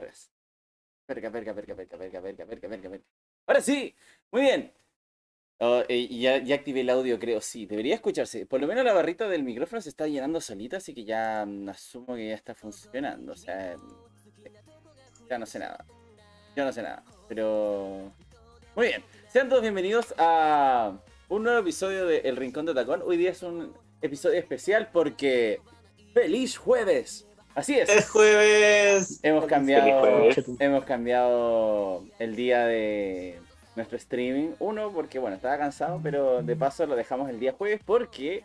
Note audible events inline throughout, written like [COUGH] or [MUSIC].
Vergas. Verga, verga, verga, verga, verga, verga, verga, verga, verga. Ahora sí, muy bien. Oh, eh, ya, ya activé el audio, creo, sí. Debería escucharse. Por lo menos la barrita del micrófono se está llenando solita, así que ya mm, asumo que ya está funcionando. O sea, ya no sé nada. Ya no sé nada. Pero... Muy bien. Sean todos bienvenidos a un nuevo episodio de El Rincón de Tacón. Hoy día es un episodio especial porque... ¡Feliz jueves! Así es. Es jueves. Hemos cambiado, jueves. hemos cambiado el día de nuestro streaming. Uno, porque bueno, estaba cansado, pero de paso lo dejamos el día jueves porque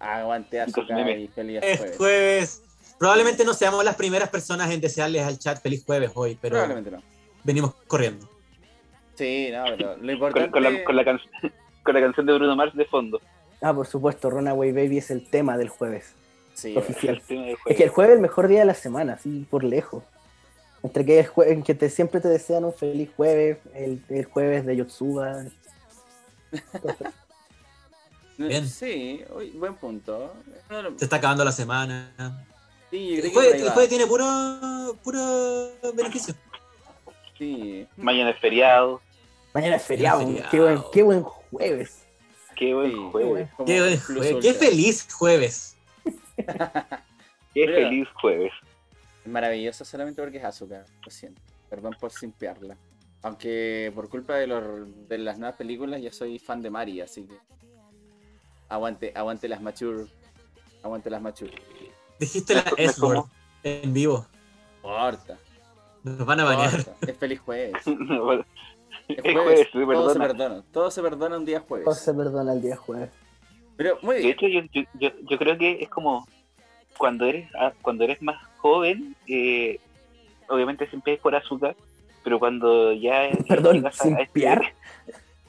aguante Chicos, azúcar meme. y feliz Es jueves. jueves. Probablemente no seamos las primeras personas en desearles al chat feliz jueves hoy, pero Probablemente no. venimos corriendo. Sí, no, pero lo Con, [LAUGHS] importante. con la, con, la can- [LAUGHS] con la canción de Bruno Mars de fondo. Ah, por supuesto, Runaway Baby es el tema del jueves. Sí, oficial. Es que el jueves es el mejor día de la semana, así por lejos. Entre que, el jue- en que te, siempre te desean un feliz jueves, el, el jueves de Yotsuba. Bien. Sí, uy, buen punto. Se está acabando la semana. Sí, El jueves, el tiene puro, puro beneficio. Sí. Mañana es feriado. Mañana es feriado, Feriado. Qué, buen, qué buen jueves. Qué buen Sí. jueves. Buen qué feliz jueves. [LAUGHS] Qué feliz jueves. Es maravillosa solamente porque es azúcar, lo siento. Perdón por simpiarla. Aunque por culpa de, los, de las nuevas películas ya soy fan de Mari, así que. Aguante, aguante las mature. Aguante las mature. Dijiste la S-word como- en vivo. Corta. Nos van a bañar. Es feliz jueves. [LAUGHS] Es Es jueves. jueves, todo se perdona. Todo se perdona un día Todo jueves. se perdona el día jueves. Pero muy De hecho, yo, yo, yo, yo creo que es como cuando eres ah, cuando eres más joven, eh, obviamente siempre es por azúcar, pero cuando ya [LAUGHS] Perdón, llegas a- sin a este- piar.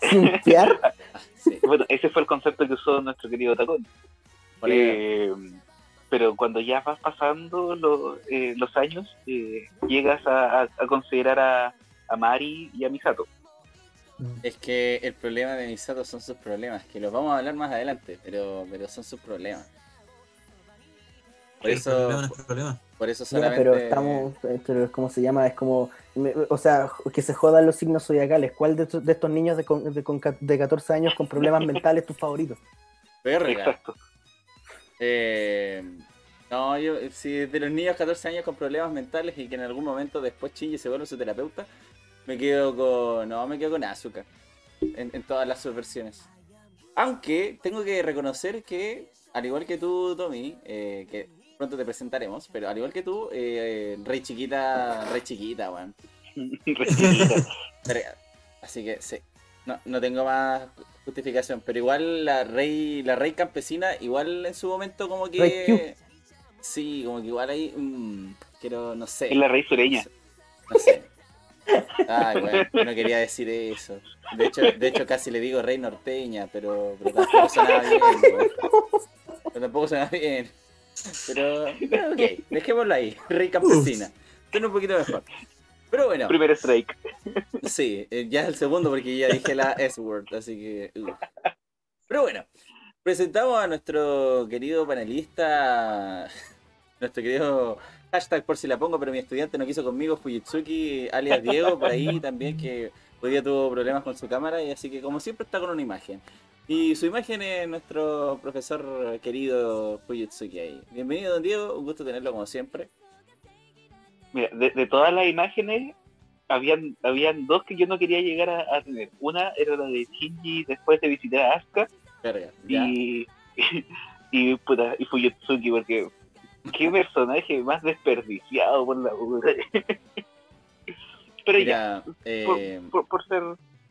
[LAUGHS] Sin piar. [LAUGHS] Sí, Bueno, ese fue el concepto que usó nuestro querido Tacón. Eh, pero cuando ya vas pasando lo- eh, los años, eh, llegas a, a- a considerar a, a Mari y a Misato. Es que el problema de Misato son sus problemas, que los vamos a hablar más adelante, pero, pero son sus problemas. Por eso, problema no es problema. por eso solamente. pero estamos, eh, pero ¿cómo se llama? Es como, me- o sea, que se jodan los signos zodiacales. ¿Cuál de, estos- de estos niños de, con- de, con de 14 años con problemas mentales es tu favorito? Verga. Exacto. Eh, no, yo, si de los niños 14 años con problemas mentales y que en algún momento después chille y se vuelve su terapeuta, me quedo con. No, me quedo con azúcar. En, en todas las subversiones. Aunque tengo que reconocer que, al igual que tú, Tommy, eh, que pronto te presentaremos, pero al igual que tú, eh, Rey Chiquita, Rey Chiquita, weón. [LAUGHS] Recibida. Verga. Así que sí. No, no tengo más justificación. Pero igual la rey, la rey campesina, igual en su momento como que. Rey. Sí, como que igual ahí. mm, quiero, no sé. es la rey sureña. No sé. Ay, bueno, no quería decir eso. De hecho, de hecho casi le digo rey norteña, pero, pero tampoco suena [LAUGHS] bien. Pero tampoco suena bien. Pero, pero ok, dejémoslo ahí. Rey campesina. Suena un poquito mejor. Pero bueno. Primer strike. Sí, eh, ya es el segundo porque ya dije la S-word, así que. uh. Pero bueno, presentamos a nuestro querido panelista, nuestro querido hashtag por si la pongo, pero mi estudiante no quiso conmigo, Fujitsuki, alias Diego, por ahí [LAUGHS] también, que hoy día tuvo problemas con su cámara, y así que como siempre está con una imagen. Y su imagen es nuestro profesor querido Fujitsuki ahí. Bienvenido, don Diego, un gusto tenerlo como siempre. Mira, de, de todas las imágenes, habían, habían dos que yo no quería llegar a, a tener. Una era la de Shinji después de visitar a Asuka Verga, ya. [LAUGHS] y, y, puta, y Fuyutsuki, porque qué personaje más desperdiciado por la [LAUGHS] Pero ya, eh, por, por ser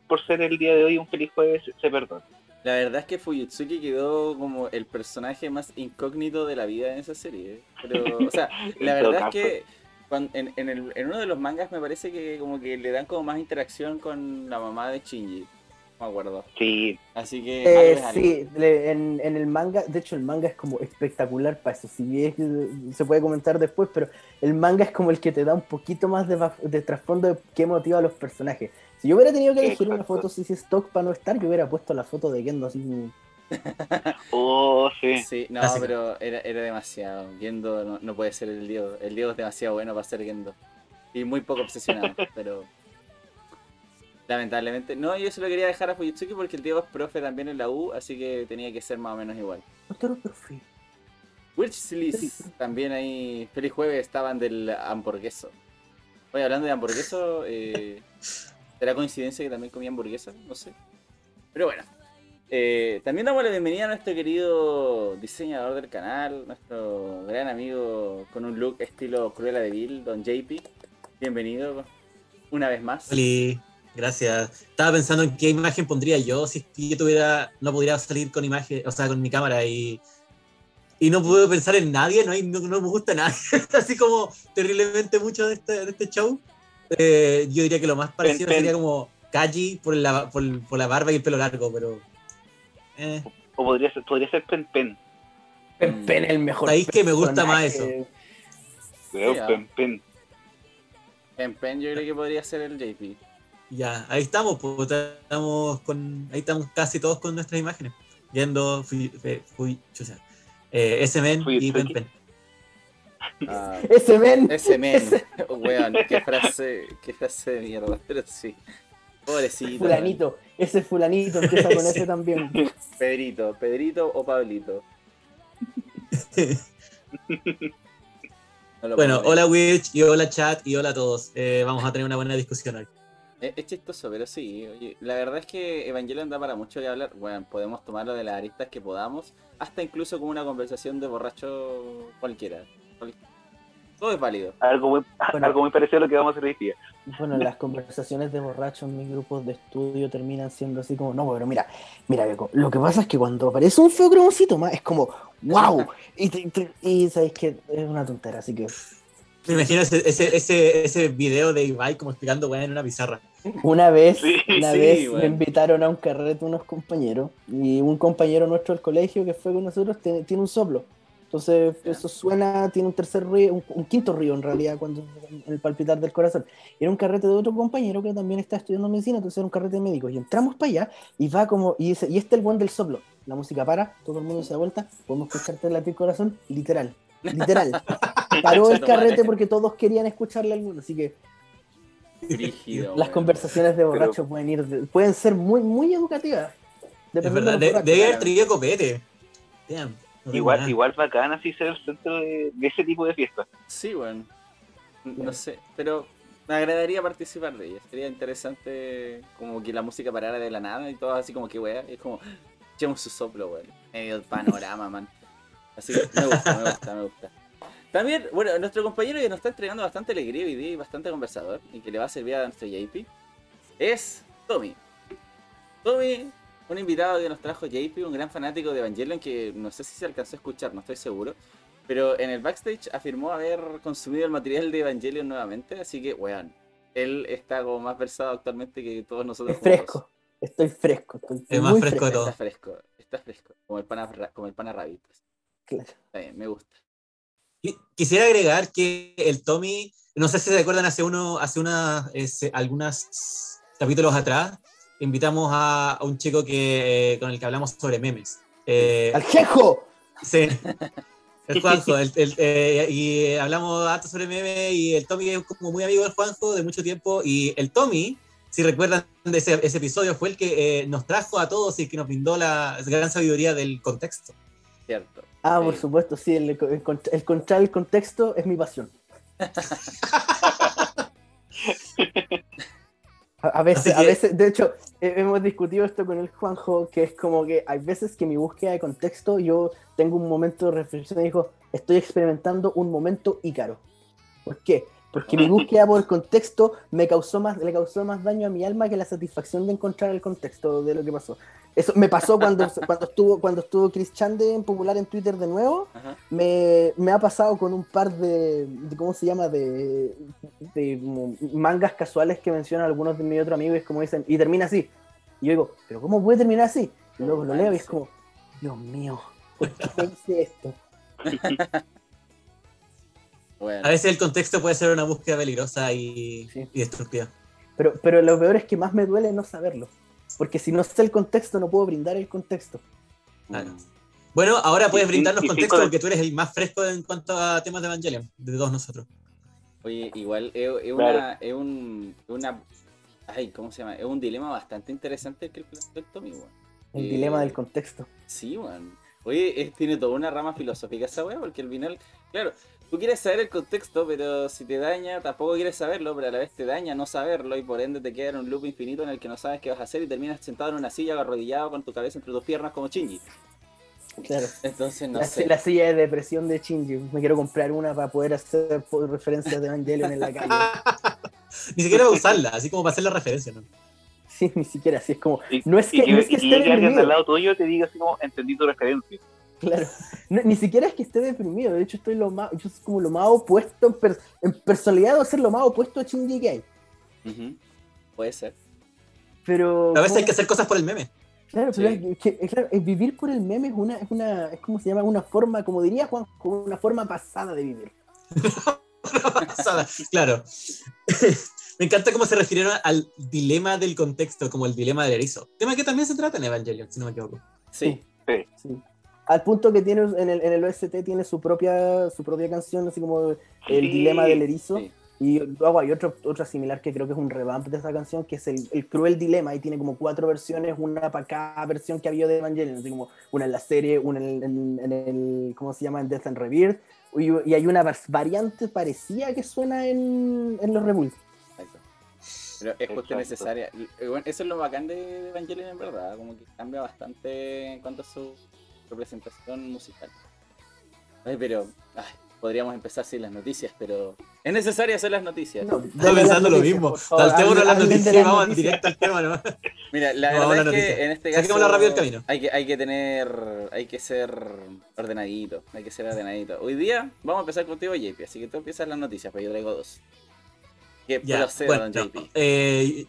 por ser el día de hoy un feliz jueves, se perdona. La verdad es que Fuyutsuki quedó como el personaje más incógnito de la vida en esa serie. ¿eh? Pero, o sea, [LAUGHS] la verdad es que en el- en uno de los mangas me parece que como que le dan como más interacción con la mamá de Shinji. Me acuerdo. Sí, Así que... Eh, algo sí, le- en, en el manga, de hecho el manga es como espectacular para eso, si bien se puede comentar después, pero el manga es como el que te da un poquito más de, trasfondo de qué motiva a los personajes. Si yo hubiera tenido que elegir una foto si stock para no estar, yo hubiera puesto la foto de Gendo así. [LAUGHS] oh, sí. Sí, no, pero era, era demasiado. Gendo no, no puede ser el Diego. El Diego es demasiado bueno para ser Gendo. Y muy poco obsesionado, [LAUGHS] pero. Lamentablemente. No, yo se lo quería dejar a Fujitsuki porque el Diego es profe también en la U, así que tenía que ser más o menos igual. Otro perfil. Witchlis, también ahí. Feliz jueves estaban del hamburgueso. Oye, hablando de hamburgueso, eh, ¿será coincidencia que también comía hamburguesa? No sé. Pero bueno. Eh, también damos la bienvenida a nuestro querido diseñador del canal, nuestro gran amigo con un look estilo Cruella de Vil, Don JP. Bienvenido una vez más. Oli, gracias. Estaba pensando en qué imagen pondría yo si yo tuviera, no pudiera salir con imagen, o sea, con mi cámara y, y no puedo pensar en nadie, no, hay- no, no me gusta nadie, [LAUGHS] así como terriblemente mucho de este, de este show. Eh, yo diría que lo más parecido pen. sería como Kaji por la, por, por la barba y el pelo largo, pero... eh, O podría ser, podría ser Pen Pen. Pen Pen, el mejor. Ahí es que me gusta más. Weón, Ya. Pen Pen. En Pen yo creo que podría ser el JP. Ya, ahí estamos, pues, estamos con, ahí estamos casi todos con nuestras imágenes, viendo fui, fui- chucha, eh, Fui- y Pen Pen. Ah, [LAUGHS] Ese men. ese men. [LAUGHS] Weón, qué frase, qué frase de mierda. Pero sí. Pobrecito. Fulanito. Ese fulanito empieza con ese [LAUGHS] también. Pedrito, Pedrito o Pablito. No Bueno, hola Witch y hola chat y hola a todos. Eh, vamos a tener una buena discusión hoy. Es, es chistoso, pero sí. oye, la verdad es que Evangelion da para mucho que hablar. Bueno, podemos tomarlo de las aristas que podamos, hasta incluso como una conversación de borracho cualquiera. Cual- Todo es válido. Algo muy, [LAUGHS] Bueno. algo muy parecido a lo que vamos a hacer hoy día. Bueno, las conversaciones de borrachos en mis grupos de estudio terminan siendo así como, no, pero mira, mira, Beco, lo que pasa es que cuando aparece un feo cromosito más, es como, wow, y, te- te- y sabéis que es una tontera, así que Me imagino ese, ese, ese, ese video de Ibai como explicando weá en una pizarra. Una vez, Sí, una sí, vez bueno. me invitaron a un carrete unos compañeros, y un compañero nuestro del colegio que fue con nosotros tiene, tiene un soplo. Entonces, eso suena, tiene un tercer río, un, un quinto río en realidad, cuando en el palpitar del corazón. Era un carrete de otro compañero que también está estudiando medicina, entonces era un carrete de médicos. Y entramos para allá y va como, y, dice, y este es el buen del soplo. La música para, todo el mundo se da vuelta, podemos escucharte el latir corazón, literal. Literal. [LAUGHS] Paró el carrete porque todos querían escucharle al mundo. Así que Las conversaciones de borrachos pueden ir, de- pueden ser muy, muy educativas. Es verdad, de debe haber traído copete. Damn, no Igual, nada. igual bacán así ser el centro de, de ese tipo de fiestas. Sí, bueno. No sé, pero me agradaría participar de ellas. Sería interesante como que la música parara de la nada y todo así como que weá. Y es como, echemos su soplo, weón. Medio el panorama, man. Así que me gusta, me gusta, me gusta. También, bueno, nuestro compañero que nos está entregando bastante alegría hoy día y bastante conversador y que le va a servir a nuestro JP es Tommy. Tommy, un invitado que nos trajo JP, un gran fanático de Evangelion que no sé si se alcanzó a escuchar, no estoy seguro. Pero en el backstage afirmó haber consumido el material de Evangelion nuevamente, así que, weón, él está como más versado actualmente que todos nosotros. Es juntos. fresco. Estoy fresco. Estoy, estoy Es más fresco de todo. Está fresco, está fresco, como el pana, como el pana rabbit. Claro. Está bien, me gusta. Qui- Quisiera agregar que el Tommy, no sé si se acuerdan hace uno, hace una, ese- algunos capítulos atrás, invitamos a, a un chico que, eh, con el que hablamos sobre memes. Eh, ¡Al Jejo! sí, [LAUGHS] el Juanjo, el- el, eh, y hablamos harto sobre memes y el Tommy es como muy amigo del Juanjo de mucho tiempo y el Tommy, si recuerdan de ese, ese episodio, fue el que eh, nos trajo a todos y que nos brindó la gran sabiduría del contexto. Cierto. Ah, por supuesto, sí, el, el, con- el encontrar el contexto es mi pasión. [LAUGHS] A, veces, a veces, de hecho, hemos discutido esto con el Juanjo, que es como que hay veces que mi búsqueda de contexto, yo tengo un momento de reflexión y digo, estoy experimentando un momento ícaro. ¿Por qué? Porque mi búsqueda por el contexto me causó más, le causó más daño a mi alma que la satisfacción de encontrar el contexto de lo que pasó. Eso me pasó cuando, [LAUGHS] cuando estuvo cuando estuvo Chris Chande en popular en Twitter de nuevo. Me, me ha pasado con un par de, de- ¿cómo se llama? De, de mangas casuales que mencionan algunos de mis otros amigos y es como dicen, y termina así. Y yo digo, ¿pero cómo puede terminar así? Y luego lo leo y es como, Dios mío, ¿por qué hice esto? [LAUGHS] Bueno, A veces el contexto puede ser una búsqueda peligrosa y, Sí. y destructiva. Pero, pero lo peor es que más me duele no saberlo. Porque si no sé el contexto, no puedo brindar el contexto. Claro. Bueno, ahora puedes brindarnos y- y contexto de- porque tú eres el más fresco en cuanto a temas de Evangelion, de todos nosotros. Oye, igual es, es Claro. una, es un, una, ay, ¿cómo se llama? Es un dilema bastante interesante el que el Tommy, weón. El Eh, dilema del contexto. Sí, weón. Oye, es- tiene toda una rama filosófica esa weá, porque al final, claro, tú quieres saber el contexto, pero si te daña, tampoco quieres saberlo, pero a la vez te daña no saberlo y por ende te queda en un loop infinito en el que no sabes qué vas a hacer y terminas sentado en una silla arrodillado con tu cabeza entre tus piernas como Shinji. Claro. Entonces, no la, sé. la silla de depresión de Shinji. Me quiero comprar una para poder hacer referencias de Evangelion en la calle. [LAUGHS] Ni siquiera para usarla, así como para hacer la referencia, ¿no? Sí, ni siquiera así. Es como, Y, no es y que, no es que y esté alguien al lado tuyo y te diga así como, entendí tu referencia. Claro. No, ni siquiera es que esté deprimido. De hecho, estoy lo más, yo soy como lo más opuesto en, per- en personalidad, voy a ser lo más opuesto a Shinji que hay. Ujú. Puede ser. Pero. A veces hay que hacer cosas por el meme. Claro, pero Sí. es que, es claro, es vivir por el meme es una, es una, es como se llama, una forma, como diría Juan, como una forma pasada de vivir. [LAUGHS] Pasada, claro. [LAUGHS] Me encanta cómo se refirieron al dilema del contexto, como el dilema del erizo. Tema que también se trata en Evangelion, si no me equivoco. Sí. Sí. Al punto que tiene en el, en el OST tiene su propia, su propia canción, así como el Sí. dilema del erizo. Sí. Y luego hay otro, otra similar que creo que es un revamp de esa canción, que es el, el cruel dilema. Y tiene como cuatro versiones, una para cada versión que había de Evangelion. Así como una en la serie, una en, en- en el, ¿cómo se llama? En Death and Rebirth. Y, y hay una variante parecida que suena en, en los. Exacto. Pero es justo Exacto. necesaria. Y bueno, eso es lo bacán de Evangelion en verdad, como que cambia bastante en cuanto a su representación musical. Ay, pero ay, podríamos empezar sin las noticias, pero es necesario hacer las noticias. No, pensando lo mismo. Hablen- las noticias y vamos noticias. directo al tema, ¿no? Mira, la a verdad la es que noticia. en este caso rápido del camino. Hay que, hay que tener, hay que ser ordenadito, hay que ser ordenadito. Hoy día vamos a empezar contigo, JP, así que tú empiezas las noticias, pero yo traigo dos. Que Ya, proceda, bueno, don JP. eh,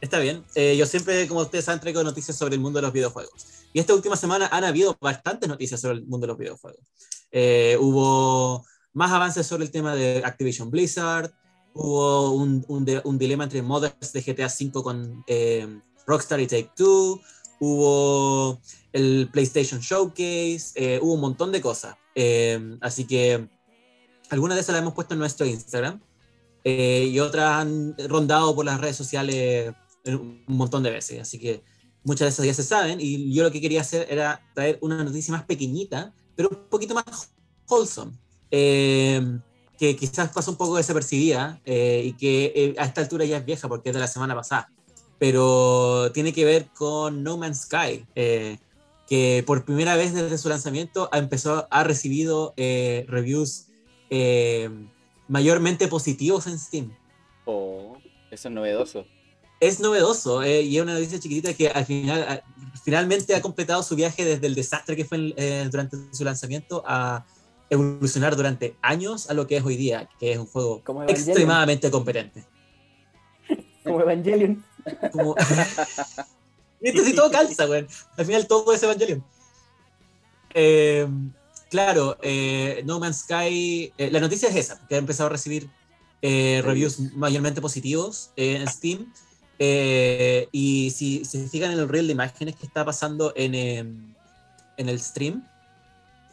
está bien. Eh, yo siempre, como ustedes saben, traigo noticias sobre el mundo de los videojuegos. Y esta última semana han habido bastantes noticias sobre el mundo de los videojuegos. Eh, hubo más avances sobre el tema de Activision Blizzard, hubo un, dilema entre modders de GTA V con eh, Rockstar y Take Two, hubo el PlayStation Showcase, eh, hubo un montón de cosas. Así que algunas de esas las hemos puesto en nuestro Instagram y otras han rondado por las redes sociales un montón de veces. Así que muchas de esas ya se saben. Y yo lo que quería hacer era traer una noticia más pequeñita, pero un poquito más wholesome. eh, que quizás pasa un poco desapercibida eh, y que eh, a esta altura ya es vieja porque es de la semana pasada. Pero tiene que ver con No Man's Sky, eh, que por primera vez desde su lanzamiento ha empezado, ha recibido reviews mayormente positivos en Steam. Oh, eso es novedoso. Es novedoso eh, y es una noticia chiquitita que al final, a- finalmente ha completado su viaje desde el desastre que fue eh, durante su lanzamiento a evolucionar durante años a lo que es hoy día, que es un juego Como extremadamente competente. [LAUGHS] Como Evangelion. Como... [LAUGHS] Esto sí todo calza, güey. Al final todo es Evangelion. Eh, claro, eh, No Man's Sky, eh, la noticia es esa, que ha empezado a recibir eh, reviews mayormente positivos eh, en Steam. Eh, y si se fijan en el reel de imágenes que está pasando en, eh, en el stream,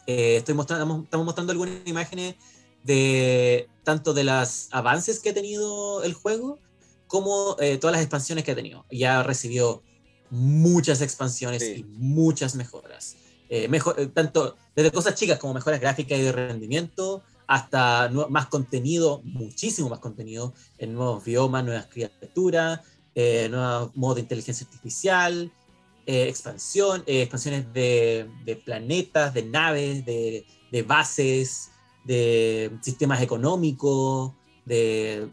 eh, estoy mostrando, estamos mostrando algunas imágenes de tanto de los avances que ha tenido el juego como eh, todas las expansiones que ha tenido. Ya recibió muchas expansiones Sí. y muchas mejoras. Eh, mejor, eh, tanto desde cosas chicas como mejoras gráficas y de rendimiento, hasta más contenido, muchísimo más contenido, en nuevos biomas, nuevas criaturas, eh, nuevos modos de inteligencia artificial, eh, expansión, eh, expansiones de, planetas, de naves, de, bases, de sistemas económicos, de,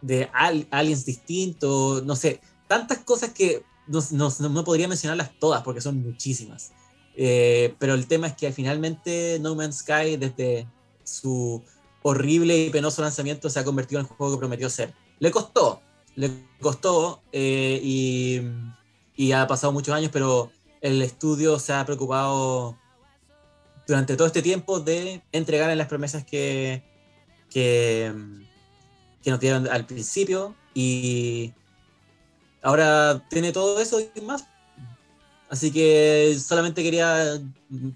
de al- aliens distintos, no sé, tantas cosas que no, no- no podría mencionarlas todas porque son muchísimas. Eh, pero el tema es que finalmente No Man's Sky, desde su horrible y penoso lanzamiento, se ha convertido en el juego que prometió ser. Le costó, le costó eh, y, y ha pasado muchos años, pero el estudio se ha preocupado durante todo este tiempo de entregar en las promesas que, que, que nos dieron al principio y ahora tiene todo eso y más. Así que solamente quería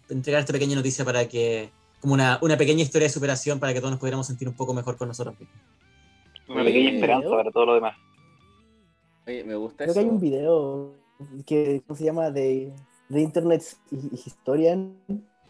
entregar esta pequeña noticia para que, como una, una pequeña historia de superación para que todos nos pudiéramos sentir un poco mejor con nosotros mismos. Una pequeña esperanza para todo lo demás. Oye, me gusta Creo que eso. hay un video que ¿cómo se llama? De, de Internet Historian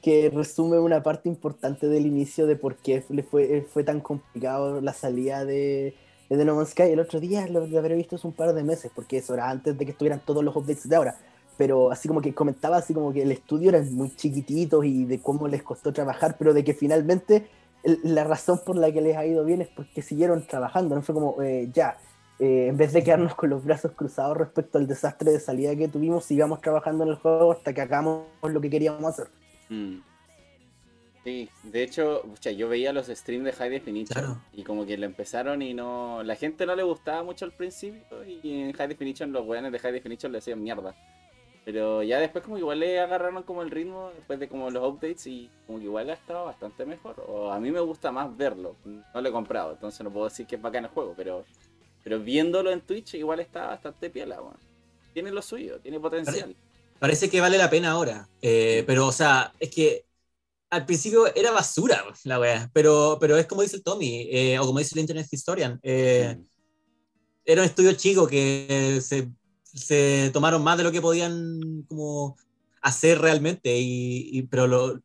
que resume una parte importante del inicio de por qué le fue, fue tan complicado la salida de, de The No Man's Sky. El otro día lo, lo habré visto hace un par de meses, porque eso era antes de que estuvieran todos los updates de ahora. Pero así como que comentaba así como que el estudio era muy chiquitito y de cómo les costó trabajar, pero de que finalmente el- la razón por la que les ha ido bien es porque siguieron trabajando. No fue como, eh, ya, eh, en vez de quedarnos con los brazos cruzados respecto al desastre de salida que tuvimos, sigamos trabajando en el juego hasta que hagamos lo que queríamos hacer. Mm. Sí, de hecho, pucha, yo veía los streams de High Definition Claro. y como que lo empezaron y no. La gente no le gustaba mucho al principio y en High Definition los weones de High Definition le hacían mierda. Pero ya después como que igual le agarraron como el ritmo después de como los updates y como que igual ha estado bastante mejor. O a mí me gusta más verlo. No lo he comprado, entonces no puedo decir que es bacán el juego, pero pero viéndolo en Twitch igual está bastante piola, weón. Tiene lo suyo, tiene potencial. Parece que vale la pena ahora. Eh, pero, o sea, es que al principio era basura la wea. Pero, pero es como dice el Tommy, eh, o como dice el Internet Historian. eh, Mm. era un estudio chico que se, se tomaron más de lo que podían como hacer realmente. Y, y- pero lo,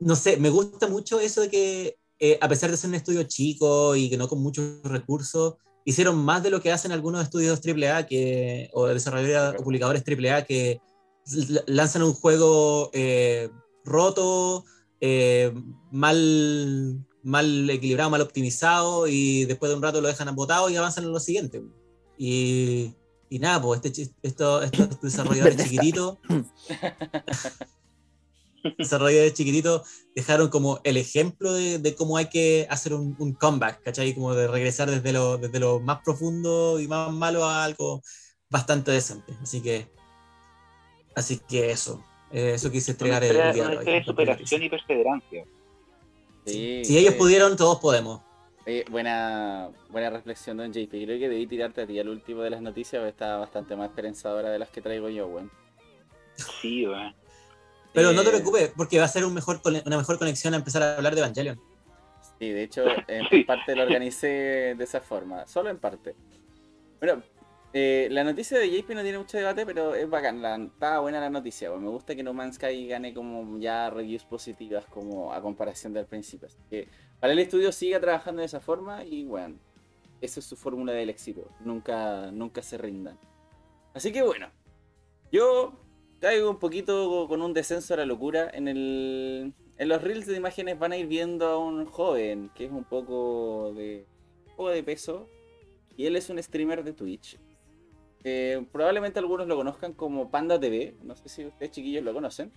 no sé, me gusta mucho eso de que eh, a pesar de ser un estudio chico y que no con muchos recursos, hicieron más de lo que hacen algunos estudios AAA que, o desarrolladores o publicadores AAA que lanzan un juego eh, roto, eh, mal, mal equilibrado, mal optimizado y después de un rato lo dejan botado y avanzan en lo siguiente. Y, y nada, pues este, esto- estos [LAUGHS] desarrolladores chiquititos, [LAUGHS] desarrolladores chiquititos dejaron como el ejemplo de, de cómo hay que hacer un, un comeback, ¿cachai? Como de regresar desde lo, desde lo más profundo y más malo a algo bastante decente. Así que, así que eso, eh, eso quise entregar el, día de hoy. superación y perseverancia. Sí, Si ellos pudieron, todos podemos. Buena, buena reflexión, Don JP. Creo que debí tirarte a ti al último de las noticias, porque está bastante más esperanzadora de las que traigo yo, weón. Sí, weón. Pero no te Eh, preocupes, porque va a ser un mejor, cone- una mejor conexión a empezar a hablar de Evangelion. Sí, de hecho, en Sí. parte lo organicé de esa forma, solo en parte. Bueno, eh, la noticia de JP no tiene mucho debate, pero es bacán, la, está buena la noticia. Me gusta que No Man's Sky gane como ya reviews positivas como a comparación del principio. Así que para el estudio siga trabajando de esa forma y bueno, esa es su fórmula del éxito. Nunca, nunca se rindan. Así que bueno, yo caigo un poquito con un descenso a la locura. En, los reels de imágenes van a ir viendo a un joven que es un poco de, un de peso. Y él es un streamer de Twitch. Eh, probablemente algunos lo conozcan como Panda TV. No sé si ustedes chiquillos lo conocen.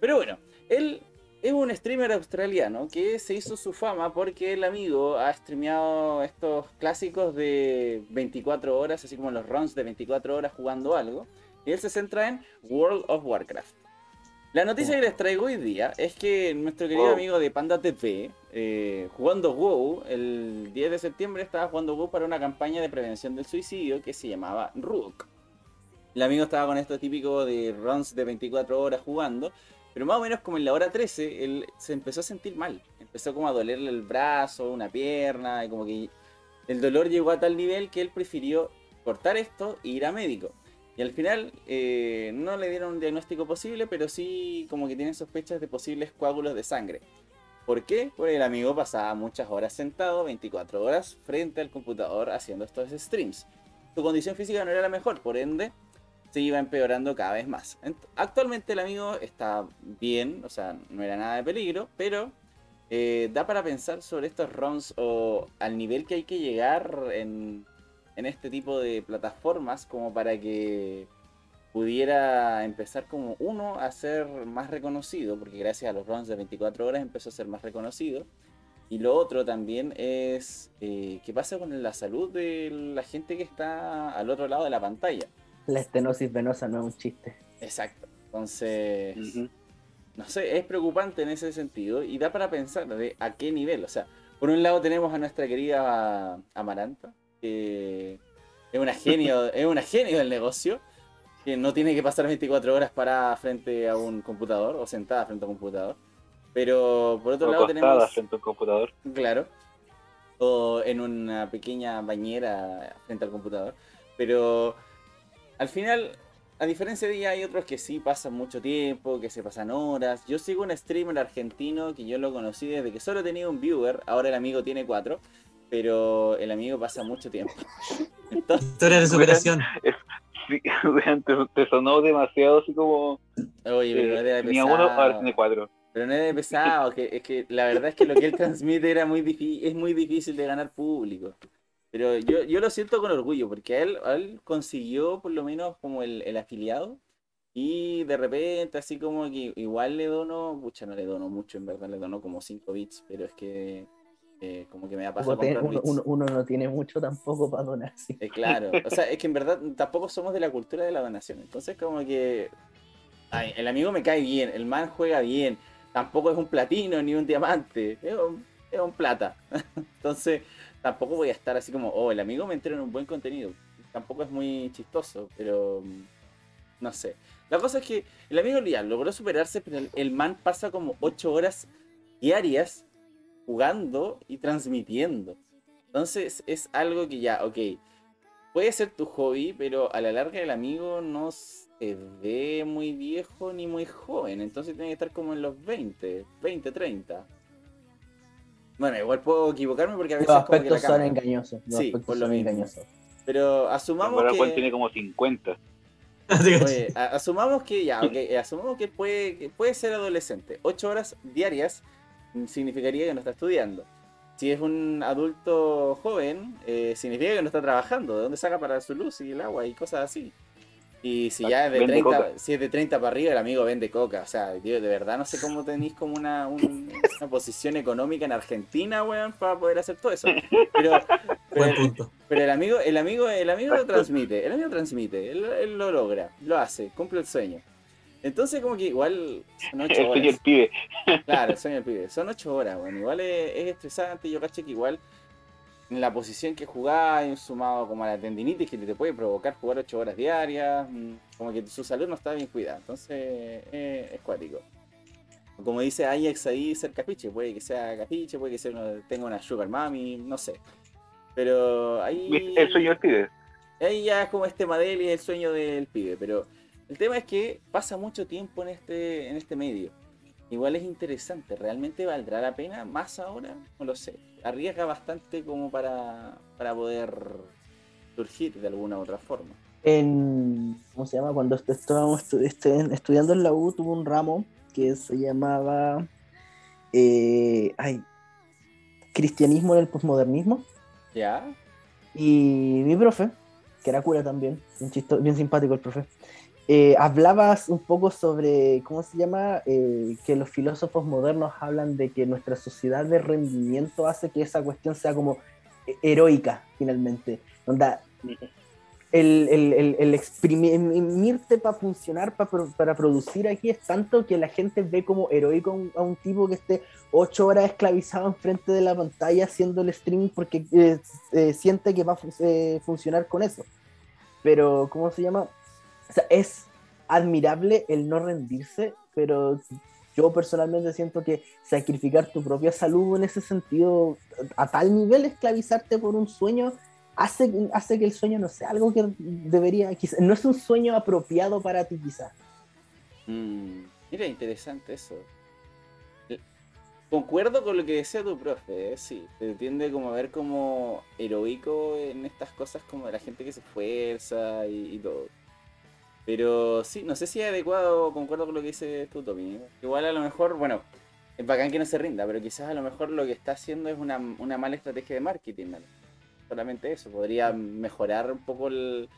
Pero bueno, él es un streamer australiano que se hizo su fama porque el amigo ha streameado estos clásicos de 24 horas, así como los runs de 24 horas jugando algo. Y él se centra en World of Warcraft. La noticia que les traigo hoy día es que nuestro querido Wow. amigo de Panda TV, eh, jugando WoW, el 10 de septiembre estaba jugando WoW para una campaña de prevención del suicidio que se llamaba Rook. El amigo estaba con esto típico de runs de 24 horas jugando, pero más o menos como en la hora 13, él se empezó a sentir mal. Empezó como a dolerle el brazo, una pierna, y como que el dolor llegó a tal nivel que él prefirió cortar esto e ir a médico. Y al final eh, no le dieron un diagnóstico posible, pero sí como que tienen sospechas de posibles coágulos de sangre. ¿Por qué? Porque el amigo pasaba muchas horas sentado, 24 horas, frente al computador haciendo estos streams. Su condición física no era la mejor, por ende se iba empeorando cada vez más. Ent- Actualmente el amigo está bien, o sea, no era nada de peligro, pero eh, da para pensar sobre estos runs o al nivel que hay que llegar en, en este tipo de plataformas como para que pudiera empezar como uno a ser más reconocido, porque gracias a los runs de 24 horas empezó a ser más reconocido. Y lo otro también es eh, qué pasa con la salud de la gente que está al otro lado de la pantalla. La estenosis venosa no es un chiste. Exacto. Entonces, no sé, es preocupante en ese sentido y da para pensar de a qué nivel. O sea, por un lado tenemos a nuestra querida Amaranta, que es una genio, [LAUGHS] es una genio del negocio, que no tiene que pasar 24 horas parada frente a un computador o sentada frente a un computador. Pero por otro O lado tenemos, frente a un computador. claro, o en una pequeña bañera frente al computador. Pero al final, a diferencia de ella, hay otros que sí pasan mucho tiempo, que se pasan horas. Yo sigo un streamer argentino que yo lo conocí desde que solo tenía un viewer, ahora el amigo tiene cuatro, pero el amigo pasa mucho tiempo. [LAUGHS] Entonces, Historia de superación. Sí, [LAUGHS] te, te sonó demasiado así como. oye, pero no eh, era de tenía uno, ahora tiene cuatro. Pero no es de pesado, que, es que la verdad es que lo que él transmite era muy difícil, es muy difícil de ganar público. Pero yo, yo lo siento con orgullo, porque a él, a él consiguió por lo menos como el, el afiliado. Y de repente, así como que igual le dono, pucha, no le dono mucho, en verdad le dono como 5 bits, pero es que eh, como que me Uno, tiene- comprar uno- uno- uno no tiene mucho tampoco para donar. sí. Eh, claro, o sea, es que en verdad tampoco somos de la cultura de la donación. Entonces, como que. ay, el amigo me cae bien, el man juega bien. Tampoco es un platino ni un diamante, es un, es un plata. [LAUGHS] Entonces, tampoco voy a estar así como, oh, el amigo me entera en un buen contenido. Tampoco es muy chistoso, pero. mm, No sé. La cosa es que el amigo logró superarse, pero el, el man pasa como 8 horas diarias jugando y transmitiendo. Entonces es algo que ya, ok, puede ser tu hobby, pero a la larga el amigo no se ve muy viejo ni muy joven, entonces tiene que estar como en los 20, 20, 30. Bueno, igual puedo equivocarme porque a Los veces como que la aspectos son engañosos. Los Sí, aspectos por lo son mismo. engañosos. Pero asumamos Juan que... tiene como 50. [LAUGHS] Oye, asumamos que ya, ok, eh, asumamos que puede, que puede ser adolescente. Ocho horas diarias significaría que no está estudiando. Si es un adulto joven, eh, significa que no está trabajando. ¿De dónde saca para su luz y el agua y cosas así? Y si ya es de Vende 30, coca. si es de 30 para arriba, el amigo vende coca. O sea, tío, de verdad no sé cómo tenéis como una, un- una posición económica en Argentina, weón, para poder hacer todo eso. Pero, [LAUGHS] pero Buen punto. pero el amigo, el amigo, el amigo lo transmite, el amigo transmite, él, él lo logra, lo hace, cumple el sueño. Entonces como que igual son El ocho sueño del horas. pibe. Claro, el sueño del pibe. Son ocho horas, bueno, igual es, es estresante, yo caché que igual en la posición que jugás, sumado como a la tendinitis que te puede provocar jugar ocho horas diarias, mm, como que su salud no está bien cuidada, entonces eh, es cuático. Como dice Ajax ahí, ser capiche, puede que sea capiche, puede que sea uno- tenga una sugar mami, no sé. Pero ahí... El sueño del pibe. Ahí ya es como este Madel y el sueño del pibe, pero el tema es que pasa mucho tiempo en este, en este medio. Igual es interesante, ¿realmente valdrá la pena más ahora? No lo sé. Arriesga bastante como para, para poder surgir de alguna u otra forma. En, ¿Cómo se llama? Cuando est- estábamos este- estudiando en la U, tuvo un ramo que se llamaba. eh, ay, Cristianismo en el posmodernismo. ¿Ya? Y mi profe, que era cura también, un chisto, bien simpático el profe, eh, hablaba un poco sobre, ¿cómo se llama? Eh, que los filósofos modernos hablan de que nuestra sociedad de rendimiento hace que esa cuestión sea como eh, heroica, finalmente. Onda, el, el, el, el exprimirte para funcionar, pa para producir aquí es tanto que la gente ve como heroico a un, a un tipo que esté ocho horas esclavizado enfrente de la pantalla haciendo el streaming porque eh, eh, siente que va a fu- eh, funcionar con eso. Pero, ¿cómo se llama? Sea, es admirable el no rendirse, pero yo personalmente siento que sacrificar tu propia salud en ese sentido, a tal nivel esclavizarte por un sueño, hace, hace que el sueño no sea algo que debería, quizá- no es un sueño apropiado para ti quizás. Mm, mira, interesante eso. Eh, Concuerdo con lo que decía tu profe, eh, sí, te tiende como a ver como heroico en estas cosas como de la gente que se esfuerza y todo. Pero sí, no sé si es adecuado, concuerdo con lo que dice tú, Tommy. Igual a lo mejor, bueno, es bacán que no se rinda, pero quizás a lo mejor lo que está haciendo es una, una mala estrategia de marketing. ¿no? Solamente eso, podría mejorar un poco el-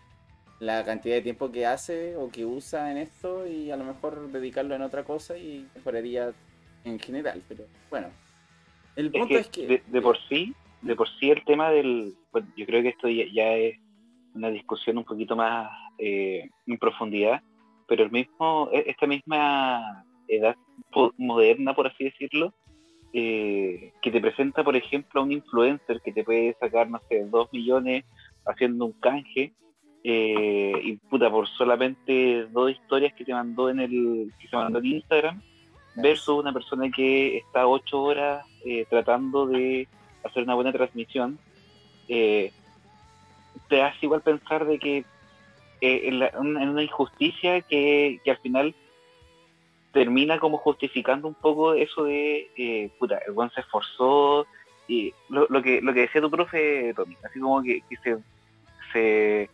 la cantidad de tiempo que hace o que usa en esto y a lo mejor dedicarlo en otra cosa y mejoraría en general. Pero bueno, el Es punto que, es que... de, de por sí, de por sí el tema del, bueno, yo creo que esto ya, ya es una discusión un poquito más eh, en profundidad, pero el mismo, e- esta misma edad moderna, por así decirlo, eh, que te presenta, por ejemplo, a un influencer que te puede sacar, no sé, dos millones haciendo un canje, eh, y puta, por solamente dos historias que te mandó en el, que se mandó en Instagram, versus una persona que está ocho horas eh, tratando de hacer una buena transmisión, eh, te hace igual pensar de que eh, en, la- en una injusticia que, que al final termina como justificando un poco eso de, eh, puta, el buen se esforzó, y lo, lo que lo que decía tu profe, Tommy, así como que, que se, se,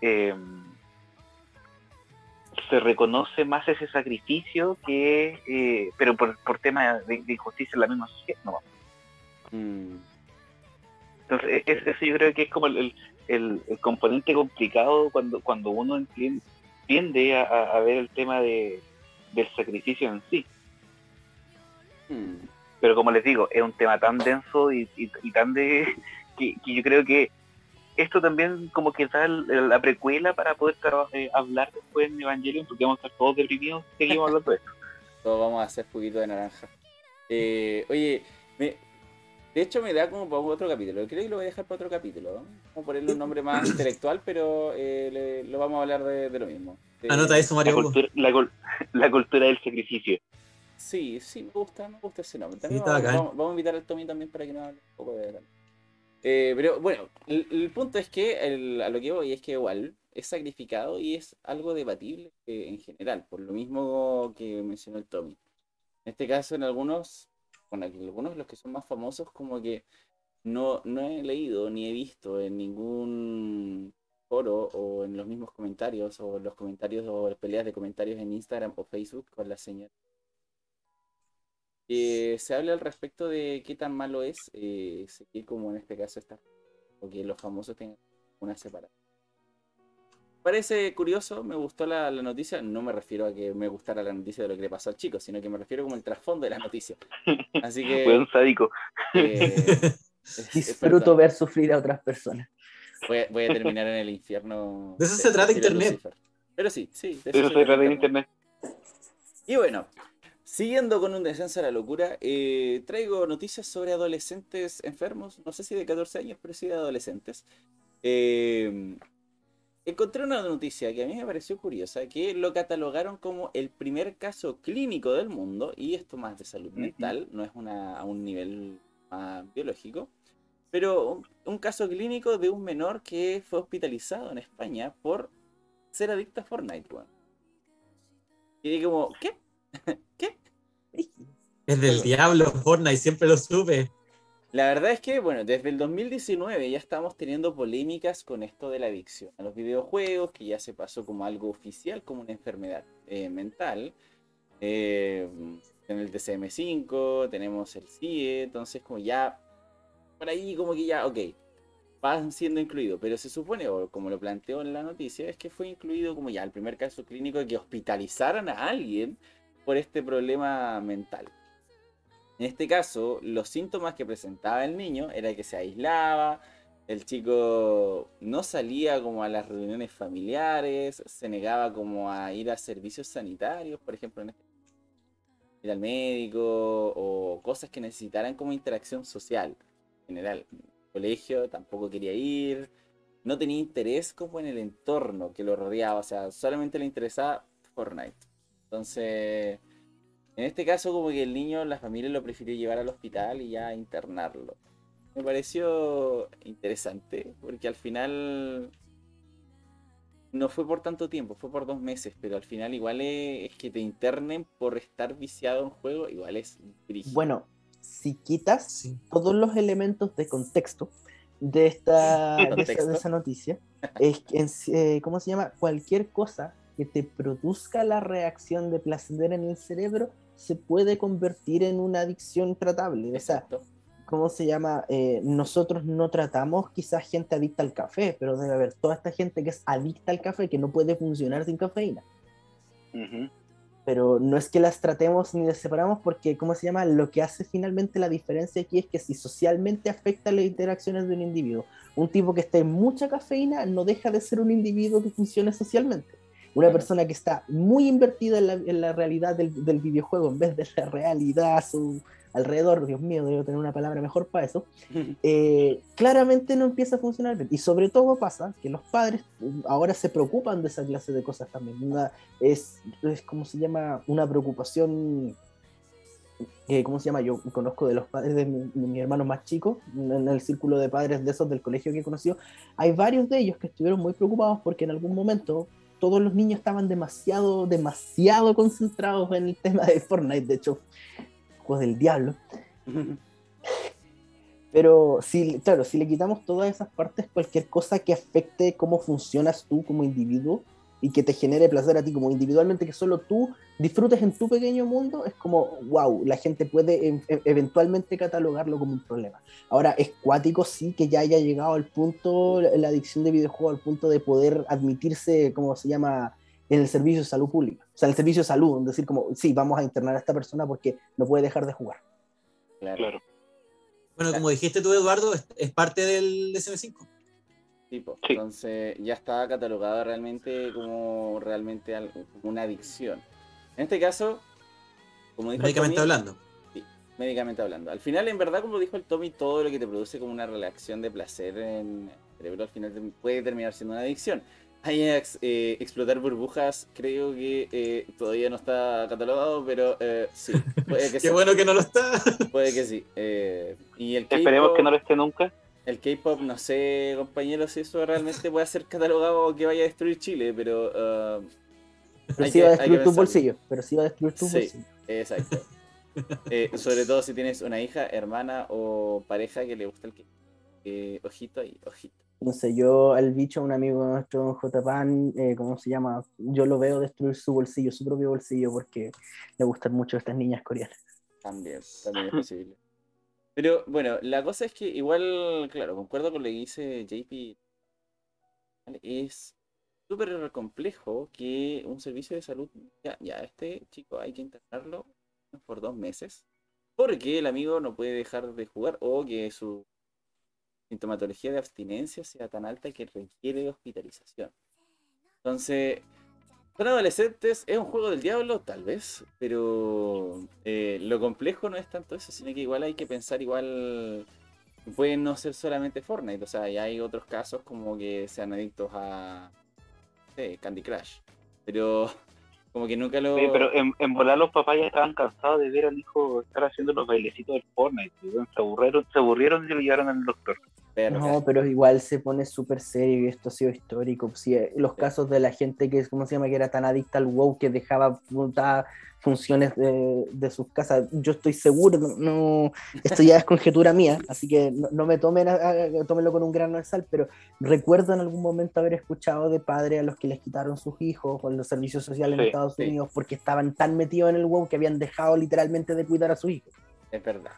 em, se reconoce más ese sacrificio que, eh, pero por, por tema de, de injusticia en la misma sociedad, no, Mm, entonces, e- es- eso yo creo que es como el, el- el- componente complicado cuando, cuando uno entien- tiende a, a- ver el tema de, del sacrificio en sí. mm. Pero como les digo, es un tema tan denso y, y- y tan de... [LAUGHS] Que, que yo creo que esto también como que da la precuela para poder eh, hablar después en Evangelion, porque vamos a estar todos deprimidos, seguimos hablando de esto. [LAUGHS] Todos vamos a hacer juguito de naranja. Eh, oye, me- de hecho me da como para otro capítulo. Creo que lo voy a dejar para otro capítulo. Vamos a ponerle un nombre más intelectual, pero eh, le- lo vamos a hablar de, de lo mismo. De- Anota eso, Mario. Cultura, la, cul- la cultura del sacrificio. Sí, sí, me gusta, me gusta ese nombre. Sí, También está vamos, bacán. vamos- vamos a invitar al Tommy también para que nos hable un poco de él. Eh, pero bueno, el, el punto es que el- a lo que voy es que igual es sacrificado y es algo debatible eh, en general, por lo mismo que mencionó el Tommy. En este caso, en algunos, con algunos de los que son más famosos, como que no, no he leído ni he visto en ningún foro o en los mismos comentarios o los comentarios o las peleas de comentarios en Instagram o Facebook con la señora que se habla al respecto de qué tan malo es eh, seguir como en este caso esta o que los famosos tengan una separación. Parece curioso, me gustó la, la noticia, no me refiero a que me gustara la noticia de lo que le pasó al chico, sino que me refiero como el trasfondo de la noticia. [LAUGHS] Así que Fue un sádico. eh, [LAUGHS] es- Disfruto ver sufrir a otras personas. voy, a- voy a terminar en el infierno. De eso se trata estilo Internet. Lucifer. Pero sí, sí. de Eso se trata de Internet. internet. Y bueno, siguiendo con un descenso a la locura, eh, traigo noticias sobre adolescentes enfermos, no sé si de 14 años, pero sí de adolescentes. Eh, encontré una noticia que a mí me pareció curiosa, que lo catalogaron como el primer caso clínico del mundo, y esto más de salud mental, no es una, a un nivel más biológico, pero un, un caso clínico de un menor que fue hospitalizado en España por ser adicto a Fortnite. Y dije como, ¿qué? [LAUGHS] ¿Qué? Es del diablo, Fortnite, siempre lo supe. La verdad es que, bueno, desde el 2019 ya estamos teniendo polémicas con esto de la adicción a los videojuegos, que ya se pasó como algo oficial, como una enfermedad eh, mental. Eh, en el DCM5 tenemos el CIE, entonces como ya, por ahí como que ya, ok, van siendo incluidos, pero se supone, o como lo planteó en la noticia, es que fue incluido como ya el primer caso clínico de que hospitalizaran a alguien por este problema mental. En este caso, los síntomas que presentaba el niño era que se aislaba, el chico no salía como a las reuniones familiares, se negaba como a ir a servicios sanitarios, por ejemplo, en este- ir al médico o cosas que necesitaran como interacción social en general. Colegio tampoco quería ir, no tenía interés como en el entorno que lo rodeaba, o sea, solamente le interesaba Fortnite. Entonces, en este caso, como que el niño, la familia lo prefirió llevar al hospital y ya internarlo. Me pareció interesante, porque al final no fue por tanto tiempo, fue por dos meses, pero al final igual es, es que te internen por estar viciado en juego, igual es brígido. Bueno, si quitas Sí. todos los elementos de contexto de esta [LAUGHS] de esa, Contexto. de esa noticia, es que, en eh, ¿cómo se llama? Cualquier cosa que te produzca la reacción de placer en el cerebro se puede convertir en una adicción tratable. O sea, Exacto. ¿cómo se llama? Eh, nosotros no tratamos quizás gente adicta al café, pero debe haber toda esta gente que es adicta al café que no puede funcionar sin cafeína. Pero no es que las tratemos ni las separamos porque, ¿cómo se llama? Lo que hace finalmente la diferencia aquí es que si socialmente afecta las interacciones de un individuo, un tipo que está en mucha cafeína no deja de ser un individuo que funcione socialmente. Una persona que está muy invertida en la, en la realidad del, del videojuego en vez de la realidad a su alrededor, Dios mío, debo tener una palabra mejor para eso, [LAUGHS] eh, claramente no empieza a funcionar bien. Y sobre todo pasa que los padres mm, ahora se preocupan de esa clase de cosas también. Una- es, es como se llama una preocupación que, ¿cómo se llama? Yo conozco de los padres de mi, de mi hermano más chico, en el círculo de padres de esos del colegio que he conocido, hay varios de ellos que estuvieron muy preocupados porque en algún momento todos los niños estaban demasiado, demasiado concentrados en el tema de Fortnite, de hecho, juegos del diablo. Pero si, claro, si le quitamos todas esas partes, cualquier cosa que afecte cómo funcionas tú como individuo y que te genere placer a ti como individualmente, que solo tú disfrutes en tu pequeño mundo, es como, wow, la gente puede e- eventualmente catalogarlo como un problema. Ahora, es cuático sí que ya haya llegado al punto, la adicción de videojuegos, al punto de poder admitirse, como se llama, en el servicio de salud pública. O sea, en el servicio de salud, decir como, sí, vamos a internar a esta persona porque no puede dejar de jugar. Claro. Claro. Bueno, como dijiste tú, Eduardo, es, es parte del DSM5. Tipo, Sí. entonces ya está catalogado realmente como realmente algo, como una adicción. En este caso, como dijo Médicamente Tommy, hablando. médicamente hablando. Al final, en verdad, como dijo el Tommy, todo lo que te produce como una relación de placer en el cerebro al final te- puede terminar siendo una adicción. Ajax, eh, explotar burbujas, creo que eh, todavía no está catalogado, pero eh, sí, puede que [LAUGHS] Qué sí. bueno que no lo está. Puede que sí. Eh, y el Esperemos que no lo esté nunca. El K-pop, no sé, compañeros, si eso realmente puede ser catalogado o que vaya a destruir Chile, pero. ah, Pero sí que- va a destruir tus pensarlo. bolsillos. Pero sí va a destruir tus Sí. Exacto. [LAUGHS] Eh, sobre todo si tienes una hija, hermana o pareja que le gusta el K-pop. Eh, ojito ahí, ojito. No sé, yo al bicho, un amigo nuestro, J-Pan, eh, ¿cómo se llama? Yo lo veo destruir su bolsillo, su propio bolsillo, porque le gustan mucho estas niñas coreanas. También, también es posible. Pero bueno, la cosa es que igual, claro, concuerdo con lo que dice JP. Es súper complejo que un servicio de salud, ya, ya, este chico hay que internarlo por dos meses, porque el amigo no puede dejar de jugar o que su sintomatología de abstinencia sea tan alta que requiere hospitalización. Entonces, ¿Son adolescentes? ¿Es un juego del diablo? Tal vez, pero eh, lo complejo no es tanto eso, sino que igual hay que pensar igual, puede no ser solamente Fortnite, o sea, ya hay otros casos como que sean adictos a Candy Crush, pero [LAUGHS] como que nunca lo... Oye, pero en, en volar los papás ya estaban cansados de ver al hijo estar haciendo los bailecitos del Fortnite. y, Se aburrieron, se aburrieron y lo llevaron al doctor. Pero, No, pero igual se pone súper serio y esto ha sido histórico. Sí, eh, los casos de la gente que, ¿cómo se llama? Que era tan adicta al WoW que dejaba funciones de, de sus casas. Yo estoy seguro, no, esto ya es conjetura mía, así que no, no me tomen, tómenlo con un grano de sal, pero recuerdo en algún momento haber escuchado de padres a los que les quitaron sus hijos o en los servicios sociales en Estados sí. Unidos porque estaban tan metidos en el WoW que habían dejado literalmente de cuidar a sus hijos. es verdad.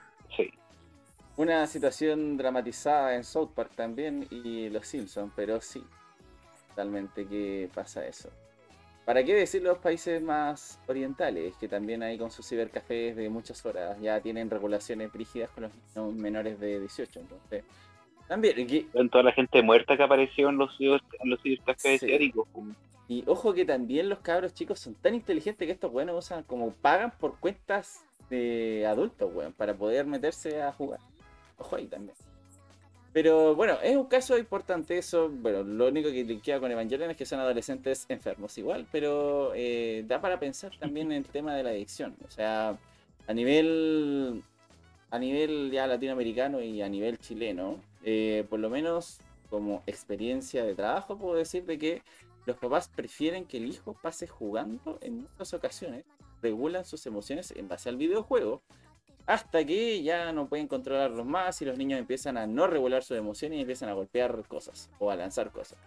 Una situación dramatizada en South Park también y Los Simpsons, pero sí, totalmente que pasa eso. ¿Para qué decir los países más orientales, que también hay con sus cibercafés de muchas horas, ya tienen regulaciones rígidas con los menores de 18, entonces... También, En toda la gente muerta que apareció en los ciber- en los cibercafés Sí. y ojo que también los cabros chicos son tan inteligentes que estos buenos usan como pagan por cuentas de adultos, weón, para poder meterse a jugar. Ojo ahí también. Pero bueno, es un caso importante eso. Bueno, lo único que linkea con Evangelion es que son adolescentes enfermos igual, pero eh, da para pensar también en el tema de la adicción. O sea, a nivel a nivel ya latinoamericano y a nivel chileno, eh, por lo menos como experiencia de trabajo puedo decir de que los papás prefieren que el hijo pase jugando en muchas ocasiones, regulan sus emociones en base al videojuego, hasta que ya no pueden controlarlos más y los niños empiezan a no regular sus emociones y empiezan a golpear cosas o a lanzar cosas.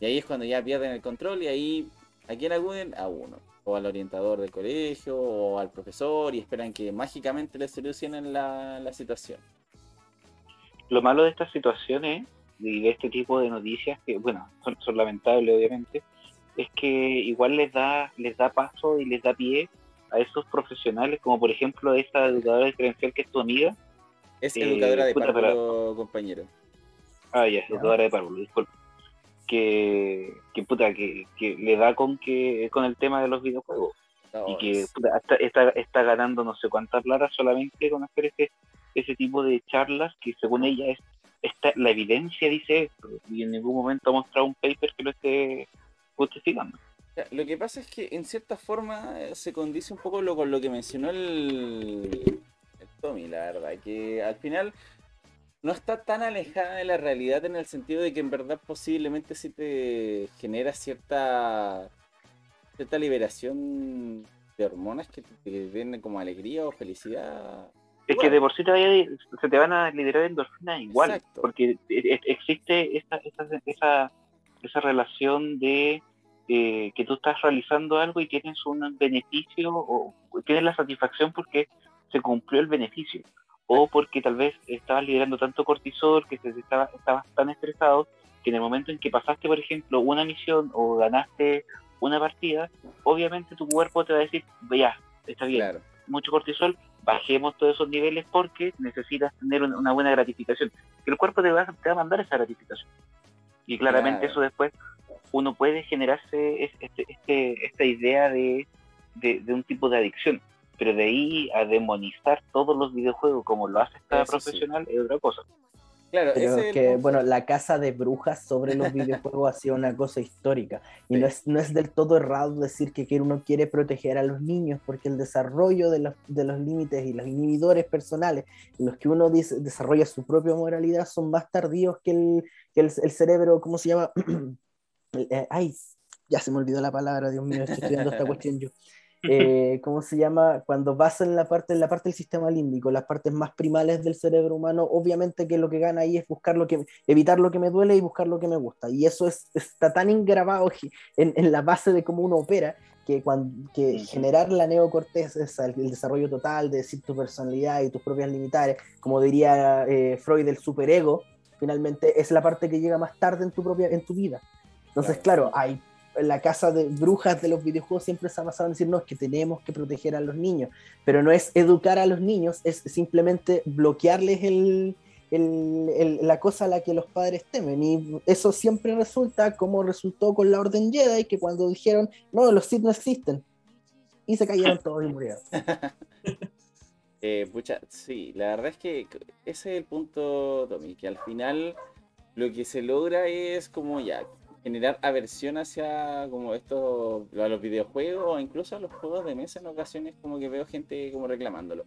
Y ahí es cuando ya pierden el control y ahí, ¿a quién acuden? A uno. O al orientador del colegio o al profesor y esperan que mágicamente les solucionen la, la situación. Lo malo de estas situaciones y de este tipo de noticias, que bueno, son, son lamentables obviamente, es que igual les da, les da paso y les da pie a esos profesionales, como por ejemplo esta educadora diferencial que es tu amiga. Es Eh, educadora de puta, párvulo, compañero. Ah, ya, educadora de párvulo, disculpa. Que, que puta, que, que le da con que con el tema de los videojuegos. y que puta, está, está, está ganando no sé cuánta plata solamente con hacer ese, ese tipo de charlas que según ella es está, la evidencia dice esto y en ningún momento ha mostrado un paper que lo esté justificando. Lo que pasa es que en cierta forma eh, se condice un poco lo, con lo que mencionó el, el Tommy, la verdad, que al final no está tan alejada de la realidad en el sentido de que en verdad posiblemente sí te genera cierta cierta liberación de hormonas que te, den como alegría o felicidad. Es que de por sí vaya- se te van a liberar endorfinas igual, Exacto. porque e- e- existe esa, esa, esa, esa relación de eh, que tú estás realizando algo y tienes un beneficio o tienes la satisfacción porque se cumplió el beneficio o porque tal vez estabas liberando tanto cortisol que se te estaba, estabas tan estresado que en el momento en que pasaste, por ejemplo, una misión o ganaste una partida, obviamente tu cuerpo te va a decir, ya, está bien, Claro. mucho cortisol, bajemos todos esos niveles porque necesitas tener una, buena gratificación. Que el cuerpo te va, te va a mandar esa gratificación. Y claramente Claro. eso después uno puede generarse es- este, este- esta idea de, de- de un tipo de adicción. Pero de ahí a demonizar todos los videojuegos como lo hace esta Eso sí. profesional es otra cosa. Claro, Pero ese el bueno, la casa de brujas sobre los videojuegos [LAUGHS] ha sido una cosa histórica. Y Sí. no, es, no es del todo errado decir que que uno quiere proteger a los niños, porque el desarrollo de los, de los límites y los inhibidores personales, en los que uno dice- desarrolla su propia moralidad, son más tardíos que el, que el, el cerebro, ¿cómo se llama? [CLEARS THROAT] Eh, ay, ya se me olvidó la palabra, Dios mío, estoy estudiando esta cuestión yo. Eh, ¿Cómo se llama? Cuando vas en la parte, en la parte del sistema límbico, las partes más primales del cerebro humano, obviamente que lo que gana ahí es buscar lo que, evitar lo que me duele y buscar lo que me gusta. Y eso es, está tan engravado en, en la base de cómo uno opera, que, cuando, que generar la neocorteza, el, el desarrollo total de decir tu personalidad y tus propias limitares, como diría eh, Freud, el superego, finalmente es la parte que llega más tarde en tu propia en tu vida. Entonces, Claro. hay la casa de brujas de los videojuegos siempre se ha basado en decir, no, es que tenemos que proteger a los niños, pero no es educar a los niños, es simplemente bloquearles el, el- el- la cosa a la que los padres temen. Y eso siempre resulta como resultó con la Orden Jedi, que cuando dijeron, no, los Sith no existen, y se cayeron [LAUGHS] todos y murieron. [LAUGHS] Eh, pucha, sí, la verdad es que ese es el punto, Tommy, que al final lo que se logra es como ya generar aversión hacia como esto, a los videojuegos o incluso a los juegos de mesa en ocasiones como que veo gente como reclamándolo.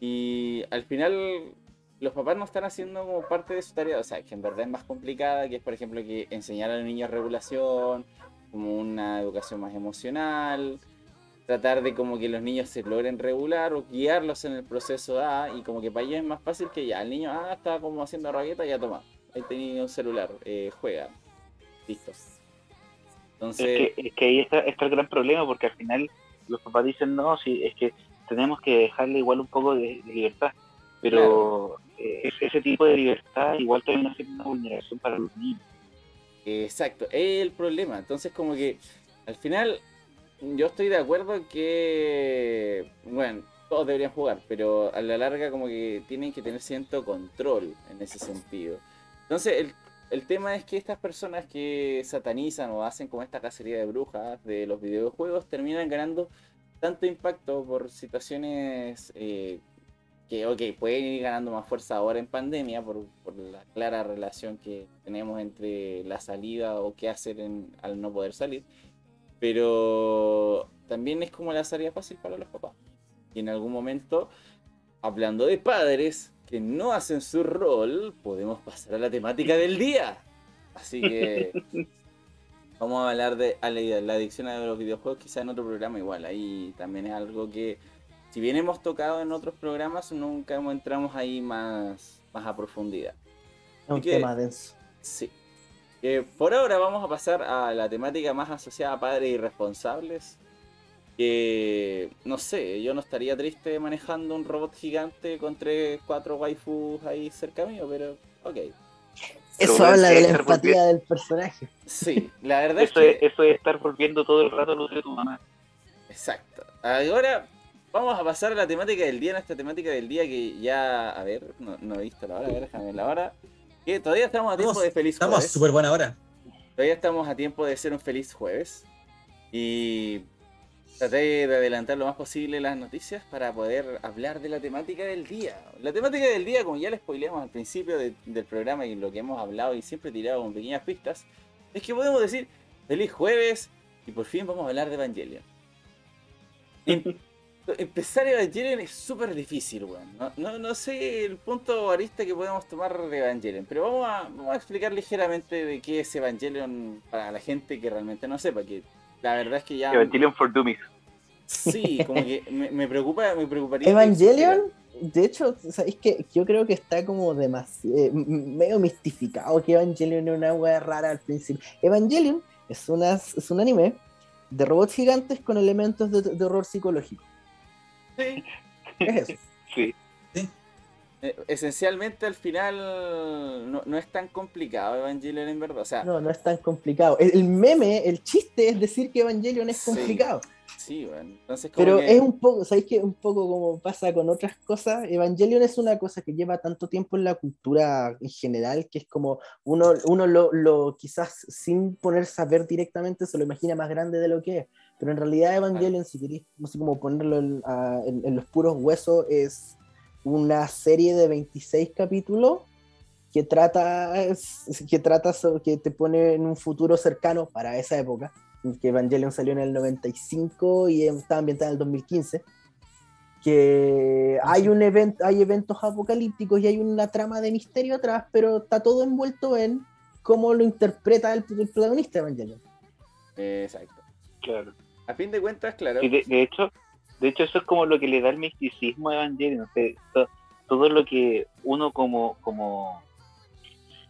Y al final los papás no están haciendo como parte de su tarea, o sea, que en verdad es más complicada, que es por ejemplo que enseñar a los niños regulación, como una educación más emocional, tratar de como que los niños se logren regular o guiarlos en el proceso A y como que para ellos es más fácil que ya el niño ah, está como haciendo raqueta, ya toma, ahí tenía un celular, eh, juega, listo. Entonces, Es que, es que ahí está, está el gran problema, porque al final los papás dicen, no, sí, es que tenemos que dejarle igual un poco de, de libertad, pero eh, ese- ese tipo de libertad igual termina siendo una vulneración para los niños. Exacto, es el problema. Entonces, como que al final, yo estoy de acuerdo que, bueno, todos deberían jugar, pero a la larga, como que tienen que tener cierto control en ese sentido. Entonces, el, el tema es que estas personas que satanizan o hacen como esta cacería de brujas de los videojuegos terminan ganando tanto impacto por situaciones eh, que, ok, pueden ir ganando más fuerza ahora en pandemia por, la clara relación que tenemos entre la salida o qué hacer en- al no poder salir. Pero también es como la salida fácil para los papás. Y en algún momento, hablando de padres que no hacen su rol, podemos pasar a la temática del día. Así que [LAUGHS] vamos a hablar de a la, la adicción a los videojuegos, quizá en otro programa igual. Ahí también es algo que, si bien hemos tocado en otros programas, nunca entramos ahí más, más a profundidad. Es un que- tema denso. Sí. Eh, por ahora vamos a pasar a la temática más asociada a padres irresponsables. Que no sé, yo no estaría triste manejando un robot gigante con tres, cuatro waifus ahí cerca mío, pero ok. Eso habla que de la empatía del personaje. Sí, la verdad es Eso que. es, eso es estar volviendo todo el rato lo de tu mamá. Exacto. Ahora vamos a pasar a la temática del día, nuestra temática del día que ya, a ver, no, no he visto la hora, a ver, déjame la hora. Que todavía estamos a tiempo Estamos- de feliz Estamos a jueves. súper buena hora. Todavía estamos a tiempo de ser un feliz jueves. Y traté de adelantar lo más posible las noticias para poder hablar de la temática del día. La temática del día, como ya les spoileamos al principio de- del programa y lo que hemos hablado y siempre tirado con pequeñas pistas, es que podemos decir feliz jueves y por fin vamos a hablar de Evangelion. Em- [LAUGHS] empezar Evangelion es súper difícil, weón. No, no, no sé el punto arista que podemos tomar de Evangelion, pero vamos a, vamos a explicar ligeramente de qué es Evangelion para la gente que realmente no sepa, que la verdad es que ya... Evangelion for Dummies. Sí, como que me, me preocupa, me preocuparía. Evangelion, de hecho, sabéis que yo creo que está como demasiado medio mistificado que Evangelion es una wea rara al principio. Evangelion es, una, es un anime de robots gigantes con elementos de, de horror psicológico. Sí. Es eso. Sí. Eh, Esencialmente al final no, no es tan complicado Evangelion en verdad. O sea, No, no es tan complicado. El, el meme, el chiste es decir que Evangelion es Sí. complicado. sí, weón. Entonces como Pero que- es un poco, ¿sabéis que un poco como pasa con otras cosas? Evangelion es una cosa que lleva tanto tiempo en la cultura en general que es como uno, uno lo, lo quizás sin poner saber directamente se lo imagina más grande de lo que es. Pero en realidad Evangelion, si queréis, no sé cómo ponerlo en, a- en- en los puros huesos, es una serie de 26 capítulos que trata, que trata sobre, que te pone en un futuro cercano para esa época que Evangelion salió en el 95 y estaba ambientada en el 2015, que hay, un evento, hay eventos apocalípticos y hay una trama de misterio atrás, pero está todo envuelto en cómo lo interpreta el, el protagonista de Evangelion. exacto. Claro. A fin de cuentas, claro. Y de, de hecho, de hecho eso es como lo que le da el misticismo a Evangelion. o sea, to- todo lo que uno como, como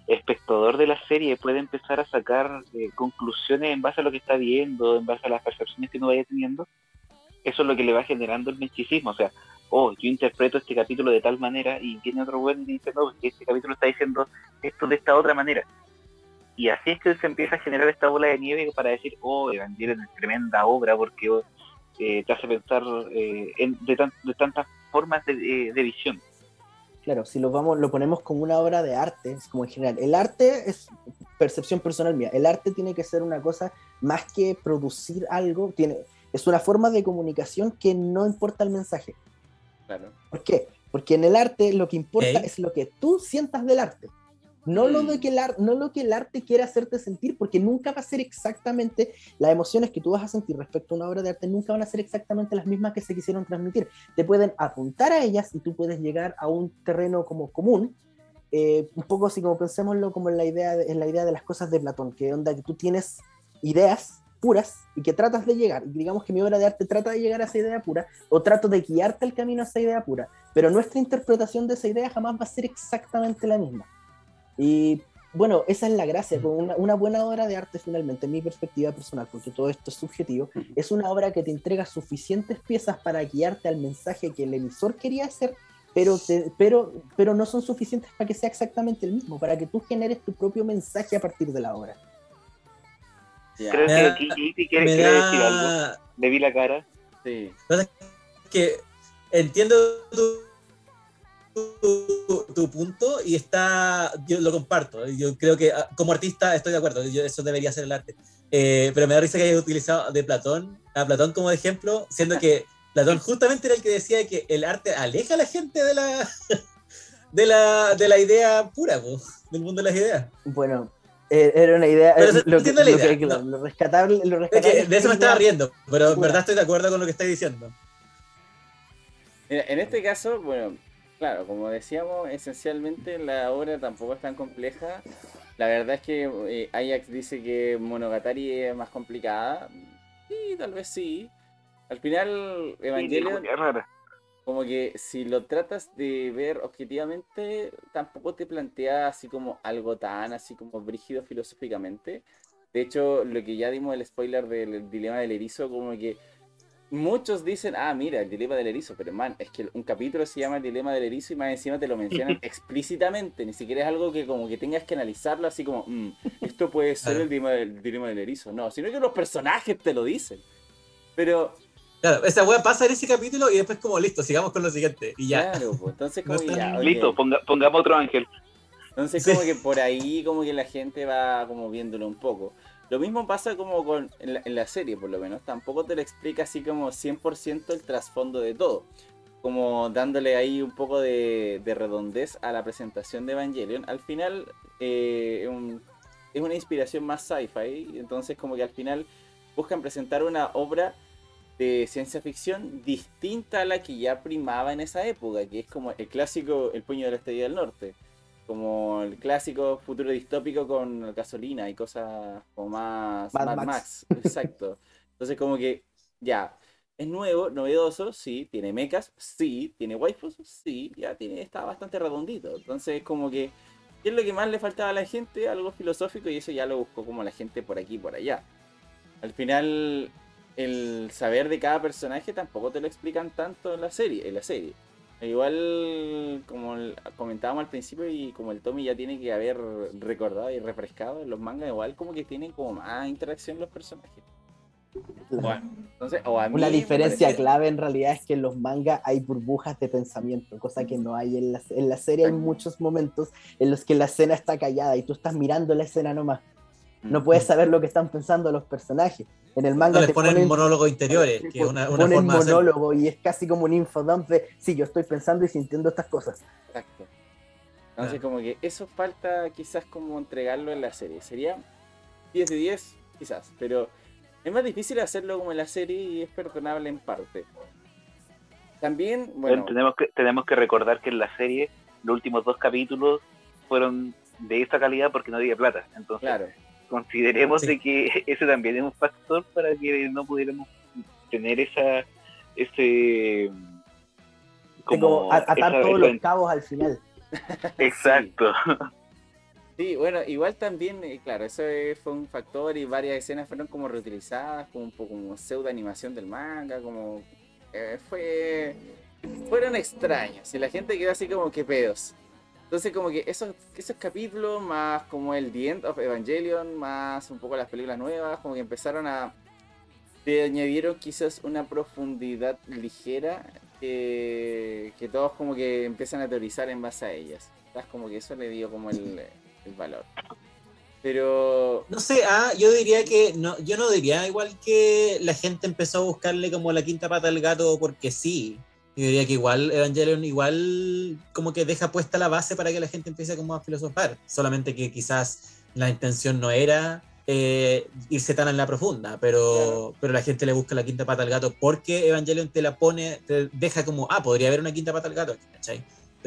espectador de la serie puede empezar a sacar eh, conclusiones en base a lo que está viendo, en base a las percepciones que uno vaya teniendo, eso es lo que le va generando el misticismo. O sea, oh, yo interpreto este capítulo de tal manera y viene otro bueno y dice, no, este capítulo está diciendo esto de esta otra manera. Y así es que se empieza a generar esta bola de nieve para decir, oh, Evangelion es tremenda obra porque oh, eh, te hace pensar eh, en- de, tan- de tantas formas de, eh, de visión. Claro, si lo, vamos, lo ponemos como una obra de arte, es como en general, el arte es percepción personal mía, el arte tiene que ser una cosa más que producir algo, tiene, es una forma de comunicación que no importa el mensaje. claro. ¿Por qué? Porque en el arte lo que importa es lo que tú sientas del arte. No lo, de que el arte quiere hacerte sentir, porque nunca va a ser exactamente las emociones que tú vas a sentir respecto a una obra de arte, nunca van a ser exactamente las mismas que se quisieron transmitir. Te pueden apuntar a ellas y tú puedes llegar a un terreno como común, eh, un poco así como pensémoslo como en la, idea de, la idea de las cosas de Platón, que onda que tú tienes ideas puras y que tratas de llegar, digamos que mi obra de arte trata de llegar a esa idea pura, o trato de guiarte el camino a esa idea pura, pero nuestra interpretación de esa idea jamás va a ser exactamente la misma. Y bueno, esa es la gracia, con una, una buena obra de arte finalmente, en mi perspectiva personal, porque todo esto es subjetivo, es una obra que te entrega suficientes piezas para guiarte al mensaje que el emisor quería hacer, pero, te- pero, pero no son suficientes para que sea exactamente el mismo, para que tú generes tu propio mensaje a partir de la obra. Ya, Creo Me que da- aquí Kitty quiere, quiere decir algo. da Le vi la cara. sí. que entiendo tu, tu, tu punto y está, yo lo comparto. Yo creo que ah, como artista estoy de acuerdo, yo- eso debería ser el arte. Eh, pero me da risa que hayas utilizado de Platón, a Platón como ejemplo, siendo que [LAUGHS] Platón justamente era el que decía que el arte aleja a la gente de la, [LAUGHS] de la, de la idea pura, po, del mundo de las ideas. Bueno, eh, era una idea. Pero eh, lo, que, la lo idea, que- no. lo rescatable, lo Es rescatable que es de eso me que estaba riendo, pero en verdad estoy de acuerdo con lo que estás diciendo. En este caso, bueno, claro, como decíamos, esencialmente la obra tampoco es tan compleja. La verdad es que eh, Ajax dice que Monogatari es más complicada. Sí, tal vez sí. Al final, Evangelion, como que si lo tratas de ver objetivamente, tampoco te plantea así como algo tan así como brígido filosóficamente. De hecho, lo que ya dimos el spoiler del dilema del erizo, como que muchos dicen, ah, mira, el dilema del erizo, pero man, es que un capítulo se llama el dilema del erizo y más encima te lo mencionan [LAUGHS] explícitamente, ni siquiera es algo que como que tengas que analizarlo así como, "Mm, esto puede ser el dilema, del, dilema del erizo, no, sino que los personajes te lo dicen. Pero, Claro, esa wea pasa en ese capítulo y después como listo, sigamos con lo siguiente. Y ya. claro, pues entonces [LAUGHS] No como que están- ya. Listo, ponga- pongamos otro ángel. Entonces Sí. como que por ahí como que la gente va como viéndolo un poco. Lo mismo pasa como con en la, en la serie por lo menos. Tampoco te lo explica así como 100% el trasfondo de todo. Como dándole ahí un poco de, de redondez a la presentación de Evangelion. Al final eh, es una inspiración más sci-fi. Entonces como que al final buscan presentar una obra de ciencia ficción distinta a la que ya primaba en esa época, que es como el clásico El puño de la estrella del norte, como el clásico futuro distópico con gasolina y cosas como más Mad Mad Max. Max, exacto. Entonces como que ya, es nuevo, novedoso, sí, tiene mechas, sí, tiene waifus, sí, ya tiene, está bastante redondito. Entonces como que, ¿qué es lo que más le faltaba a la gente? Algo filosófico y eso ya lo buscó como la gente por aquí y por allá. Al final, el saber de cada personaje tampoco te lo explican tanto en la serie. En la serie. Igual, como el- comentábamos al principio, y como el Tommy ya tiene que haber recordado y refrescado en los mangas, igual como que tienen como más interacción los personajes. Bueno, entonces, o a mí Una diferencia parece- clave en realidad es que en los mangas hay burbujas de pensamiento, cosa que no hay en la, en la serie. Hay muchos momentos en los que la escena está callada y tú estás mirando la escena nomás. No Mm. puedes saber lo que están pensando los personajes. En el manga No les te ponen, ponen, monólogos interiores, que es una, una ponen forma de hacerlo. monólogo y es casi como un infodump de, sí, yo estoy pensando y sintiendo estas cosas. Exacto. Entonces, Ah. como que eso falta quizás como entregarlo en la serie. Sería 10 de 10, quizás, pero es más difícil hacerlo como en la serie y es perdonable en parte. También, bueno, tenemos, que, tenemos que recordar que en la serie los últimos dos capítulos fueron de esta calidad porque no había plata. Entonces, claro, consideremos Sí. de que [LAUGHS] ese también es un factor para que no pudiéramos tener esa ese Como, atar todos los cabos al final. [LAUGHS] exacto Sí, bueno, igual también, eh, claro, eso fue un factor y varias escenas fueron como reutilizadas, como un poco como pseudo animación del manga, como eh, fue fueron extraños y la gente quedó así como que pedos. Entonces como que esos, esos capítulos más como el The End of Evangelion, más un poco las películas nuevas, como que empezaron a te añadieron quizás una profundidad ligera que, todos como que empiezan a teorizar en base a ellas. Quizás como que eso le dio como el, el valor. Pero No sé, ah, yo diría que no, yo no diría igual que la gente empezó a buscarle como la quinta pata al gato porque sí. Yo diría que igual Evangelion igual como que deja puesta la base para que la gente empiece como a filosofar. Solamente que quizás la intención no era eh, irse tan en la profunda, pero, Claro. pero la gente le busca la quinta pata al gato porque Evangelion te la pone, te deja como, ah, podría haber una quinta pata al gato, ¿cachai?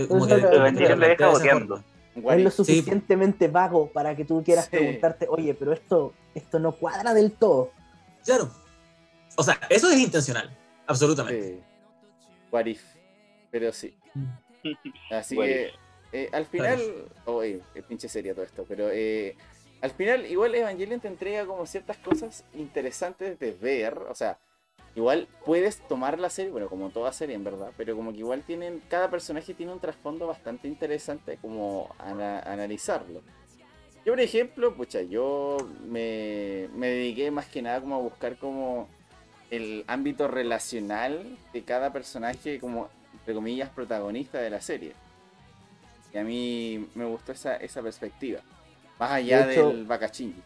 Como te Evangelion le deja es lo Sí. suficientemente vago para que tú quieras Sí. preguntarte, oye, pero esto, esto no cuadra del todo. Claro. O sea, eso es intencional, absolutamente. sí. What if. Pero sí. [LAUGHS] Así What que eh, al final, oye, es pinche seria todo esto, pero eh, al final igual Evangelion te entrega como ciertas cosas interesantes de ver, o sea, igual puedes tomar la serie, bueno, como toda serie en verdad, pero como que igual tienen, cada personaje tiene un trasfondo bastante interesante como ana- analizarlo. Yo, por ejemplo, pucha, yo me, me dediqué más que nada como a buscar como el ámbito relacional de cada personaje como, entre comillas, protagonista de la serie. Y a mí me gustó esa, esa perspectiva. Más allá De hecho- del Bakachingi.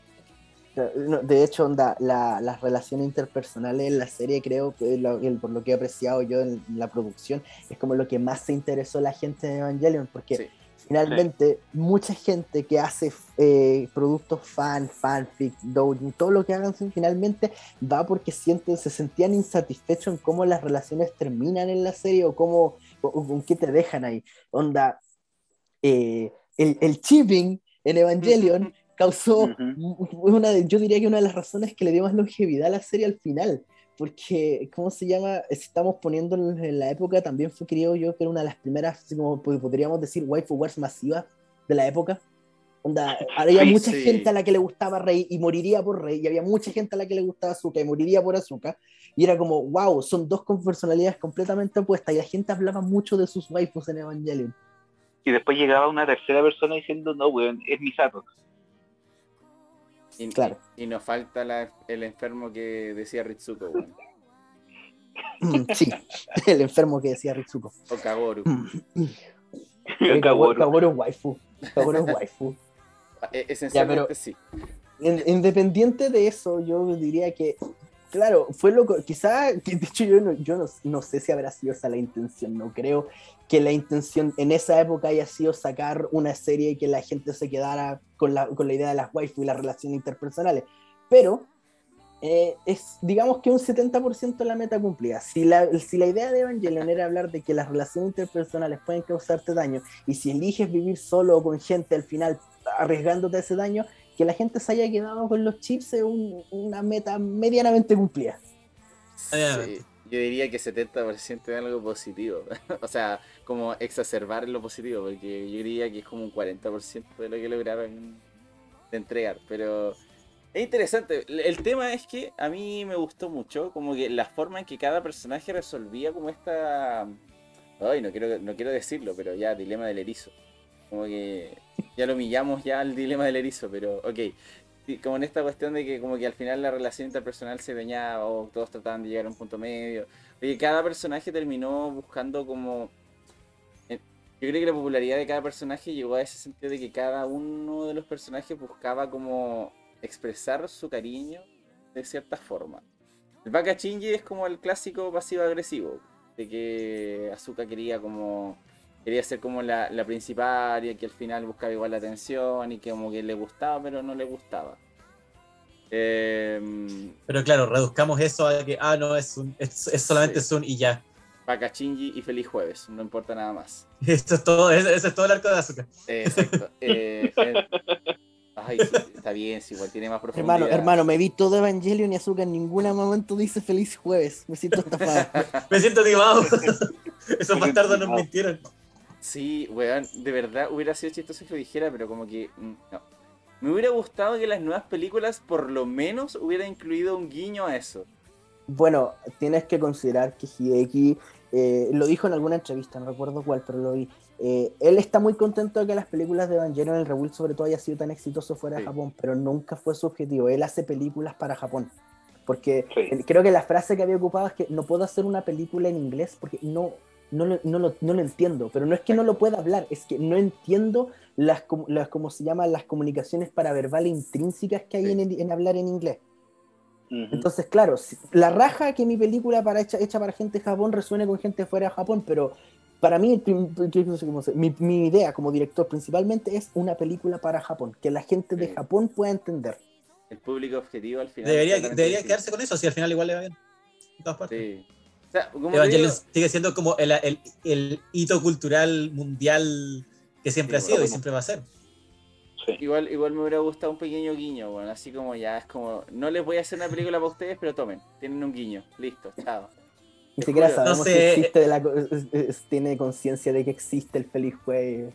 De hecho, onda, la- las relaciones interpersonales en la serie, creo, que lo- por lo que he apreciado yo en la producción, es como lo que más se interesó la gente de Evangelion, porque Sí. Finalmente mucha gente que hace eh, productos fan, fanfic, doujin, todo lo que hagan finalmente va porque sienten, se sentían insatisfechos en cómo las relaciones terminan en la serie o cómo, o, con qué te dejan ahí. Onda, eh, el, el chipping en Evangelion causó una de, yo diría que una de las razones que le dio más longevidad a la serie al final. Porque, ¿cómo se llama? Estamos poniendo en, la época, también fue, creo yo, que era una de las primeras, como pod- podríamos decir, waifu wars masivas de la época. Onda, había mucha sí. gente a la que le gustaba Rey y moriría por Rey, y había mucha gente a la que le gustaba Azuka y moriría por Azuka. Y era como, wow, son dos con personalidades completamente opuestas, y la gente hablaba mucho de sus waifus en Evangelion. y después llegaba una tercera persona diciendo no weón es Misato Y, Claro. y, y nos falta la- el enfermo que decía Ritsuko. Mm, sí, [LAUGHS] el enfermo que decía Ritsuko. o Kagoru. Oye, Kaworu. Kaworu es waifu. Kaworu es waifu. [LAUGHS] Esencialmente pero- sí. In- Independiente de eso, yo diría que, claro, fue loco. Quizá, [LAUGHS] de hecho, yo, no, yo no, sé si habrá sido esa la intención. No creo que la intención en esa época haya sido sacar una serie y que la gente se quedara con la, con la idea de las waifu y las relaciones interpersonales. Pero eh, es, digamos que un 70% la meta cumplida. Si la, si la idea de Evangelion era hablar de que las relaciones interpersonales pueden causarte daño, y si eliges vivir solo o con gente al final arriesgándote ese daño, que la gente se haya quedado con los chips es un- una meta medianamente cumplida. Sí, yo diría que 70% es algo positivo. [LAUGHS] o sea, como exacerbar lo positivo, porque yo diría que es como un 40% de lo que lograron de entregar. Pero es interesante. El- El tema es que a mí me gustó mucho, como que la forma en que cada personaje resolvía como esta... Ay, no quiero, no quiero decirlo, pero ya, dilema del erizo. Como que ya lo humillamos ya al dilema del erizo, pero ok. Como en esta cuestión de que como que al final la relación interpersonal se dañaba o todos trataban de llegar a un punto medio. Oye, cada personaje terminó buscando como... eh, Yo creo que la popularidad de cada personaje llegó a ese sentido de que cada uno de los personajes buscaba como expresar su cariño de cierta forma. El Baka es como el clásico pasivo-agresivo, de que Asuka quería como quería ser como la, la principal y que al final buscaba igual la atención y que como que le gustaba pero no le gustaba. Eh, Pero claro, reduzcamos eso a que, ah, no, es, un, es, es solamente Sí. Sun y ya. Baka Shinji y Feliz Jueves, no importa nada más. [LAUGHS] Esto es todo, ese, ese es todo el arco de. [LAUGHS] Eh, exacto. Eh, eh, ay, sí, está bien, sí, igual tiene más profundidad. Hermano, hermano, me vi todo Evangelion y Azúcar en ningún momento dice feliz jueves. Me siento estafado. [LAUGHS] Me siento timado. Esos bastardos nos mintieron. Sí, weón, de verdad hubiera sido chistoso que lo dijera, pero como que mm, no. Me hubiera gustado que las nuevas películas por lo menos hubiera incluido un guiño a eso. Bueno, tienes que considerar que Hideki eh, lo dijo en alguna entrevista, no recuerdo cuál, pero lo vi. Eh, él está muy contento de que las películas de Evangelion, el Rebuild sobre todo, haya sido tan exitoso fuera de. Japón, pero nunca fue su objetivo. Él hace películas para Japón. Porque Sí. creo que la frase que había ocupado es que no puedo hacer una película en inglés porque no, no, lo, no, lo, no lo entiendo. Pero no es que no lo pueda hablar, es que no entiendo las, las como se llaman, las comunicaciones paraverbales intrínsecas que hay Sí. en, el- en hablar en inglés. Entonces, claro, la raja que mi película para hecha, hecha para gente de Japón resuene con gente fuera de Japón, pero para mí, mi, mi idea como director principalmente es una película para Japón, que la gente de. Japón pueda entender. El público objetivo al final. Debería, debería quedarse con eso, si al final igual le va bien. En todas partes. Sí. O sea, como te Evangelion digo, sigue siendo como el, el- el hito cultural mundial que siempre Sí, ha sido y siempre va a ser. Sí. igual, igual me hubiera gustado un pequeño guiño, bueno, así como ya es como, no les voy a hacer una película para ustedes, pero tomen, tienen un guiño, listo, chao. Ni siquiera sabemos No si sé. existe de la, tiene conciencia de que existe el feliz jueves.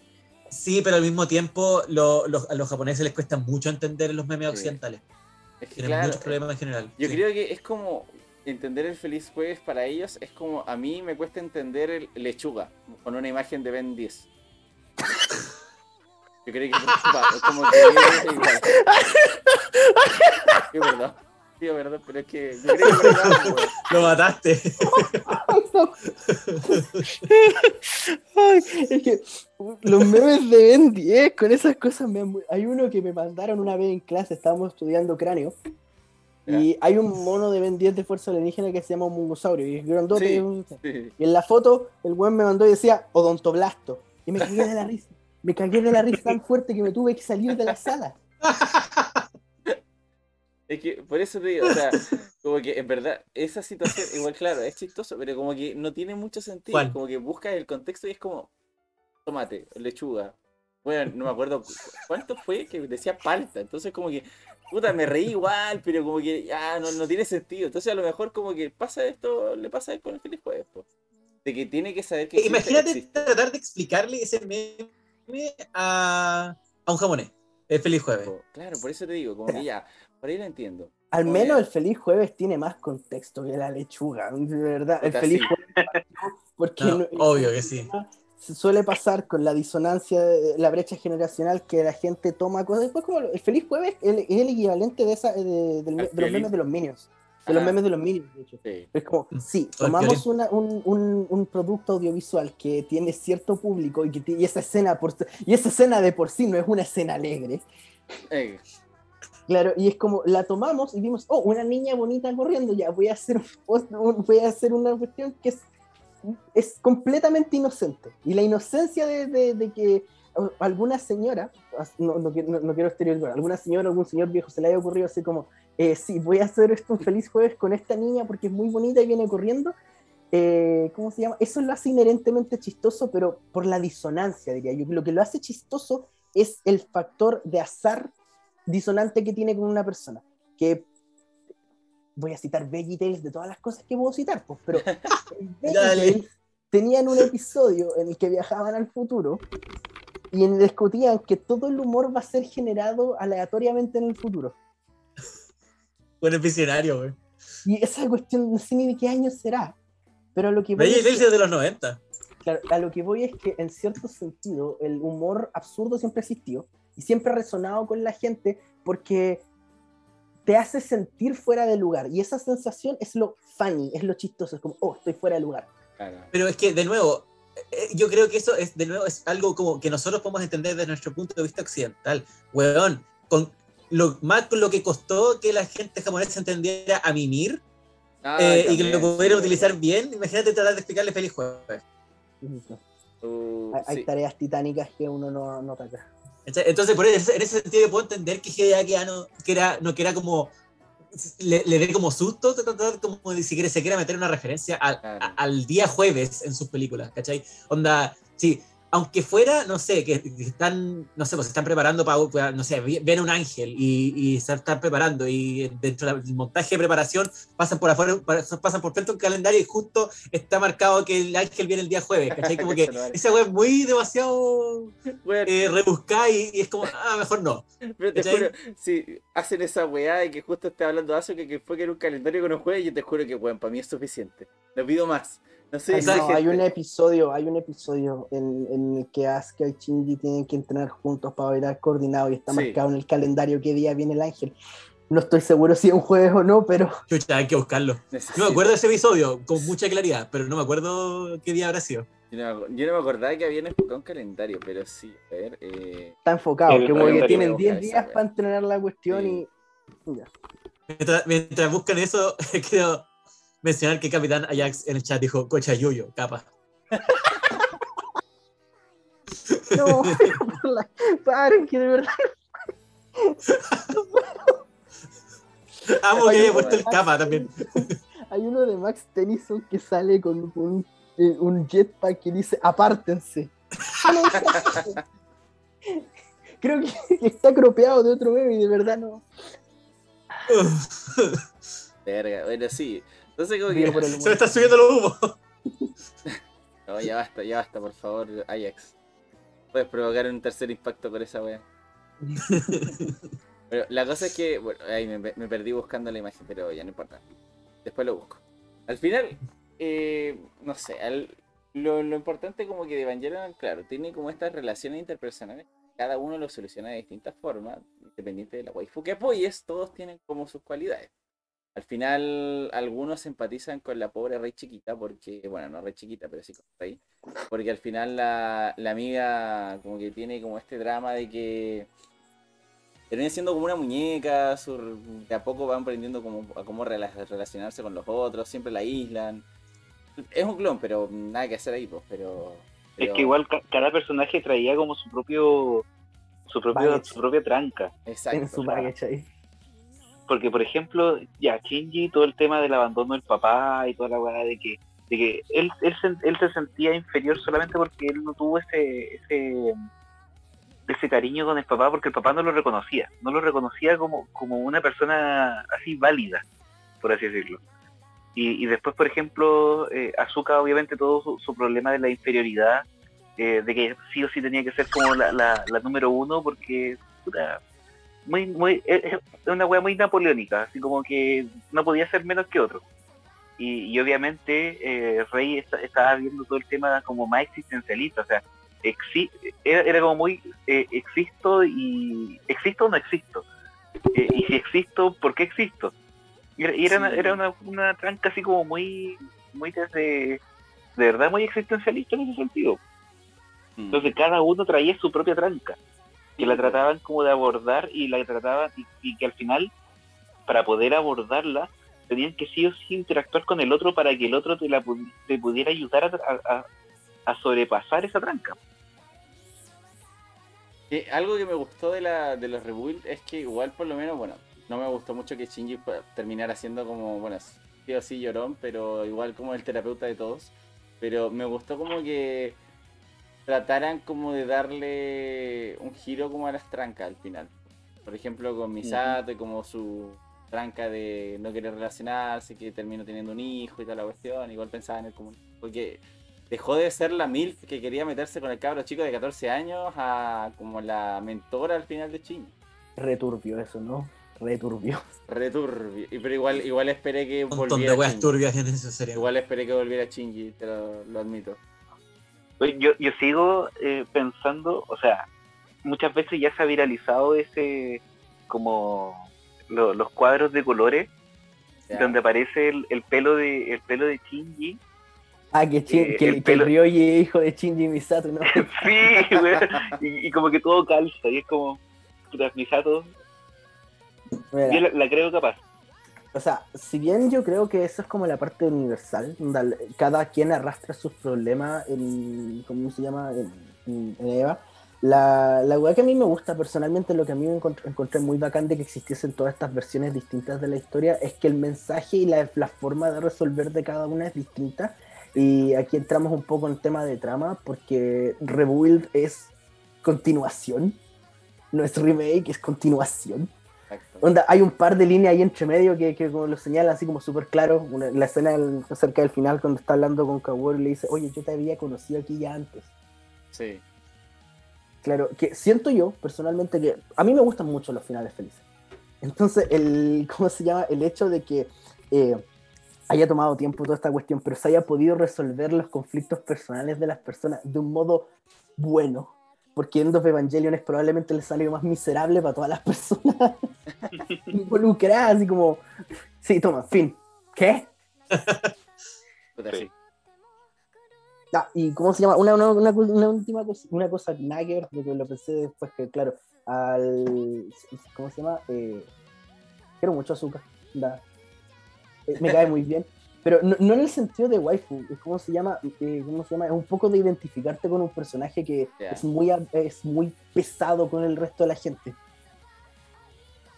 Sí, pero al mismo tiempo lo- a los japoneses les cuesta mucho entender los memes Sí. occidentales. Es que Tienen claro, muchos problemas en general. yo Sí. creo que es como entender el feliz jueves para ellos, es como a mí me cuesta entender el lechuga con una imagen de Ben 10. Yo creo que es como que es igual. Sí, perdón. Sí, perdón, pero es que yo creo que es verdad, weón. Lo mataste. Ay, es que los memes de Ben 10 con esas cosas me han Hay uno que me mandaron una vez en clase, estábamos estudiando cráneo. Y hay un mono de Ben 10 de fuerza alienígena que se llama un mungosaurio. Y es grandote. Sí. es un- Sí. Y en la foto, el weón me mandó y decía odontoblasto. Y me cagué de la risa. Me cagué de la risa tan fuerte que me tuve que salir de la sala. [LAUGHS] Es que por eso te digo, o sea, como que en verdad esa situación, igual claro, es chistoso, pero como que no tiene mucho sentido. ¿Cuál? Como que buscas el contexto y es como tomate, lechuga. Bueno, no me acuerdo cu- cuánto fue que decía palta. Entonces como que, puta, me reí igual, pero como que ya no, no tiene sentido. Entonces a lo mejor como que pasa esto, le pasa con el feliz jueves, po. De que tiene que saber que existe, Imagínate existe. tratar de explicarle ese meme a, a un japonés. El feliz jueves. Claro, por eso te digo, como que ya, por ahí lo entiendo. Al menos el feliz jueves tiene más contexto que la lechuga. De verdad, el feliz sí. jueves. Porque No, no- obvio que sí. Se suele pasar con la disonancia, de- la brecha generacional que la gente toma cosas. Después, como el feliz jueves es el equivalente de, esa, de, los memes de los Minions. De los Ah, memes de los Minions, de hecho. sí. Es como, sí, O el tomamos una- un, un- un producto audiovisual que tiene cierto público y, que y esa escena por, y esa escena de por sí no es una escena alegre. Eh, Claro, y es como la tomamos y vimos, oh, una niña bonita corriendo, ya voy a hacer, un voy a hacer una cuestión que es, es completamente inocente. Y la inocencia de, de- que alguna señora, no, no quiero estereotipar, alguna señora, algún señor viejo se le haya ocurrido así como, eh, sí, voy a hacer esto un feliz jueves con esta niña porque es muy bonita y viene corriendo. Eh, ¿Cómo se llama? Eso lo hace inherentemente chistoso, pero por la disonancia, diría yo. Lo que lo hace chistoso es el factor de azar disonante que tiene con una persona. Que voy a citar Veggie Tales de todas las cosas que puedo citar, pues, pero. [LAUGHS] Tales tenían un episodio en el que viajaban al futuro y en el discutían que todo el humor va a ser generado aleatoriamente en el futuro. Buen visionario, güey. Y esa cuestión, no sé ni de qué año será, pero a lo que voy Veggie es que- Tales es de los 90. Claro, a lo que voy es que en cierto sentido el humor absurdo siempre ha existido y siempre ha resonado con la gente porque te hace sentir fuera de lugar y esa sensación es lo funny, es lo chistoso, es como, oh, estoy fuera de lugar. Pero es que, de nuevo, eh, yo creo que eso es, de nuevo, es algo como que nosotros podemos entender desde nuestro punto de vista occidental. Weón, con lo, más con lo que costó que la gente japonesa entendiera a mimir Ah, eh, y que lo pudieran sí. utilizar bien, imagínate tratar de explicarle feliz jueves. Uh, Hay, hay sí. tareas titánicas que uno no, no toca. Entonces, por eso, en ese sentido, yo puedo entender que Hideaki Anno, que era, no, que era como. Le, le dé como susto tratar como si quiere, se quiera meter una referencia al, a- al día jueves en sus películas, ¿cachai? Onda, sí, aunque fuera, no sé, que, que están, no sé, pues están preparando para, no sé, ven un ángel y, y se están preparando y dentro del montaje de preparación pasan por afuera, pasan por frente un calendario y justo está marcado que el ángel viene el día jueves, ¿cachai? Como que [LAUGHS] esa web es muy demasiado Bueno, eh, rebuscada y, y es como, ah, mejor no. pero te juro, si hacen esa weá y que justo esté hablando de eso, que, que fue que era un calendario con un jueves, yo te juro que, weón, para mí es suficiente. No pido más. No Hay, no, exigente. hay un episodio, hay un episodio en, en el que Asuka y Shinji tienen que entrenar juntos para bailar coordinado y está Sí. marcado en el calendario qué día viene el ángel. No estoy seguro si es un jueves o no, pero [LAUGHS] Chucha, hay que buscarlo. Necesito- No me acuerdo de ese episodio con mucha claridad, pero no me acuerdo qué día habrá sido. Yo no, me acu- yo no me acordaba que habían enfocado un calendario, pero sí, a ver. Eh, está enfocado, como que tienen de 10 Asuka, días esa para entrenar la cuestión Sí. y ya. Mientras, mientras buscan eso, [LAUGHS] quiero mencionar que Capitán Ajax en el chat dijo Cocha Yuyo, capa. [LAUGHS] No, pero por la- paren, que de verdad. [LAUGHS] Amo que Ay, haya puesto el capa también. [LAUGHS] Hay uno de Max Tennyson que sale con un, eh, un jetpack que dice apártense. Creo que está cropeado de otro meme y de verdad no. verga, bueno, sí. Entonces, como que. por el Se me está subiendo los humos. [LAUGHS] No, ya basta, ya basta, por favor, Ajax. Puedes provocar un tercer impacto con esa wea. [LAUGHS] Pero la cosa es que, bueno, ahí me, me perdí buscando la imagen, pero ya no importa. Después lo busco. Al final, eh, no sé, al- lo, lo importante como que de Evangelion, claro, tiene como estas relaciones interpersonales. Cada uno lo soluciona de distintas formas, independiente de la waifu que apoyes, todos tienen como sus cualidades. Al final, algunos empatizan con la pobre Rey Chiquita, porque, bueno, no Rey Chiquita, pero sí con Rey, porque al final la, la amiga como que tiene como este drama de que termina siendo como una muñeca, de a poco van aprendiendo cómo, a cómo rela- relacionarse con los otros, siempre la aíslan. Es un clon, pero nada que hacer ahí, pues, pero... Es que igual ca- cada personaje traía como su propio su propio su propia tranca. Exacto. En [LAUGHS] su ahí. Porque por ejemplo, ya Shinji, todo el tema del abandono del papá y toda la weá de que, de que él, él, se, él se sentía inferior solamente porque él no tuvo ese, ese ese cariño con el papá porque el papá no lo reconocía, no lo reconocía como, como una persona así válida, por así decirlo. Y, y después, por ejemplo, eh, Azuka, obviamente, todo su, su problema de la inferioridad, eh, de que sí o sí tenía que ser como la, la, número uno, porque muy, muy, es una wea muy napoleónica, así como que no podía ser menos que otro. Y, y obviamente eh, Rey está- estaba viendo todo el tema como más existencialista, o sea, exi- era, era como muy eh, existo y existo o no existo. Eh, y si existo, ¿por qué existo? Y era, y era, una, era una, una tranca así como muy, muy desde, de verdad muy existencialista en ese sentido. Mm. Entonces cada uno traía su propia tranca, que la trataban como de abordar y la trataban, y, que al final, para poder abordarla, tenían que sí o sí interactuar con el otro para que el otro te, la, te pudiera ayudar a, a- a- sobrepasar esa tranca. Que algo que me gustó de, la, de los rebuild es que igual por lo menos, bueno, no me gustó mucho que Shinji terminara siendo como, bueno, sí o sí llorón, pero igual como el terapeuta de todos. Pero me gustó como que trataran como de darle un giro como a las trancas al final. Por ejemplo, con Misato y como su tranca de no querer relacionarse, que terminó teniendo un hijo y toda la cuestión. Igual pensaba en él como... Porque dejó de ser la MILF que quería meterse con el cabro chico de 14 años a como la mentora al final de Shinji. Returbio eso, ¿no? Returbio. Returbio. Y pero igual, igual esperé que Un montón de volviera weas turbias en esa serie. Igual esperé que volviera Shinji, te lo, lo admito. Yo, yo sigo eh, pensando, o sea, muchas veces ya se ha viralizado ese, como lo- los cuadros de colores, donde aparece el, el pelo de el pelo de Shinji. Ah, que, Eh, que, el que el pelo- Ryoji es hijo de Shinji Misato, ¿no? [LAUGHS] sí, weón, y, y como que todo calza, y es como, puta, Misato, Mira, yo la, la creo capaz. O sea, si bien yo creo que eso es como la parte universal, cada quien arrastra sus problemas en, ¿cómo se llama? En, Eva. La, la weá que a mí me gusta personalmente, lo que a mí me encont- encontré muy bacán de que existiesen todas estas versiones distintas de la historia, es que el mensaje y la, la forma de resolver de cada una es distinta. Y aquí entramos un poco en tema de trama, porque Rebuild es continuación, no es remake, es continuación. Onda, hay un par de líneas ahí entre medio que, que como lo señalan así como súper claro. Una- la escena del- cerca del final cuando está hablando con Kaworu le dice, oye, yo te había conocido aquí ya antes. Sí. Claro, que siento yo personalmente que a mí me gustan mucho los finales felices. Entonces, el, [LAUGHS] ¿cómo se llama? El hecho de que eh, haya tomado tiempo toda esta cuestión, pero se haya podido resolver los conflictos personales de las personas de un modo bueno. Porque End of Evangelion es probablemente el escenario más miserable para todas las personas [LAUGHS] involucradas, así como, sí, toma, fin. ¿Qué? Sí. sí. Ah, y cómo se llama, una, una, una, una última cosa, una cosa nada que ver, porque lo pensé después que, claro, al. ¿Cómo se llama? Eh, quiero mucho azúcar. da. Eh, me cae muy bien. Pero no, no en el sentido de waifu, es ¿cómo se llama? Eh, ¿Cómo se llama? Es un poco de identificarte con un personaje que Ya. es, muy, es muy pesado con el resto de la gente.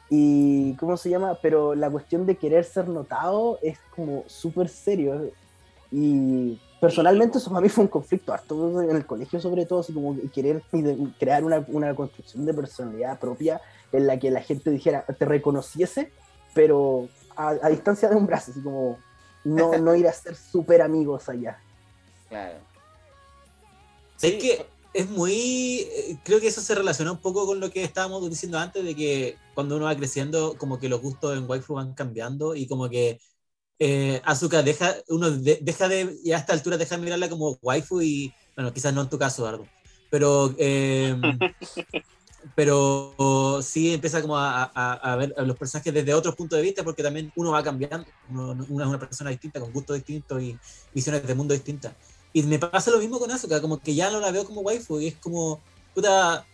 Y ¿cómo se llama? Pero la cuestión de querer ser notado es como súper serio. Y personalmente eso para mí fue un conflicto harto en el colegio sobre todo, así como querer crear una, una construcción de personalidad propia en la que la gente dijera, te reconociese, pero a, a distancia de un brazo, así como no, no ir a ser súper amigos allá. Claro. Es Sí. que es muy. eh, Creo que eso se relaciona un poco con lo que estábamos diciendo antes, de que cuando uno va creciendo, como que los gustos en waifu van cambiando y como que eh, deja, uno de- deja de, y a esta altura deja de mirarla como waifu y, bueno, quizás no en tu caso, Ardo, pero, eh, [LAUGHS] pero sí empieza como a, a- a ver a los personajes desde otros puntos de vista porque también uno va cambiando, uno, uno es una persona distinta, con gustos distintos y visiones de mundo distintas. Y me pasa lo mismo con Asuka, como que ya no la veo como waifu y es como, puta,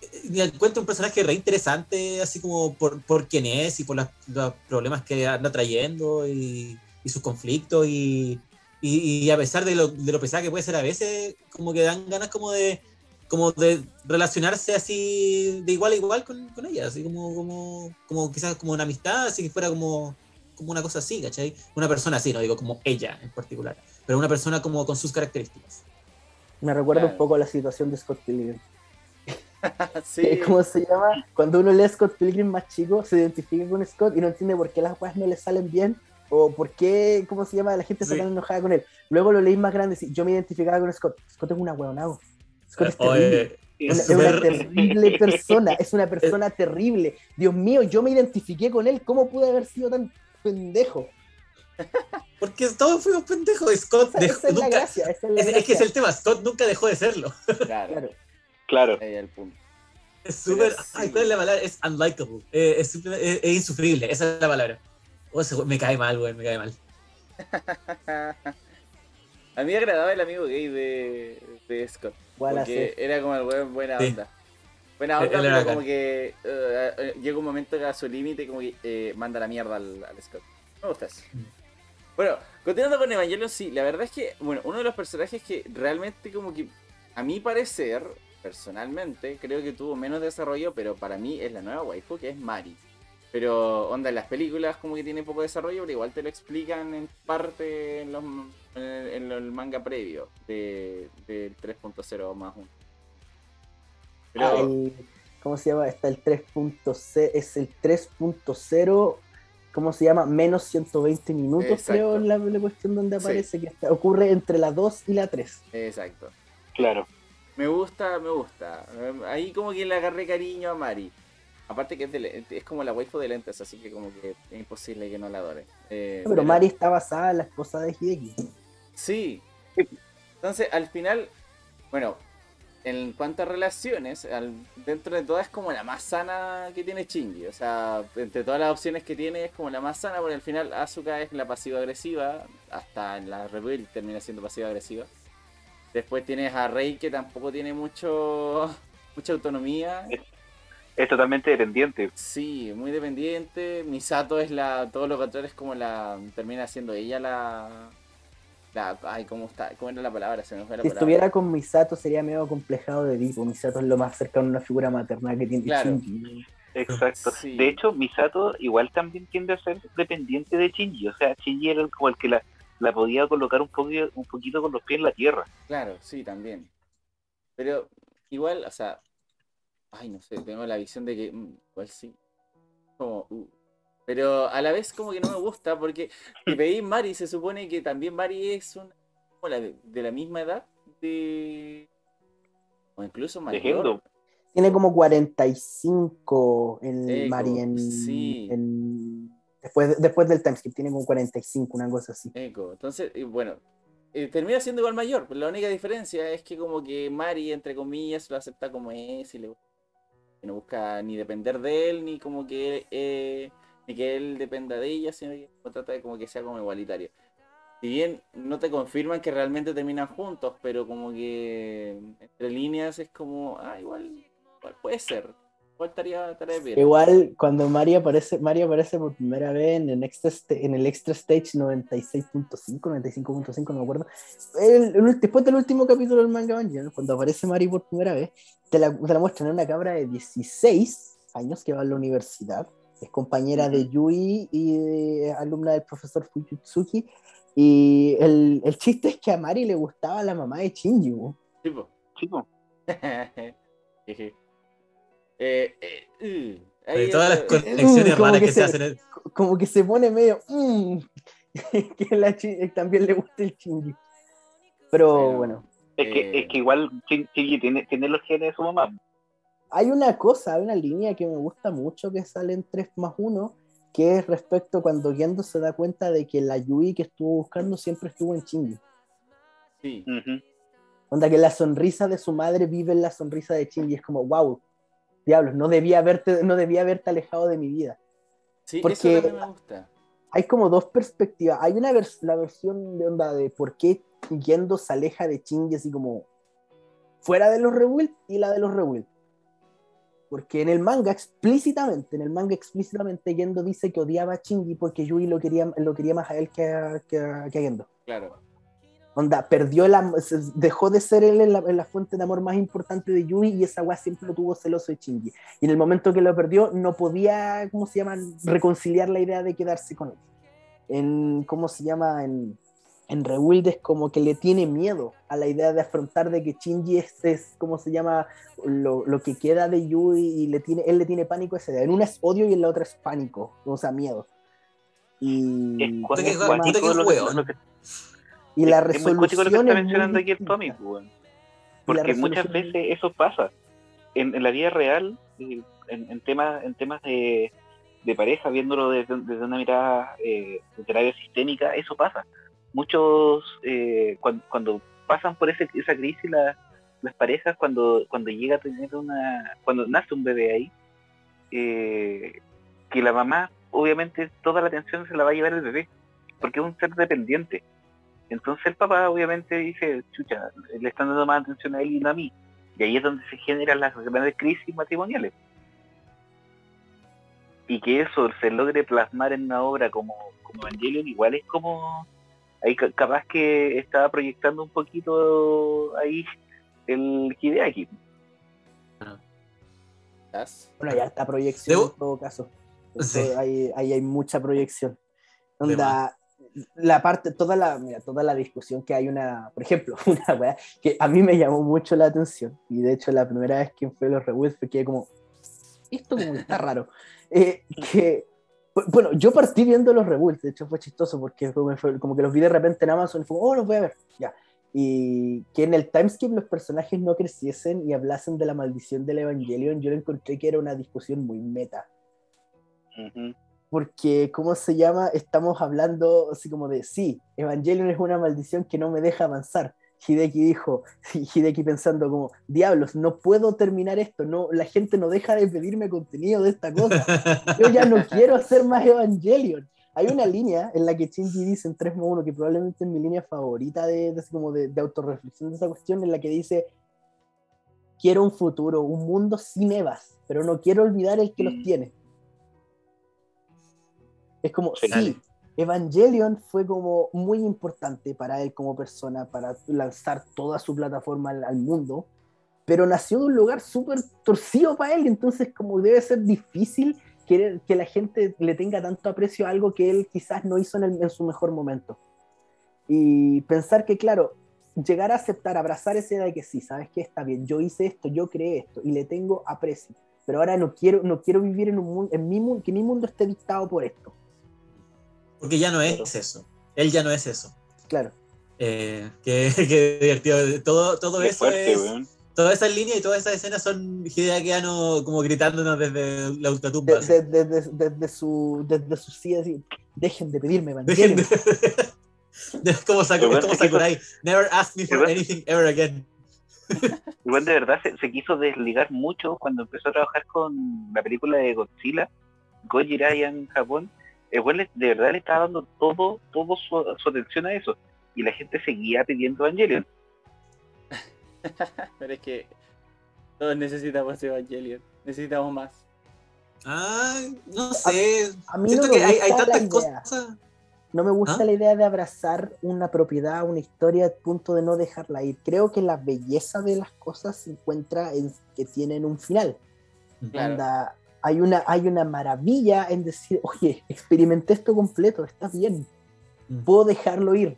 eh, me encuentro un personaje re interesante, así como por, por quién es y por las- los problemas que anda trayendo y, y sus conflictos y, y, y a pesar de lo, de lo pesada que puede ser a veces, como que dan ganas como de como de relacionarse así de igual a igual con, con ella, así como, como, como quizás como una amistad, así que fuera como, como una cosa así, ¿cachai? Una persona así, no digo como ella en particular, pero una persona como con sus características. Me recuerda Claro. un poco a la situación de Scott Pilgrim. [LAUGHS] sí. ¿Cómo se llama? Cuando uno lee Scott Pilgrim más chico, se identifica con Scott y no entiende por qué las cosas no le salen bien o por qué, ¿cómo se llama? La gente está Sí. tan enojada con él. Luego lo leí más grande y yo me identificaba con Scott. Scott es una huevonao. Scott es terrible. Oye, Una- es es una terrible [LAUGHS] persona, es una persona terrible. Dios mío, yo me identifiqué con él. ¿Cómo pude haber sido tan pendejo? [LAUGHS] porque todos fuimos pendejos, Scott Esa, dejó- esa es la gracia. Esa es, la es, es que es el tema, Scott nunca dejó de serlo. Claro. Claro. Claro. Ahí el punto. Es súper, sí. ay, ¿cuál es la palabra? Es unlikable, eh, es, simple- es- es insufrible, esa es la palabra. Oh, me cae mal, güey, me cae mal. [LAUGHS] A mí me agradaba el amigo gay de, de Scott. Porque era como el weón buena Sí. onda. Buena onda, pero como que eh, llega un momento que a su límite como que eh, manda la mierda al, al Scott. Me gusta eso. Mm. Bueno, continuando con Evangelion, sí, la verdad es que, bueno, uno de los personajes que realmente como que, a mi parecer, personalmente, creo que tuvo menos desarrollo, pero para mí es la nueva waifu, que es Mari. Pero, onda, en las películas como que tiene poco desarrollo, pero igual te lo explican en parte en, los, en, el, en el manga previo de, del 3.0 más 1. Pero, Ah, el- ¿Cómo se llama? Está el 3.0, es el 3.0, ¿cómo se llama? Menos 120 minutos, Exacto. creo, en la, la cuestión donde Sí. aparece, que está- ocurre entre la 2 y la 3. exacto. Claro. Me gusta, me gusta. Ahí como que le agarré cariño a Mari. Aparte que es, de es como la waifu de lentes, así que como que es imposible que no la adore. Eh, Pero Mari está basada en la esposa de Hideki. Sí. Entonces, al final, bueno, en cuanto a relaciones, al- dentro de todas es como la más sana que tiene Shinji. O sea, entre todas las opciones que tiene es como la más sana, porque al final Asuka es la pasiva-agresiva, hasta en la Rebuild termina siendo pasiva-agresiva. Después tienes a Rei que tampoco tiene mucho mucha autonomía. Es totalmente dependiente. Sí, muy dependiente. Misato es la. Todo lo contrario es como la. Termina siendo ella la. la ay, ¿cómo está? ¿Cómo era la palabra? Se me fue la Si palabra. estuviera con Misato sería medio complejado de Edipo. Misato es lo más cercano a una figura maternal que tiene Claro. Shinji. Exacto. Sí. De hecho, Misato igual también tiende a ser dependiente de Shinji. O sea, Shinji era como el que la, la podía colocar un, poquito, un poquito con los pies en la tierra. Claro, sí, también. Pero igual, o sea. Ay, no sé, tengo la visión de que. mm, igual sí. Como. uh. Pero a la vez como que no me gusta porque si [LAUGHS] veis Mari, se supone que también Mari es una, como la de, de la misma edad de... O incluso De mayor. Tiene como 45 en Eco, Mari en, sí. en- después, después del timeskip, tiene como 45, una cosa así. Eco. Entonces, bueno, eh, termina siendo igual mayor. pero La única diferencia es que como que Mari, entre comillas, lo acepta como es y le que no busca ni depender de él, ni como que eh, ni que él dependa de ella, sino que trata de como que sea como igualitario. Si bien no te confirman que realmente terminan juntos, pero como que entre líneas es como, ah, igual, igual puede ser. Igual estaría, estaría bien. Igual cuando Mari aparece, Mari aparece por primera vez en el extra, en el extra stage 96.5, 95.5, no me acuerdo. El- el- después del último capítulo del manga Evangelion, cuando aparece Mari por primera vez, te la, te la muestran en una cabra de 16 años que va a la universidad. Es compañera de Yui y eh, alumna del profesor Fujitsuki. Y el, el chiste es que a Mari le gustaba la mamá de Shinji. ¿no? Tipo. [LAUGHS] Eh, eh, uh, ahí De todas las ya- conexiones Mm, raras que que, se- se hacen. en- como que se pone medio mm, [LAUGHS] que la chi- también le gusta el Shinji. Pero bueno, Es que, Eh. es que igual Shinji tiene, tiene los genes de su mamá. hay una cosa, hay una línea que me gusta mucho que sale en 3 más 1, que es respecto cuando Gendo se da cuenta de que la Yui que estuvo buscando siempre estuvo en Shinji. Sí, Ujú. Onda que la sonrisa de su madre vive en la sonrisa de Shinji. Es como, wow, diablos, no debía haberte, no debía haberte alejado de mi vida. sí, Porque- eso me gusta. hay como dos perspectivas. Hay una vers- la versión de onda de por qué Gendo se aleja de Shinji así como fuera de los Rebuild y la de los Rebuild. Porque en el manga explícitamente, en el manga explícitamente Gendo dice que odiaba a Shinji porque Yui lo quería, lo quería más a él que a, que a- que a Gendo. Claro. Onda, perdió se- dejó de ser él en la, en la fuente de amor más importante de Yui y esa weá siempre lo tuvo celoso de Shinji. Y en el momento que lo perdió, no podía, ¿cómo se llama?, reconciliar la idea de quedarse con él. En, ¿cómo se llama?, en, en Rebuild es como que le tiene miedo a la idea de afrontar de que Shinji es, es ¿cómo se llama?, lo, lo que queda de Yui y le tiene, él le tiene pánico a esa idea. En una es odio y en la otra es pánico, o sea, miedo. Y, Es cuático y la es muy resolución lo que está mencionando aquí el. Tommy, pues, Porque muchas resolución- veces eso pasa. En, en la vida real, eh, en, en temas, en temas de, de pareja, viéndolo desde, desde una mirada eh, de terapia sistémica, eso pasa. Muchos, eh, cuando, cuando pasan por ese, esa crisis, la- las parejas, cuando, cuando llega a tener una, cuando nace un bebé ahí, eh, que la mamá, obviamente, toda la atención se la va a llevar el bebé, porque es un ser dependiente. Entonces el papá obviamente dice, chucha, le están dando más atención a él y no a mí. Y ahí es donde se generan las grandes crisis matrimoniales. Y que eso se logre plasmar en una obra como, como Evangelion, igual es como... Ahí ca- capaz que estaba proyectando un poquito ahí el Hideaki. Bueno, hay harta proyección Debo- en todo caso. Sí. Ahí, ahí hay mucha proyección. Onda, la parte, toda la, mira, toda la discusión que hay una, por ejemplo, [LAUGHS] una weá que a mí me llamó mucho la atención, y de hecho la primera vez que fue los reboots fue que como, esto como está raro, [LAUGHS] Eh, que, bu- bueno, yo partí viendo los reboots, de hecho fue chistoso porque como, fue- como que los vi de repente en Amazon y fue, oh, los voy a ver, ya. Y que en el timeskip los personajes no creciesen y hablasen de la maldición del Evangelion, yo lo encontré que era una discusión muy meta Ujú. Porque, ¿cómo se llama? Estamos hablando así como de, sí, Evangelion es una maldición que no me deja avanzar. Hideki dijo, [LAUGHS] Hideki pensando como, diablos, no puedo terminar esto, no, la gente no deja de pedirme contenido de esta cosa. [LAUGHS] Yo ya no quiero hacer más Evangelion. Hay una línea en la que Shinji dice en 3.1, que probablemente es mi línea favorita de, de, así como de, de autorreflexión de esa cuestión, en la que dice, quiero un futuro, un mundo sin Evas, pero no quiero olvidar el que los Mm. tiene. Es como, Sí. sí, Evangelion fue como muy importante para él como persona, para lanzar toda su plataforma al, al mundo, pero nació de un lugar súper torcido para él, entonces como debe ser difícil querer que la gente le tenga tanto aprecio a algo que él quizás no hizo en, el- en su mejor momento. Y pensar que, claro, llegar a aceptar, abrazar esa idea de que sí, sabes que está bien, yo hice esto, yo creé esto y le tengo aprecio, pero ahora no quiero, no quiero vivir en un mundo, en mi mundo, que mi mundo esté dictado por esto. Porque ya no es eso. Él ya no es eso. Claro. Eh, [LAUGHS] qué, qué divertido. Todo, todo Qué eso fuerte, es. weón. Todas esas líneas y todas esas escenas son Hideaki Anno como gritándonos desde la ultratumba. De- de- de- de- Desde su, desde su silla, así, dejen de pedirme [LAUGHS] Dejen Evangelion. de- de- [LAUGHS] como, Saku- Pero como Sakurai. Never ask me for anything ever again. Igual de verdad se, se quiso desligar mucho cuando empezó a trabajar con la película de Godzilla, Gojira en Japón. Le- de verdad le estaba dando todo, todo su, su atención a eso. Y la gente seguía pidiendo Evangelion. [LAUGHS] Pero es que todos necesitamos Evangelion. Necesitamos más. Ah, no sé. a mí Siento no me que hay, hay gusta la tantas idea. cosas. No me gusta ¿Ah? la idea de abrazar una propiedad, una historia, al punto de no dejarla ir. Creo que la belleza de las cosas se encuentra en que tienen un final. Claro. Hay, una, hay una maravilla en decir, oye, experimenté esto completo, está bien, Mm. puedo dejarlo ir.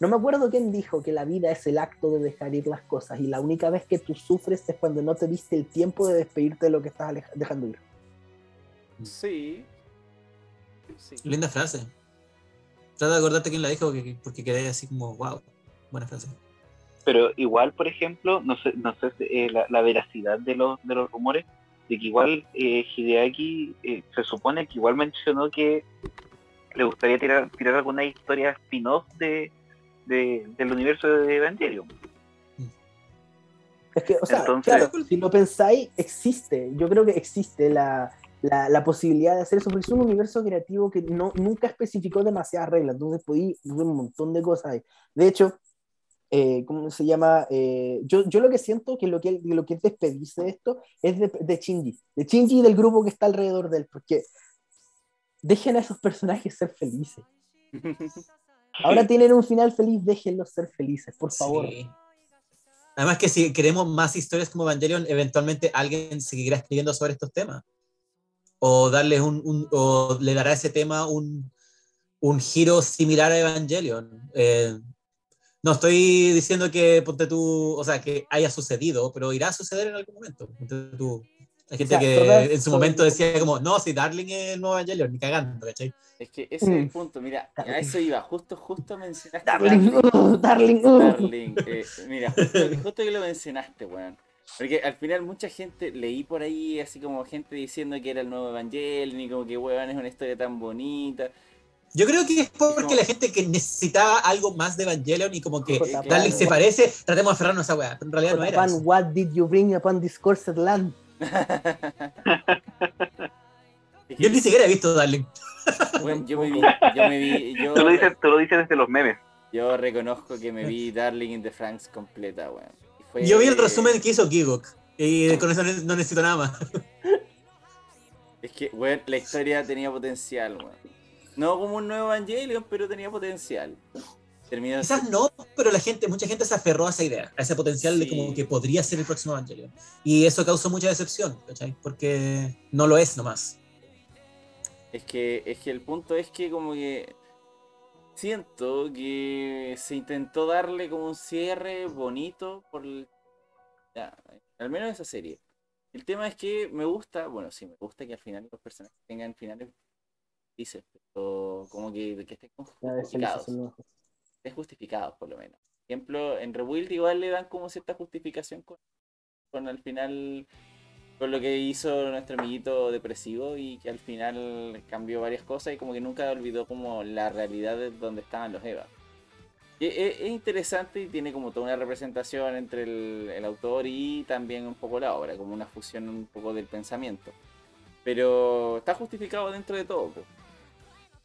No me acuerdo quién dijo que la vida es el acto de dejar ir las cosas y la única vez que tú sufres es cuando no te diste el tiempo de despedirte de lo que estás dejando ir. Sí. Sí. Linda frase. Trata de acordarte quién la dijo porque, porque quedé así como, wow, buena frase. Pero igual, por ejemplo, no sé, no sé eh, la, la veracidad de los, de los rumores, de que igual eh, Hideaki eh, se supone que igual mencionó que le gustaría tirar, tirar alguna historia spin-off de, de- del universo de Evangelion. Es que, o sea, Entonces- claro, si lo pensáis, existe. Yo creo que existe la, la, la posibilidad de hacer eso, porque es un universo creativo que no, nunca especificó demasiadas reglas, entonces podí hacer un montón de cosas ahí. De hecho, eh, ¿cómo se llama? Eh, yo, yo lo que siento que lo que, lo que es despedirse de esto es de, de Shinji, de Shinji y del grupo que está alrededor de él, porque dejen a esos personajes ser felices. [LAUGHS] Ahora tienen un final feliz, déjenlos ser felices, por favor. Sí. Además que si queremos más historias como Evangelion, eventualmente alguien seguirá escribiendo sobre estos temas. O darles un, un- o le dará a ese tema un, un giro similar a Evangelion. Eh, no estoy diciendo que ponte tú, o sea, que haya sucedido, pero irá a suceder en algún momento. Ponte tú. Hay gente O sea, que en su momento decía como, no, si Darling es el nuevo Evangelion, ni cagando, ¿cachai? Es que ese es el Mm. punto. Mira, a eso iba. Justo, justo mencionaste. Darling, Darling. uh, darling, uh. Darling, eh, mira, justo, justo que lo mencionaste, weón. Porque al final mucha gente, leí por ahí así como gente diciendo que era el nuevo Evangelion y como que weón es una historia tan bonita. Yo creo que es porque la gente que necesitaba algo más de Evangelion y como que Jota Darling Pan, se parece, tratemos de aferrarnos a esa weá, pero en realidad no era. Pan, eso. what did you bring upon this cursed land? [LAUGHS] Yo ni siquiera he visto Darling. weón, yo me vi, [LAUGHS] yo me vi, yo, Tú lo dices, tú lo dices desde los memes. yo reconozco que me vi Darling in the Franks completa, weón. Fue- Yo vi el resumen que hizo Gigok y con eso no no necesito nada más. Es que, weón, la historia tenía potencial, weón. No como un nuevo Evangelion, pero tenía potencial. terminó Quizás no, pero la gente, mucha gente se aferró a esa idea, a ese potencial de como que podría ser el próximo Evangelion. Y eso causó mucha decepción, ¿cachai? Porque no lo es nomás. Es que, es que el punto es que como que siento que se intentó darle como un cierre bonito por el- ya, al menos esa serie. El tema es que me gusta, bueno, sí, me gusta que al final los personajes tengan finales dices, pero como que, que estén justificados, estén justificados por lo menos. Por ejemplo, en Rebuild igual le dan como cierta justificación con, con al final con lo que hizo nuestro amiguito depresivo y que al final cambió varias cosas y como que nunca olvidó como la realidad de donde estaban los Eva. Y Es, es interesante y tiene como toda una representación entre el, el autor y también un poco la obra, como una fusión un poco del pensamiento. Pero está justificado dentro de todo. po.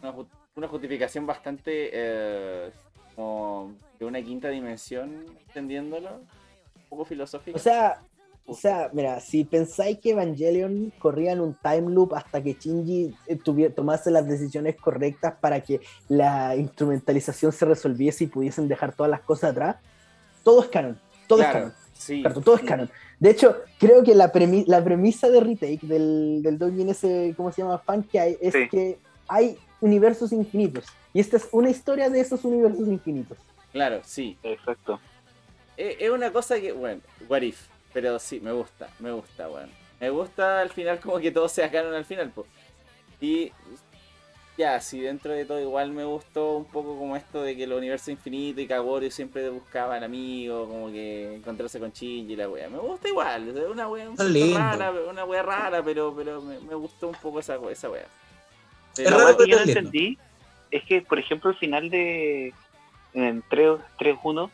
Una, una justificación bastante eh, como de una quinta dimensión, entendiéndolo. Un poco filosófica. O sea, o sea, mira, si pensáis que Evangelion corría en un time loop hasta que Shinji eh, tuviera- tomase las decisiones correctas para que la instrumentalización se resolviese y pudiesen dejar todas las cosas atrás, todo es canon. Todo es Claro, canon. sí. Claro, todo es canon. De hecho, creo que la, premi- la premisa de retake del, del ese, ¿cómo se llama? Fan que hay, es Sí. que hay universos infinitos. Y esta es una historia de esos universos infinitos. Claro, sí. Exacto. Es, es una cosa que, bueno, what if. Pero sí, me gusta, me gusta, bueno. Me gusta al final como que todo sea canon al final, pues. Y ya, sí, dentro de todo igual me gustó un poco como esto de que el universo infinito y Kagorio siempre buscaban amigos, como que encontrarse con Shinji y la wea. Me gusta igual, es una wea un rara, una wea rara, pero, pero me, me gustó un poco esa, esa wea. Es Pero- raro, verdad que yo no entendí es que, por ejemplo, el final de en 3 3-1,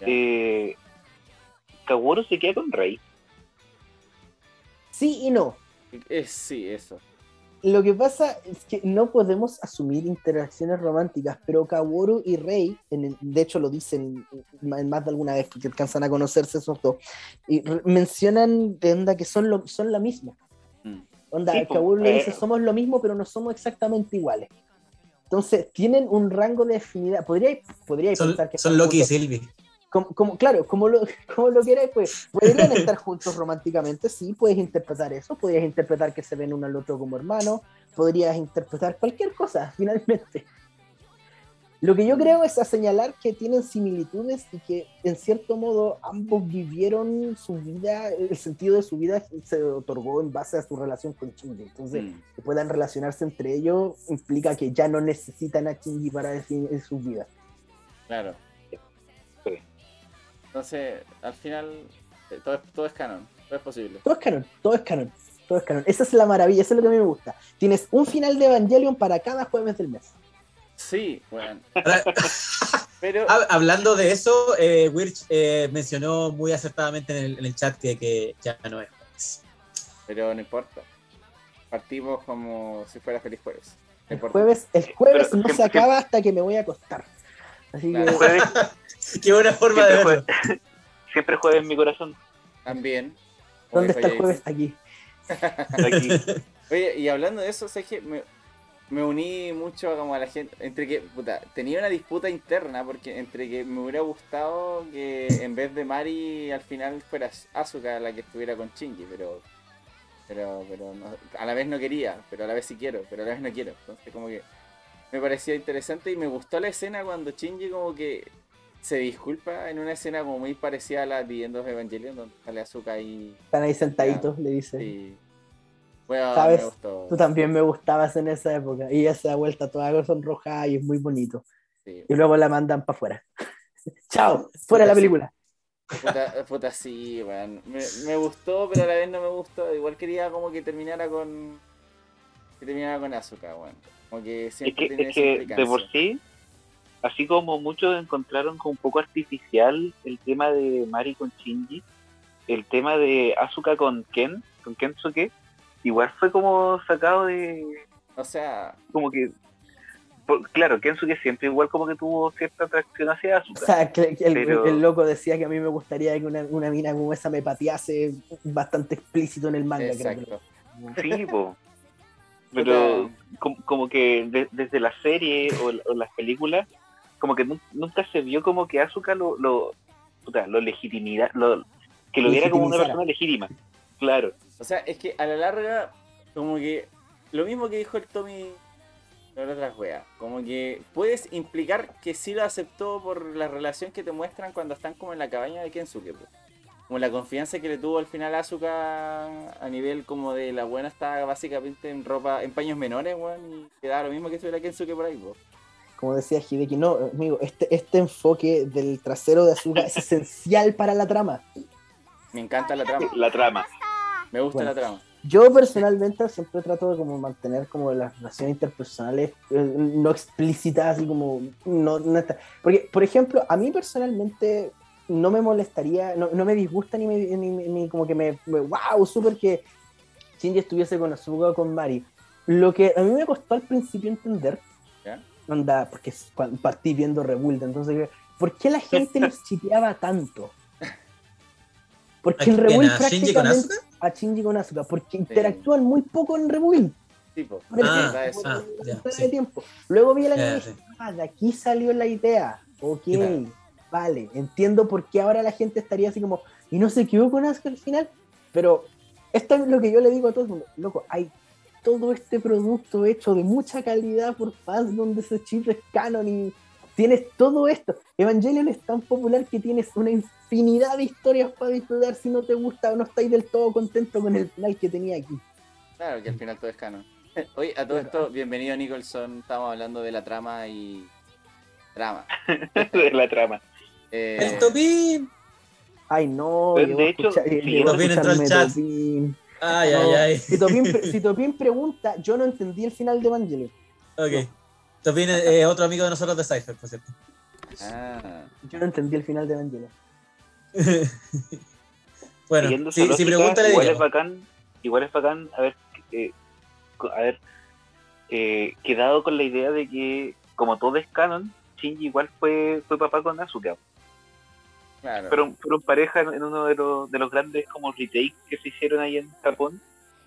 Ya. eh, Kaworu se queda con Rey. Sí y no. es, sí, eso. Lo que pasa es que no podemos asumir interacciones románticas, pero Kaworu y Rei, en el- de hecho lo dicen en más de alguna vez porque alcanzan a conocerse esos dos, y mencionan de onda que son, lo, son la misma. Onda, Sí, Kaworu le dice, somos lo mismo, pero no somos exactamente iguales. Entonces, tienen un rango de afinidad. Podría, podría Son, pensar que son Loki y juntos- Sylvie. como, como- claro, como lo, [LAUGHS] como lo quieras, pues podrían estar juntos románticamente, sí, puedes interpretar eso, podrías interpretar que se ven uno al otro como hermanos, podrías interpretar cualquier cosa, [LAUGHS] finalmente. Lo que yo creo es a señalar que tienen similitudes y que en cierto modo ambos vivieron su vida, el sentido de su vida se otorgó en base a su relación con Shinji. Entonces, Mm. que puedan relacionarse entre ellos implica que ya no necesitan a Shinji para definir su vida. Claro. Sí. Entonces, al final, eh, todo es, todo es canon, todo es posible. Todo es canon, todo es canon, todo es canon. Esa es la maravilla, eso es lo que a mí me gusta. Tienes un final de Evangelion para cada jueves del mes. Sí, bueno. [LAUGHS] Pero, hablando de eso, eh, Wirch eh, mencionó muy acertadamente en el, en el chat que, que ya no es jueves. pero no importa. Partimos como si fuera feliz jueves. No El jueves, el jueves Pero no se siempre- acaba hasta que me voy a acostar. Así que. Jueves, [LAUGHS] Qué buena forma de siempre, verlo. jueves, [LAUGHS] siempre jueves en mi corazón. También. ¿dónde está el jueves? Aquí. Aquí. Oye, y hablando de eso, ¿sabes qué? Me, me uní mucho como a la gente. Entre que, puta, tenía una disputa interna porque entre que me hubiera gustado que en vez de Mari al final fuera Asuka la que estuviera con Shinji, pero. Pero, pero no- a la vez no quería, pero a la vez sí quiero, pero a la vez no quiero. Entonces, como que me parecía interesante y me gustó la escena cuando Shinji, como que se disculpa en una escena como muy parecida a la de End of Evangelion, donde sale Asuka y. Están ahí sentaditos, le dice. y bueno, ¿Sabes? me gustó. Tú también me gustabas en esa época. Y ella se da vuelta toda sonrojada y es muy bonito. Sí. Y luego la mandan para afuera. [LAUGHS] Chao, fuera la película. Puta, puta, sí, weón. Me, me gustó, pero a la vez no me gustó. Igual quería como que terminara con. Que terminara con Asuka, weón. Como que Es siempre que, tiene es esa que de por sí, así como muchos encontraron como un poco artificial el tema de Mari con Shinji, el tema de Asuka con Ken, con Kensuke, igual fue como sacado de, O sea, como que, por- claro, Kensuke siempre igual como que tuvo cierta atracción hacia O Asuka. sea, que que el, Pero- el loco decía que a mí me gustaría que una, una mina como esa me patease bastante explícito en el manga. creo. Sí, [LAUGHS] po. Pero como, como que de- desde la serie o, o las películas como que nu- nunca se vio como que Asuka lo, lo, puta, lo legitimidad, lo, que lo viera como una persona legítima. Claro. O sea, es que a la larga, como que lo mismo que dijo el Tommy de la otra wea, como que puedes implicar que sí lo aceptó por la relación que te muestran cuando están como en la cabaña de Kensuke. pues. Como la confianza que le tuvo al final a Asuka a nivel como de la buena está básicamente en ropa, en paños menores, weón, y quedaba lo mismo que estuviera Kensuke por ahí, pues. Como decía Hideki, no, amigo, este, este enfoque del trasero de Azula es esencial para la trama. Me encanta la trama, La trama. Me gusta Bueno. la trama. Yo personalmente siempre trato de como mantener como las relaciones interpersonales eh, no explícitas, así como no, no está- Porque, por ejemplo, a mí personalmente no me molestaría, no, no me disgusta ni, me, ni, ni como que me, me- wow, súper que Shinji estuviese con Asuka o con Mari. Lo que a mí me costó al principio entender, onda, porque partí viendo Rebuild, entonces, ¿por qué la gente [LAUGHS] los chipeaba tanto? Porque en. Rebuild ¿A Shinji con prácticamente Asuka? a Shinji con Asuka, porque interactúan muy poco en Rebuild. Tipo, Ah, tiempo, ah, sí. tiempo. Luego vi el anime Ya, y sí. dije, ah, de aquí salió la idea. Ok, vale, entiendo por qué ahora la gente estaría así como, y no se quedó con Asuka al final, pero esto es lo que yo le digo a todo el mundo, loco, hay todo este producto hecho de mucha calidad por fans donde ese chip es canon y tienes todo esto. Evangelion es tan popular que tienes una infinidad de historias para disfrutar si no te gusta o no estáis del todo contento con el final que tenía aquí. Claro, que al final todo es canon. [LAUGHS] Oye, a todo esto, bienvenido Nicholson. Estamos hablando de la trama y. Trama. [LAUGHS] de la trama. Eh, El Topín. Ay, no, De- llegó de hecho, sí, Topín entró al chat. Topín. Ay, No, ay, ay. Si Topín, [LAUGHS] si Topín pregunta, yo no entendí el final de Evangelion. Ok. Topín es eh, otro amigo de nosotros de Cypher, por cierto. ah, Yo no entendí el final de Evangelion. [LAUGHS] bueno, si, pregunta le igual es bacán, igual es bacán haber, eh, haber eh, quedado con la idea de que, como todo es canon, Shinji igual fue, fue papá con Asuka. claro. Fueron, fueron pareja en uno de los, de los grandes como retakes que se hicieron ahí en Japón,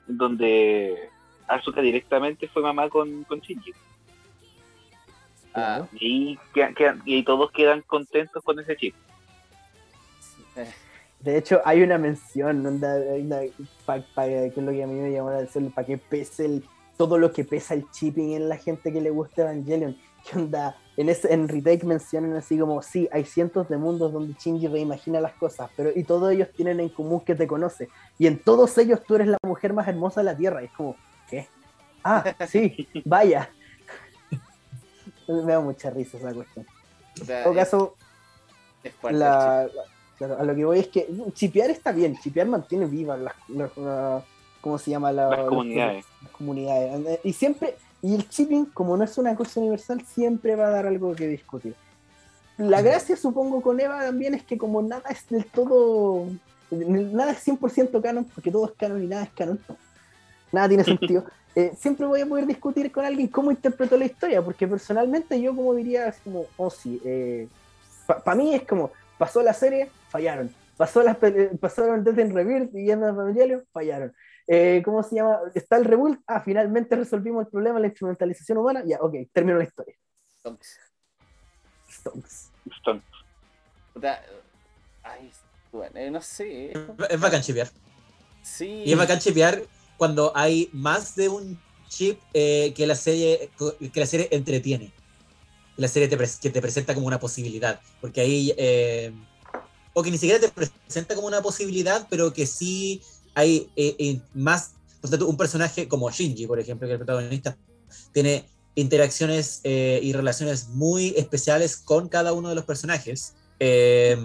donde Asuka directamente fue mamá con, con Shinji. Ah, Y, quedan- quedan- y todos quedan contentos con ese chip. [LAUGHS] De hecho, hay una mención, onda, pa- que es lo que a mí me llamó la atención, para que pese el, todo lo que pesa el chipping en la gente que le gusta Evangelion. [LAUGHS] Que onda, en, ese, en Retake mencionan así como, sí, hay cientos de mundos donde Shinji reimagina las cosas, pero y todos ellos tienen en común que te conoce. Y en todos ellos tú eres la mujer más hermosa de la Tierra. Y es como, ¿qué? Ah, sí, [LAUGHS] vaya. Me da mucha risa esa cuestión. o sea, En todo caso, es fuerte el la, la- claro, a lo que voy es que chipear está bien, chipear mantiene vivas las, las- la- ¿cómo se llama? La- Las comunidades. las comunidades. Y siempre, y el chipping, como no es una cosa universal, siempre va a dar algo que discutir. La gracia, supongo, con Eva también es que como nada es del todo, nada es 100% canon, porque todo es canon y nada es canon, nada tiene sentido. [LAUGHS] eh, siempre voy a poder discutir con alguien cómo interpretó la historia, porque personalmente yo como diría, así como, oh sí, para mí es como, pasó la serie, fallaron. Pasó las, eh, pasaron Death in Rebirth y of Evangelion, fallaron. Eh, ¿Cómo se llama? Está el Rebuild, ah, finalmente resolvimos el problema de la instrumentalización humana, ya, ok, terminó la historia. Stonks. Stonks. Stone. Puta, Ay, bueno, eh, no sé. Es bacán chipear. Sí. Y es bacán chipear cuando hay más de un chip eh, que la serie que la serie entretiene. La serie te, que te presenta como una posibilidad. Porque ahí. eh, o que ni siquiera te presenta como una posibilidad, pero que sí hay eh, más. Por tanto, un personaje como Shinji, por ejemplo, que es el protagonista, tiene interacciones eh, y relaciones muy especiales con cada uno de los personajes. Eh,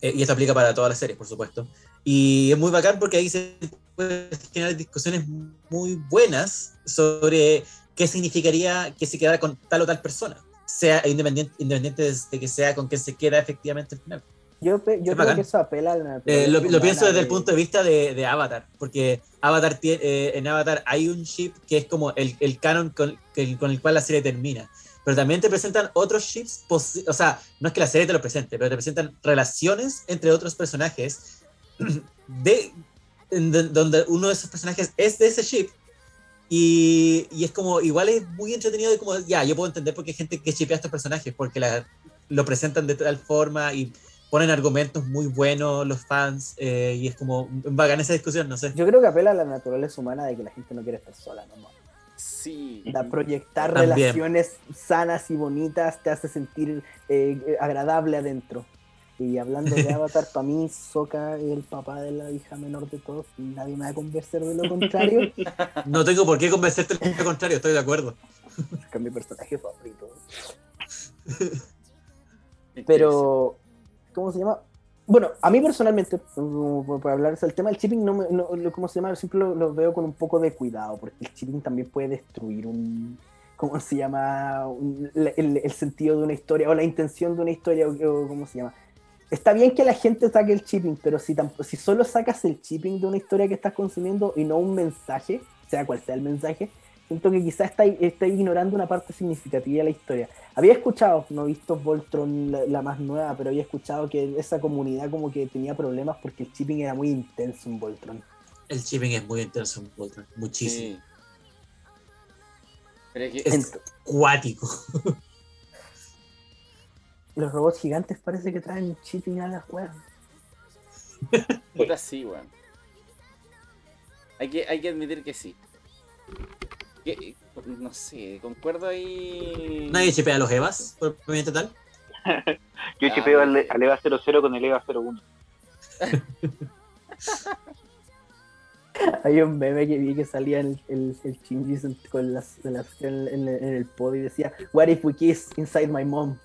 eh, y esto aplica para todas las series, por supuesto. Y es muy bacán porque ahí se pueden generar discusiones muy buenas sobre qué significaría que se quedara con tal o tal persona, sea independiente, independiente de que sea con quien se queda efectivamente al final. Yo, yo creo bacán. que eso apela a la Eh, lo, lo pienso desde el de- punto de vista de, de Avatar, porque Avatar tie- eh, en Avatar hay un ship que es como el, el canon con, que- con el cual la serie termina. Pero también te presentan otros ships, o sea, no es que la serie te lo presente, pero te presentan relaciones entre otros personajes [CLEARS THROAT] de- donde uno de esos personajes es de ese ship Y, y es como, igual es muy entretenido de como, ya, yo puedo entender por qué hay gente que chipea a estos personajes, porque la- lo presentan de tal forma y ponen argumentos muy buenos los fans, eh, y es como bacán esa discusión, no sé. Yo creo que apela a la naturaleza humana de que la gente no quiere estar sola, ¿no? Sí. Da proyectar También. relaciones sanas y bonitas te hace sentir eh, eh, agradable adentro. Y hablando de [LAUGHS] Avatar, para mí Sokka es el papá de la hija menor de todos y nadie me va a convencer de lo contrario. [LAUGHS] No tengo por qué convencerte de lo contrario, estoy de acuerdo. que es mi personaje favorito. [LAUGHS] Pero, ¿cómo se llama? Bueno, a mí personalmente, para hablar del tema del chipping, no, me- no ¿cómo se llama? Siempre lo, lo veo con un poco de cuidado, porque el chipping también puede destruir un, ¿cómo se llama? Un- el, el sentido de una historia o la intención de una historia, o, o ¿cómo se llama? Está bien que la gente saque el chipping, pero si, si solo sacas el chipping de una historia que estás consumiendo y no un mensaje, sea cual sea el mensaje, siento que quizás está, está ignorando una parte significativa de la historia. Había escuchado, no he visto Voltron la, la más nueva, pero había escuchado que esa comunidad como que tenía problemas porque el chipping era muy intenso en Voltron. El shipping es muy intenso en Voltron, muchísimo. Sí. Pero es que Es cuático. [LAUGHS] Los robots gigantes parece que traen chipping a la juega. Puta sí, weón. Hay que, hay que admitir que sí. Que- no sé, concuerdo ahí. Nadie chipea a los Evas, por movimiento tal. [LAUGHS] Yo Ah, chipeo al, al EVA 00 con el EVA 01. Hay un meme que vi que salía el, el, el Shinji con las, las- en, en- en el podio y decía, What if we kiss inside my mom?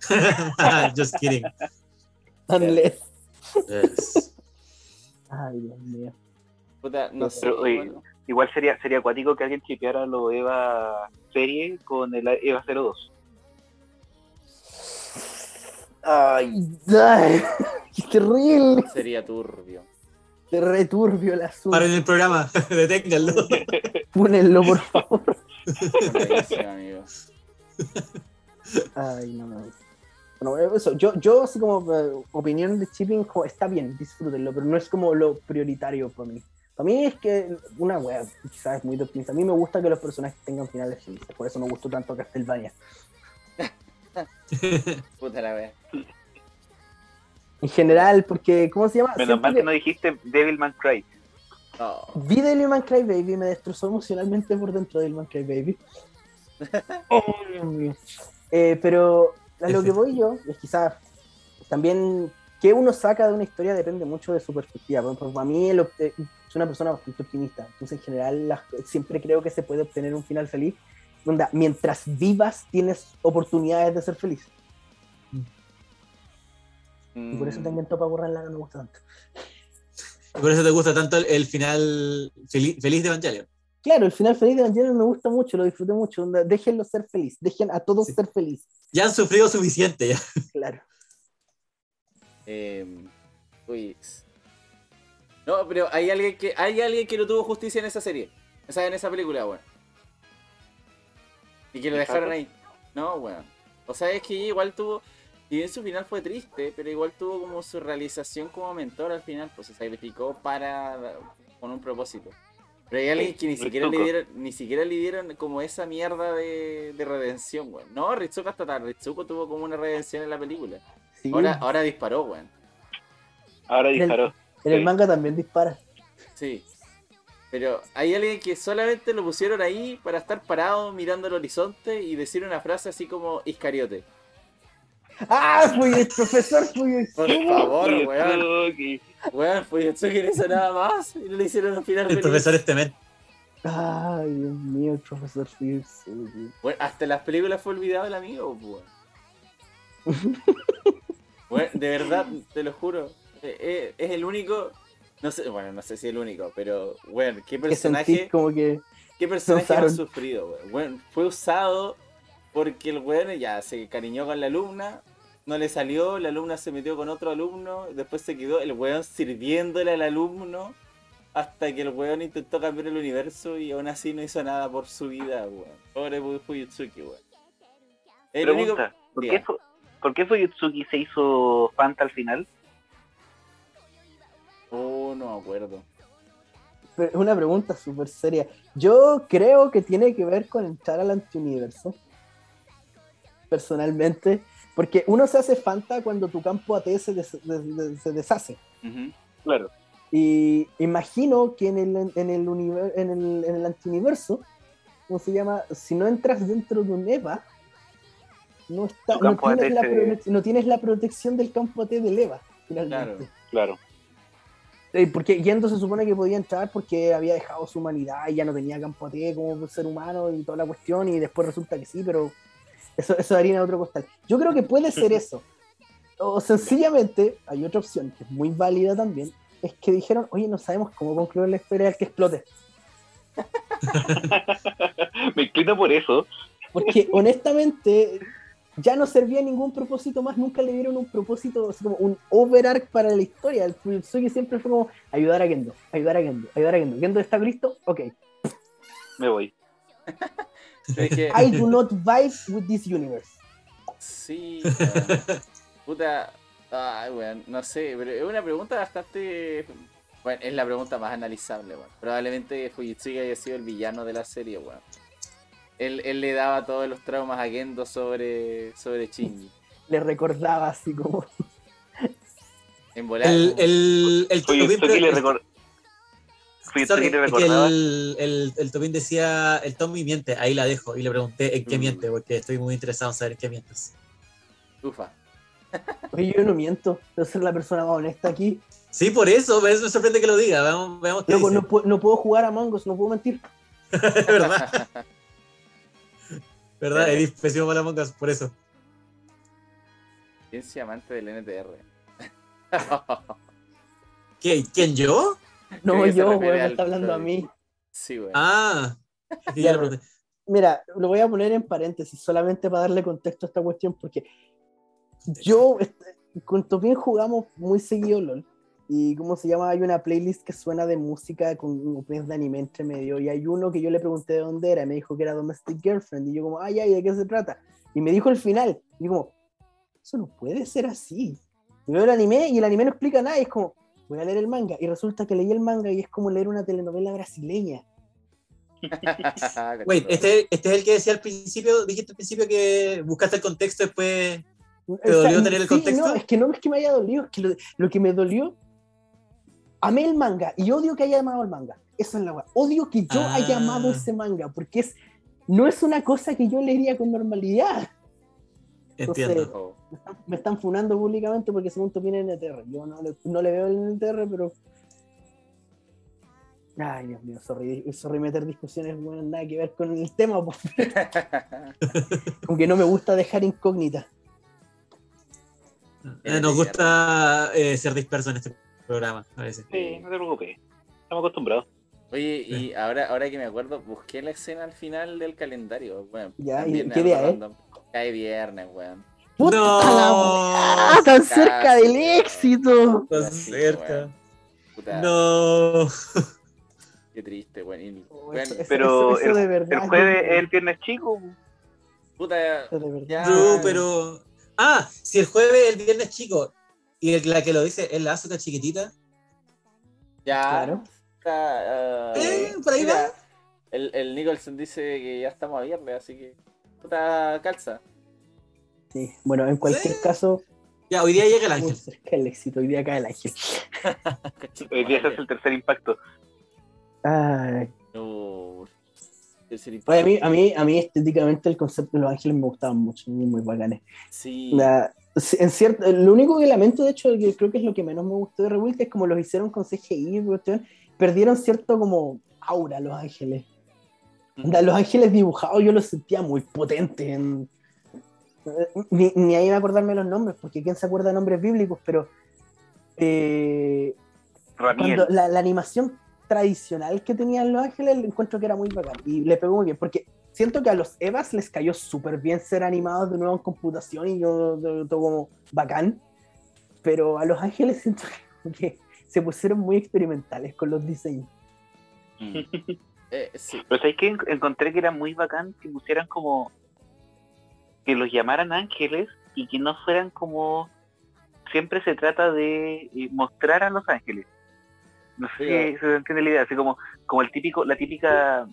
[LAUGHS] Just kidding. Unless. Yes. Ay, Dios mío. Puta, no sé. Pero, oye, bueno. Igual sería sería acuático que alguien chipeara los EVA serie con el EVA 02. Ay, ay, qué terrible. Sería turbio. Te returbio el asunto. Paren el programa, [LAUGHS] deténganlo. Púnenlo, por favor. Ay, no, no. Bueno, eso, yo, yo así como eh, opinión de chipping, como, está bien, disfrútenlo, pero no es como lo prioritario para mí. Para mí es que una wea, quizás es muy optimista. A mí me gusta que los personajes tengan finales felices, por eso me gustó tanto Castlevania. [LAUGHS] Puta la wea. En general, porque, ¿cómo se llama? Menos mal que que no dijiste Devilman Cry. Oh, Vi Devilman Cry Baby, me destrozó emocionalmente por dentro de Devilman Cry Baby. [LAUGHS] Oh, Dios mío. Eh, pero a lo que voy yo es quizás también que uno saca de una historia depende mucho de su perspectiva. Por ejemplo, para mí el soy una persona bastante optimista, entonces en general siempre creo que se puede obtener un final feliz. Onda, mientras vivas tienes oportunidades de ser feliz. Y por eso mm, también Topa Borrarla no me gusta tanto. Por eso te gusta tanto el, el final feliz, feliz de Evangelion. Claro, el final feliz de Evangelion me gusta mucho, lo disfruté mucho. onda, déjenlo ser feliz, dejen a todos Sí. ser feliz. Ya han sufrido suficiente ya. Claro. eh, uy. No, pero hay alguien que hay alguien que no tuvo justicia en esa serie. O sea, en esa película, weón. Y que lo dejaron ahí. No, weón. O sea, es que igual tuvo. Y bien su final fue triste, pero igual tuvo como su realización como mentor al final, pues se sacrificó para. con un propósito. Pero hay alguien [LAUGHS] que ni siquiera le dieron, ni siquiera le dieron como esa mierda de, de redención, weón. No, Ritsuko hasta tarde. Ritsuko tuvo como una redención en la película. Sí. Ahora, ahora disparó, weón. Ahora En el- disparó. en el sí. manga también dispara. Sí. Pero hay alguien que solamente lo pusieron ahí para estar parado mirando el horizonte y decir una frase así como Iscariote. ¡Ah! Fui el profesor, fui el Por favor, Oye, weón. Weón, Fuyutsuki no hizo nada más y no le hicieron un final El feliz. profesor este men. Ay, Dios mío, el profesor Fierce. Bueno, hasta las películas fue olvidado el amigo, weón. [LAUGHS] Bueno, de verdad, te lo juro. eh, eh, Es el único. No sé, bueno, no sé si el único, pero, weón, qué Que personaje. como que. ¿Qué personaje ha sufrido, weón? Weón, Fue usado porque el weón ya se cariñó con la alumna, no le salió, la alumna se metió con otro alumno, después se quedó el weón sirviéndole al alumno hasta que el weón intentó cambiar el universo y aún así no hizo nada por su vida, weón. Pobre Fu- Fuyutsuki, weón. El único... Pregunta, ¿por qué. Fu- ¿por qué Fuyutsuki se hizo Fanta al final? Oh, no me acuerdo. pre- una pregunta súper seria. Yo creo que tiene que ver con entrar al antiuniverso. Personalmente. Porque uno se hace fanta cuando tu campo AT se, des- de- de- se deshace. Claro. Y imagino que en el, en el, univer- en el, en el antiuniverso, ¿cómo se llama? Si no entras dentro de un EVA, no, está, no, tienes la no tienes la protección del campo AT del EVA, finalmente. Claro. Claro. Porque Yendo se supone que podía entrar porque había dejado su humanidad y ya no tenía campo AT como ser humano y toda la cuestión, y después resulta que sí, pero eso, eso es harina de otro costal. Yo creo que puede ser [LAUGHS] eso. O sencillamente, hay otra opción que es muy válida también, es que dijeron, oye, no sabemos cómo concluir la historia del que explote. [LAUGHS] Me inclino por eso. Porque honestamente ya no servía ningún propósito más, nunca le dieron un propósito, así como un overarch para la historia. El Fuyutsuki siempre fue como ayudar a Gendo, ayudar a Gendo, ayudar a Gendo. Gendo está listo, ok. Me voy. [LAUGHS] Que- I do not vibe with this universe. Sí, [LAUGHS] weón. puta. Ay, weón, no sé, pero es una pregunta bastante. Bueno, es la pregunta más analizable, weón. Probablemente Fujitsuki haya sido el villano de la serie, weón. Él, él le daba todos los traumas a Gendo sobre, sobre Shinji. Le recordaba así como. En volar. El, el, el le el- sorry, es que recordaba. el, el, el Tobin decía, el Tommy miente, ahí la dejo. Y le pregunté en qué Mm. miente, porque estoy muy interesado en saber en qué mientes. Ufa. Oye, yo no miento, yo soy la persona más honesta aquí. Sí, por eso, por eso me sorprende que lo diga. Veamos, veamos qué Loco, dice. no, pu- no puedo jugar a Mongos, no puedo mentir. [LAUGHS] ¿Verdad? [LAUGHS] ¿Verdad? Eres pésimo para Among Us, por eso. Ciencia amante del NTR. ¿Qué, ¿Quién, yo? [LAUGHS] No, yo, weón, me está hablando a mí. sí, weón. Ah, Ya, [LAUGHS] ya lo pregunté. Mira, lo voy a poner en paréntesis solamente para darle contexto a esta cuestión, porque yo est- con Topin jugamos muy seguido LOL. Y cómo se llama, hay una playlist que suena de música con openings de anime entre medio. Y hay uno que yo le pregunté de dónde era, y me dijo que era Domestic Girlfriend. Y yo, como, ay, ay, ¿de qué se trata? Y me dijo el final. Y yo, como, eso no puede ser así. Y veo el anime y el anime no explica nada. Y es como, voy a leer el manga. Y resulta que leí el manga y es como leer una telenovela brasileña. [LAUGHS] Wait, este, este es el que decía al principio, dijiste al principio que buscaste el contexto después. ¿Te dolió tener el sí, contexto? No, es que no es que me haya dolido, es que lo, lo que me dolió, amé el manga y odio que haya amado el manga. Eso es la weá. Odio que yo haya Ah. amado ese manga, porque es, no es una cosa que yo leería con normalidad. Entiendo. Oh. Me están, me están funando públicamente porque según tú viene NTR. Yo no le, no le veo el NTR, pero. Ay, Dios mío, sorry, sorry meter discusiones, bueno, nada que ver con el tema, pues. [LAUGHS] como que no me gusta dejar incógnita. Eh, Nos gusta eh, ser dispersos en este programa, a veces. Sí, no te preocupes. Estamos acostumbrados. Oye, y ahora, ahora que me acuerdo, busqué la escena al final del calendario. Bueno, Ya, ¿y qué día es? random. Cae viernes, weón. ¡Puta No. la weá! ¡Tan cerca del weón. éxito! Tan cerca. Puta, No. qué triste, weón. Oh, eso- Pero eso- eso de El verdad, jueves yo- es el viernes chico. puta, eso de verdad. ya. True, pero. Ah, si el jueves el viernes chico y el- la que lo dice es la azúcar chiquitita. ya. Claro. está, ah, Eh, por ahí mira, va. El, el Nicholson dice que ya estamos a viernes, así que. Puta, calza. Sí, bueno, en cualquier Sí. caso, Ya, hoy día llega el ángel. cerca del éxito. Hoy día cae el ángel. [LAUGHS] Hoy día ese es el tercer impacto. Ay. No. Es el Oye, a, mí, a, mí, a mí estéticamente el concepto de los ángeles me gustaban mucho, muy, muy bacanes. Sí. La- en cierto, lo único que lamento, de hecho, que creo que es lo que menos me gustó de Revuelta, es como los hicieron con CGI, perdieron cierto como aura los ángeles. Los ángeles dibujados yo los sentía muy potentes. en- Ni, ni ahí a acordarme los nombres, porque quién se acuerda de nombres bíblicos, pero eh, cuando la, la animación tradicional que tenían los ángeles, encuentro que era muy bacán. Y le pegó muy bien, porque siento que a los Evas les cayó súper bien ser animados de nuevo en computación y yo yo- todo como bacán. Pero a los ángeles siento [LAUGHS] que se pusieron muy experimentales con los diseños. [LAUGHS] Eh, sí. Pero ¿sabes que Encontré que era muy bacán que pusieran como. que los llamaran ángeles y que no fueran como. Siempre se trata de eh, mostrar a los ángeles. No sé si se entiende la idea, así como, como el típico, la típica,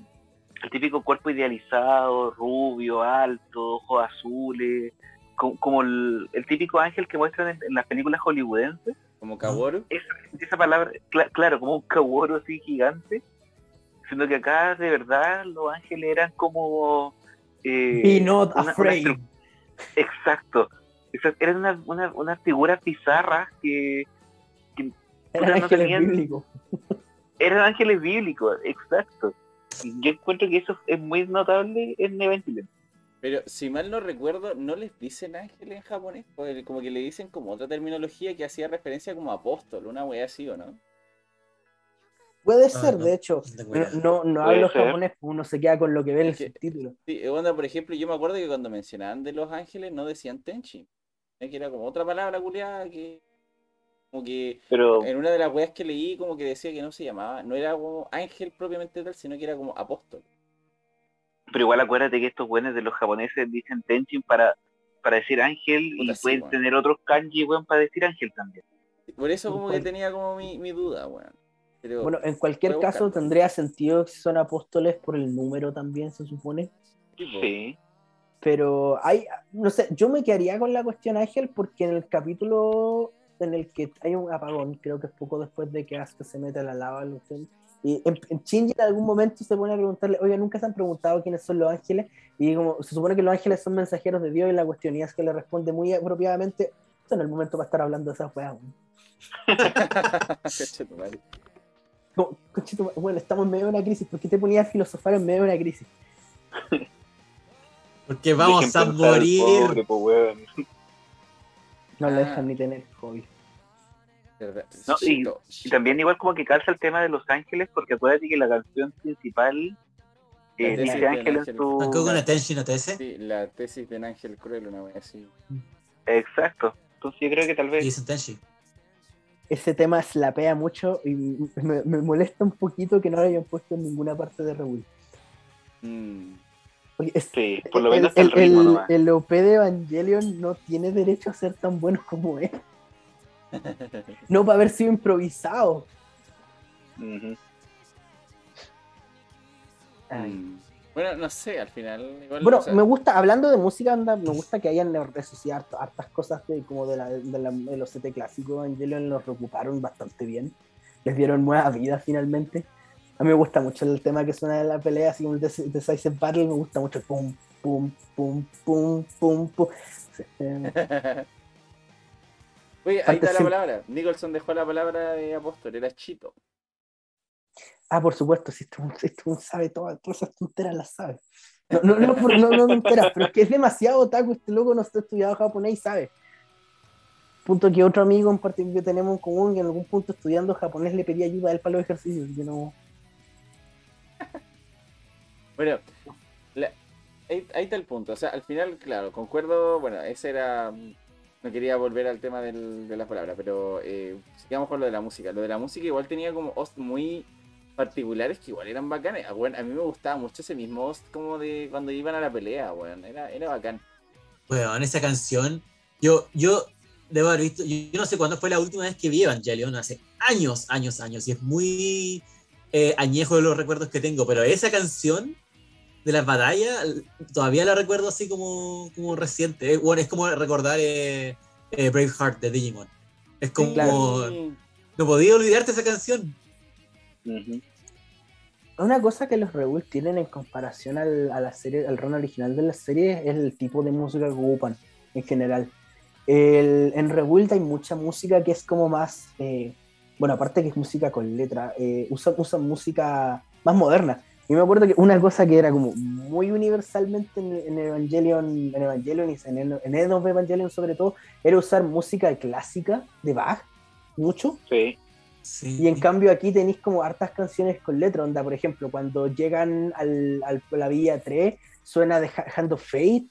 el típico cuerpo idealizado, rubio, alto, ojos azules, como, como el, el típico ángel que muestran en, en las películas hollywoodenses. Como Kaworu. Esa, esa palabra, cla- claro, como un caboro así gigante, siendo que acá de verdad los ángeles eran como... eh, Be not una- una afraid. Exacto. Eran una, una, unas figuras bizarras que Eran no ángeles tenían- bíblicos. eran ángeles bíblicos, exacto. Y Yo encuentro que eso es muy notable en Evangelion. Pero si mal no recuerdo, no les dicen ángel en japonés, Porque como que le dicen como otra terminología que hacía referencia como apóstol, una wea así, ¿o no? Puede Ah, ser, no, de hecho. no. No, hablo ser. japonés, pues uno se queda con lo que ve en el subtítulo. Sí, onda, por ejemplo, yo me acuerdo que cuando mencionaban de los ángeles no decían tenchi. Es que era como otra palabra culiada que. Como que Pero en una de las weas que leí, como que decía que no se llamaba, no era como ángel propiamente tal, sino que era como apóstol. pero igual acuérdate que estos buenos de los japoneses dicen Tenchin para, para decir ángel Puta, y sí, pueden tener otros kanji weón, para decir ángel también. Por eso como que tenía como mi, mi duda, weón. Pero Bueno, en cualquier caso buscarlo. tendría sentido si son apóstoles por el número también, se supone. Sí. Pero hay, no sé, yo me quedaría con la cuestión Ángel porque en el capítulo en el que hay un apagón, creo que es poco después de que Asuka se mete a la lava, y en, en Shinji en algún momento se pone a preguntarle, oye, nunca se han preguntado quiénes son los ángeles, y como se supone que los ángeles son mensajeros de Dios, y la cuestión y es que le responde muy apropiadamente, esto no es el momento para estar hablando de esas weas. [LAUGHS] [LAUGHS] Bueno, estamos en medio de una crisis, ¿por qué te ponías a filosofar en medio de una crisis? [LAUGHS] Porque vamos Dejen a morir. pobre, po, weón. No le Ah. dejan ni tener hobby. No, y- también igual como que calza el tema de los ángeles, porque acuérdate que la canción principal eh, dice ángel en su... Con Attention TS. Sí, la tesis de un ángel cruel, una wea así. Exacto. Entonces yo creo que tal Y vez... Ese tema slapea mucho y me, me molesta un poquito que no lo hayan puesto en ninguna parte de Rebull. Mm. Sí, por lo el, menos el, el- ritmo el- el OP de Evangelion no tiene derecho a ser tan bueno como es. [LAUGHS] No para haber sido improvisado. Ay. Bueno, no sé, al final. Igual, Bueno, me gusta, hablando de música, anda, me gusta que hayan resucitado hartas cosas de, como de, la, de, la, de los CT clásicos. Evangelion los reocuparon bastante bien. Les dieron nueva vida finalmente. A mí me gusta mucho el tema que suena en la pelea, así como el de Decisive Battle, me gusta mucho el pum, pum, pum, pum, pum, pum. Sí, eh, [LAUGHS] Oye, ahí Parte está la palabra. Nicholson dejó la palabra de apóstol, era chito. Ah, por supuesto, si este este sabe todas, todas esas tonteras las sabe. No, no, no, por- no, no tonteras, pero es que es demasiado otaku, este loco no está estudiado japonés y sabe. Punto que otro amigo en parte que tenemos en común, que en algún punto estudiando japonés le pedía ayuda a él para los ejercicios. Yo no. Bueno, la- ahí, ahí está el punto. O sea, al final, claro, concuerdo. Bueno, ese era. No quería volver al tema del- de las palabras, pero eh, sigamos con lo de la música. Lo de la música igual tenía como muy particulares que igual eran bacanes. Ah, bueno, a mí me gustaba mucho ese mismo host como de cuando iban a la pelea, weón. Era, era bacán. Bueno, en esa canción, yo, yo debo haber visto, yo, yo no sé cuándo fue la última vez que vi Evangelion, hace años, años, años, y es muy eh, añejo de los recuerdos que tengo, pero esa canción de las batallas todavía la recuerdo así como, como reciente. Eh, bueno, es como recordar eh, eh, Braveheart de Digimon. Es como, claro. No podía olvidarte esa canción. Una cosa que los Rebuild tienen en comparación al, a la serie, al run original de la serie es el tipo de música que ocupan en general. El- en Rebuild hay mucha música que es como más, eh, bueno, aparte que es música con letra, eh, usan, usan música más moderna. Y me acuerdo que una cosa que era como muy universalmente en, en Evangelion, en Evangelion y en, en End of Evangelion sobre todo, era usar música clásica de Bach, mucho. Sí. Y en cambio aquí tenéis como hartas canciones con letra, onda, por ejemplo, cuando llegan al, al- la Villa 3, suena de Ha- Hand of Fate,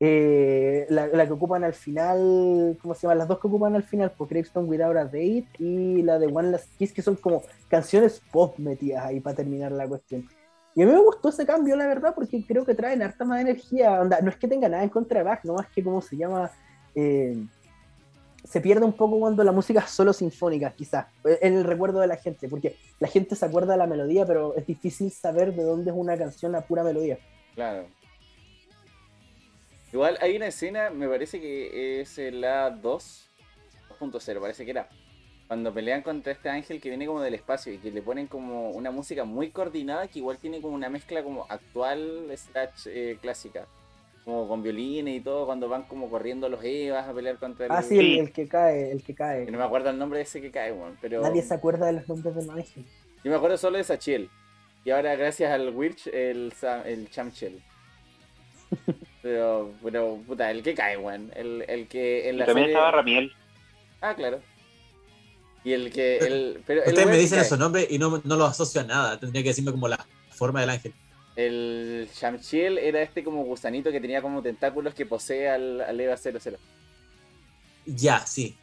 eh, la, que ocupan al final, ¿cómo se llama? Las dos que ocupan al final, por Gravestone Without a Date y la de One Last Kiss, que son como canciones pop metidas ahí para terminar la cuestión. Y a mí me gustó ese cambio, la verdad, porque creo que traen harta más energía. Onda, no es que tenga nada en contra de Bach, no más que, ¿cómo se llama? Eh, se pierde un poco cuando la música es solo sinfónica, quizás, en el recuerdo de la gente, porque la gente se acuerda de la melodía, pero es difícil saber de dónde es una canción a pura melodía. Claro. Igual hay una escena, me parece que es la 2, 2.0, parece que era. Cuando pelean contra este ángel que viene como del espacio y que le ponen como una música muy coordinada que igual tiene como una mezcla como actual slash eh, clásica. Como con violines y todo, cuando van como corriendo los Evas a pelear contra el... Ah, sí, el, el que cae, el que cae. Que no me acuerdo el nombre de ese que cae, weón, pero... Nadie se acuerda de los nombres de los ángeles. Yo me acuerdo solo de Sachiel. Y ahora gracias al Witch, el, el Chamchel. [LAUGHS] Pero, pero, puta, el que cae, weón. El, el que en Y la también serie- estaba Ramiel. Ah, claro. Y el que. El, pero el Ustedes me dicen esos nombres y no, no los asocio a nada. Tendría que decirme como la forma del ángel. El Shamchiel era este como gusanito que tenía como tentáculos que posee al, al Eva 00. Ya, sí.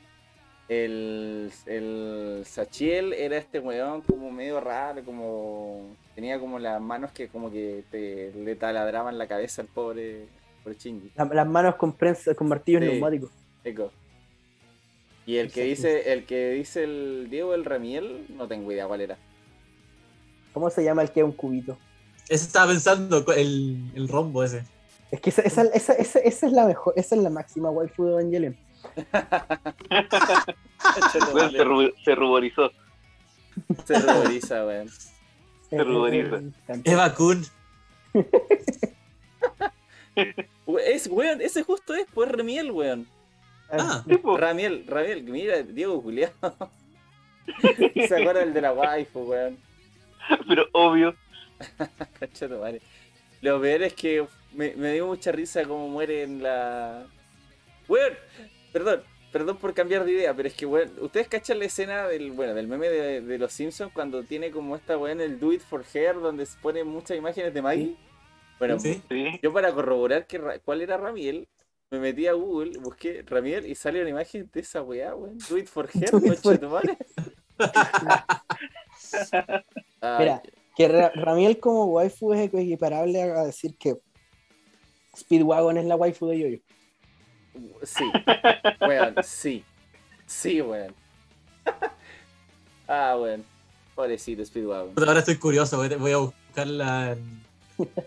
El, el Sachiel era este weón como medio raro, como. Tenía como las manos que como que te, le taladraban la cabeza al pobre, pobre Shinji. La- las manos con, prensa, con martillos Sí. neumáticos. Eco. Y el que dice, el que dice el Diego el Ramiel, no tengo idea cuál era. ¿Cómo se llama el que es un cubito? Ese estaba pensando, el, el rombo ese. Es que esa, esa, esa, esa- esa es la mejor, esa es la máxima waifu de Evangelion. Weón, se, ru- se ruborizó. Se ruboriza, weón. [LAUGHS] Se ruboriza. Eva Kun. [LAUGHS] Es, weón, ese justo es, pues Ramiel, weón. Ah. Po. Ramiel, Ramiel, mira, Diego Julián. [LAUGHS] Se acuerda el de la waifu, weón. Pero obvio. [LAUGHS] Tu madre. Lo peor es que me, me dio mucha risa cómo muere en la. Weón, perdón, perdón por cambiar de idea, pero es que, weón, ustedes cachan la escena del, bueno, del meme de, de los Simpsons cuando tiene como esta weón el Do It for Her donde se ponen muchas imágenes de Maggie. Bueno, Sí. Yo para corroborar que cuál era Ramiel, me metí a Google, busqué Ramiel y salió una imagen de esa weá, weón. Do It for Her, [LAUGHS] for- conchetumare. [LAUGHS] Ay, Mira, que Ra- Ramiel como waifu es equiparable a decir que Speedwagon es la waifu de Yoyo. Sí, weón, sí. Sí, weón. ah, weón. Pobrecito Speedwagon. Ahora estoy curioso, voy, a buscarla en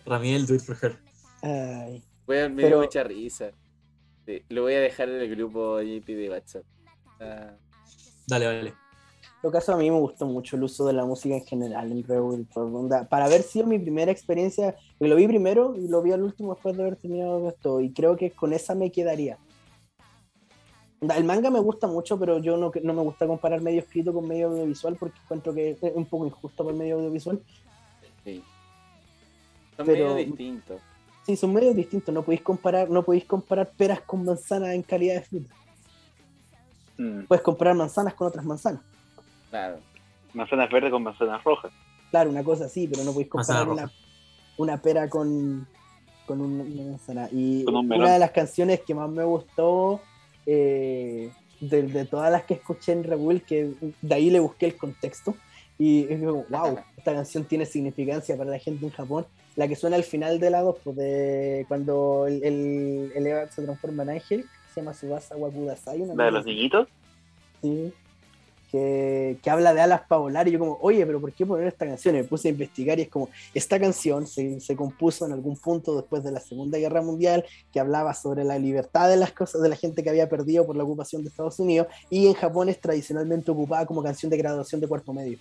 Ramiel Do It For Her. Ay, Weón, me Pero- dio mucha risa. Sí, lo voy a dejar en el grupo JP de WhatsApp. Ah, Dale, dale. En todo caso, a mí me gustó mucho el uso de la música en general en onda- Para haber sido mi primera experiencia, lo vi primero y lo vi al último después de haber terminado esto, y creo que con esa me quedaría. El manga me gusta mucho, pero yo no, no me gusta comparar medio escrito con medio audiovisual porque encuentro que es un poco injusto para el medio audiovisual. sí. Son Pero- medio distintos. Sí, son medios distintos, no podéis comparar, no podéis comparar peras con manzanas en calidad de fruta. Mm. Puedes comparar manzanas con otras manzanas. Claro. Manzanas verdes con manzanas rojas. Claro, una cosa así, pero no podéis comparar una, una pera con, con un- una manzana. Y Con un una de las canciones que más me gustó eh, de, de todas las que escuché en Rebuild, que de ahí le busqué el contexto. Y es como, wow, esta canción tiene significancia para la gente en Japón. La que suena al final de la 2, pues, de cuando el, el, el Eva se transforma en ángel, se llama Subasa Wakudasai. La de los niñitos. Sí. Que, que habla de alas para volar y yo como, oye, pero ¿por qué poner esta canción? Y me puse a investigar y es como, esta canción se, se compuso en algún punto después de la Segunda Guerra Mundial que hablaba sobre la libertad de las cosas de la gente que había perdido por la ocupación de Estados Unidos y en Japón es tradicionalmente ocupada como canción de graduación de cuarto medio.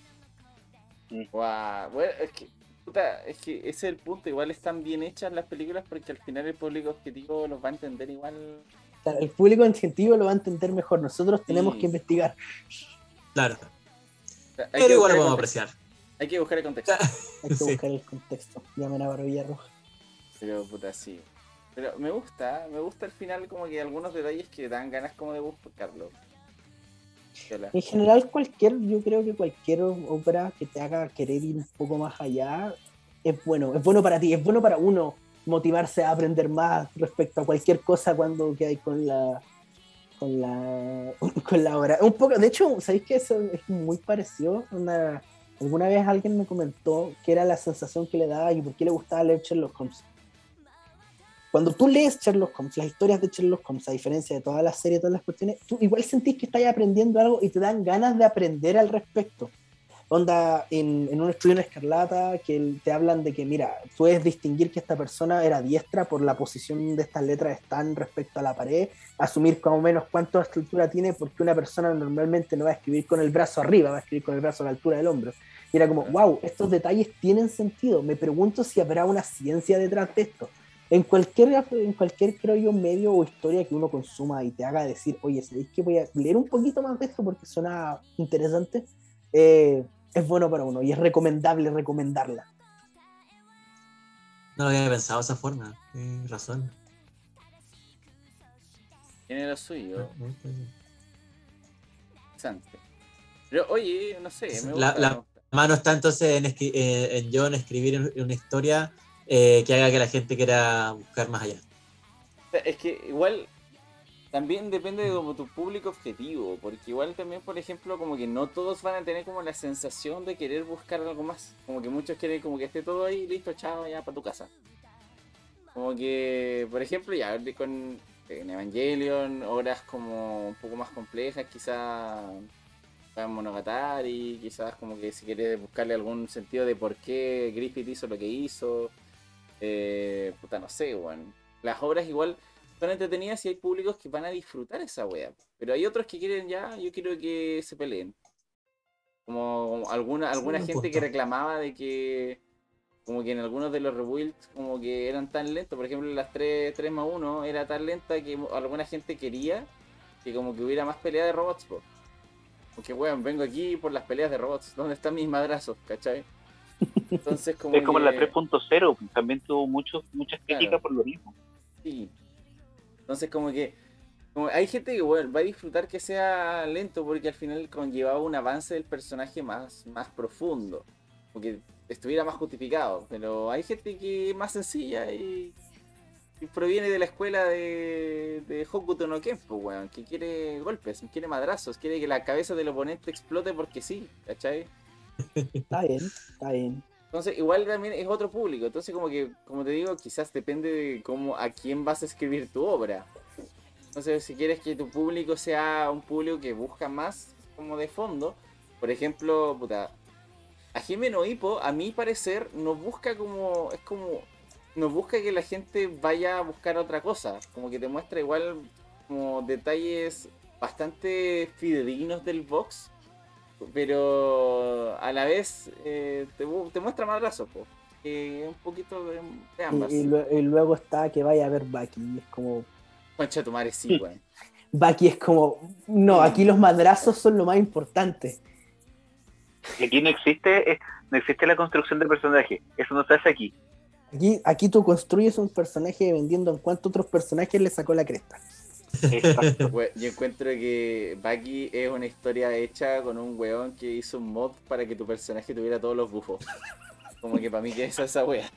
Guau, bueno, es que, puta, es que ese es el punto. Igual están bien hechas las películas porque al final el público objetivo los va a entender igual. El público incentivo lo va a entender mejor, nosotros tenemos Sí. que investigar, Claro. O sea, hay Pero que igual buscar lo el podemos contexto. apreciar. Hay que buscar el contexto. [LAUGHS] hay que Sí. buscar el contexto. Llamen a Barbilla Roja. Pero puta, sí. Pero me gusta, me gusta al final como que algunos detalles que dan ganas como de buscarlo. En general, cualquier, yo creo que cualquier obra que te haga querer ir un poco más allá es bueno, es bueno para ti, es bueno para uno motivarse a aprender más respecto a cualquier cosa cuando que hay con la con la [LAUGHS] con la obra. Un poco, de hecho, ¿sabéis que eso es muy parecido? Una, alguna vez alguien me comentó que era la sensación que le daba y por qué le gustaba leer Sherlock Holmes. cuando tú lees Sherlock Holmes, las historias de Sherlock Holmes, a diferencia de todas las series, todas las cuestiones, tú igual sentís que estás aprendiendo algo y te dan ganas de aprender al respecto. Onda, en, en un estudio en Escarlata, que te hablan de que, mira, puedes distinguir que esta persona era diestra por la posición de estas letras están respecto a la pared, asumir más o menos cuánta estructura tiene, porque una persona normalmente no va a escribir con el brazo arriba, va a escribir con el brazo a la altura del hombro. Y era como, wow, estos detalles tienen sentido. Me pregunto si habrá una ciencia detrás de esto. En cualquier, en cualquier, creo yo, medio o historia que uno consuma y te haga decir, oye, ¿sabéis que voy a leer un poquito más de esto porque suena interesante? Eh, es bueno para uno y es recomendable recomendarla. No lo había pensado de esa forma. Tienes razón. Tiene lo suyo. Gusta. Interesante. Pero oye, no sé, me La- gusta, la- mano está entonces en, eh, en yo en escribir un- una historia eh, que haga que la gente quiera buscar más allá. Es que igual también depende de como tu público objetivo, porque igual también, por ejemplo, como que no todos van a tener como la sensación de querer buscar algo más. Como que muchos quieren como que esté todo ahí, listo, chao, ya para tu casa. Como que, por ejemplo, ya con en Evangelion, horas como un poco más complejas, quizás Monogatari, quizás como que si quieres buscarle algún sentido de por qué Griffith hizo lo que hizo. Eh, puta, no sé, weón. Las obras igual son entretenidas y hay públicos que van a disfrutar esa wea. Pero hay otros que quieren ya, yo quiero que se peleen. Como alguna, alguna gente que reclamaba de que como que en algunos de los rebuilds como que eran tan lentos, por ejemplo las 3, 3 más 1 era tan lenta que alguna gente quería que como que hubiera más pelea de robots, po. Porque weón, vengo aquí por las peleas de robots, ¿dónde están mis madrazos? ¿Cachai? Entonces como Es como que- la 3.0, también tuvo muchos, muchas críticas Claro. por lo mismo. Sí. Entonces como que hay gente que va a disfrutar que sea lento porque al final conllevaba un avance del personaje más, más profundo. Porque estuviera más justificado. Pero hay gente que es más sencilla y, proviene de la escuela de, de Hokuto no Ken, pues, weón, que quiere golpes, quiere madrazos, quiere que la cabeza del oponente explote porque sí, ¿cachai? [LAUGHS] Está bien, está bien. Entonces, igual también es otro público. Entonces, como que, como te digo, quizás depende de cómo, a quién vas a escribir tu obra. Entonces, si quieres que tu público sea un público que busca más como de fondo, por ejemplo, puta, a Jimeno Hippo, a mi parecer, no busca como, es como, no busca que la gente vaya a buscar otra cosa. Como que te muestra igual como detalles bastante fidedignos del box, pero a la vez eh, te, muestra madrazos, po. Que un poquito de, de ambas. Y, y lue- y luego está que vaya a ver Bucky. y Es como. Concha tu madre, sí, weón. Bucky es como. No, aquí los madrazos son lo más importante. Y aquí no existe, eh, no existe la construcción del personaje. Eso no se hace aquí. Aquí, aquí tú construyes un personaje vendiendo en cuanto otros personajes le sacó la cresta. Exacto. [LAUGHS] Yo encuentro que Bucky es una historia hecha con un weón que hizo un mod para que tu personaje tuviera todos los bufos. Como que para mí que es esa wea.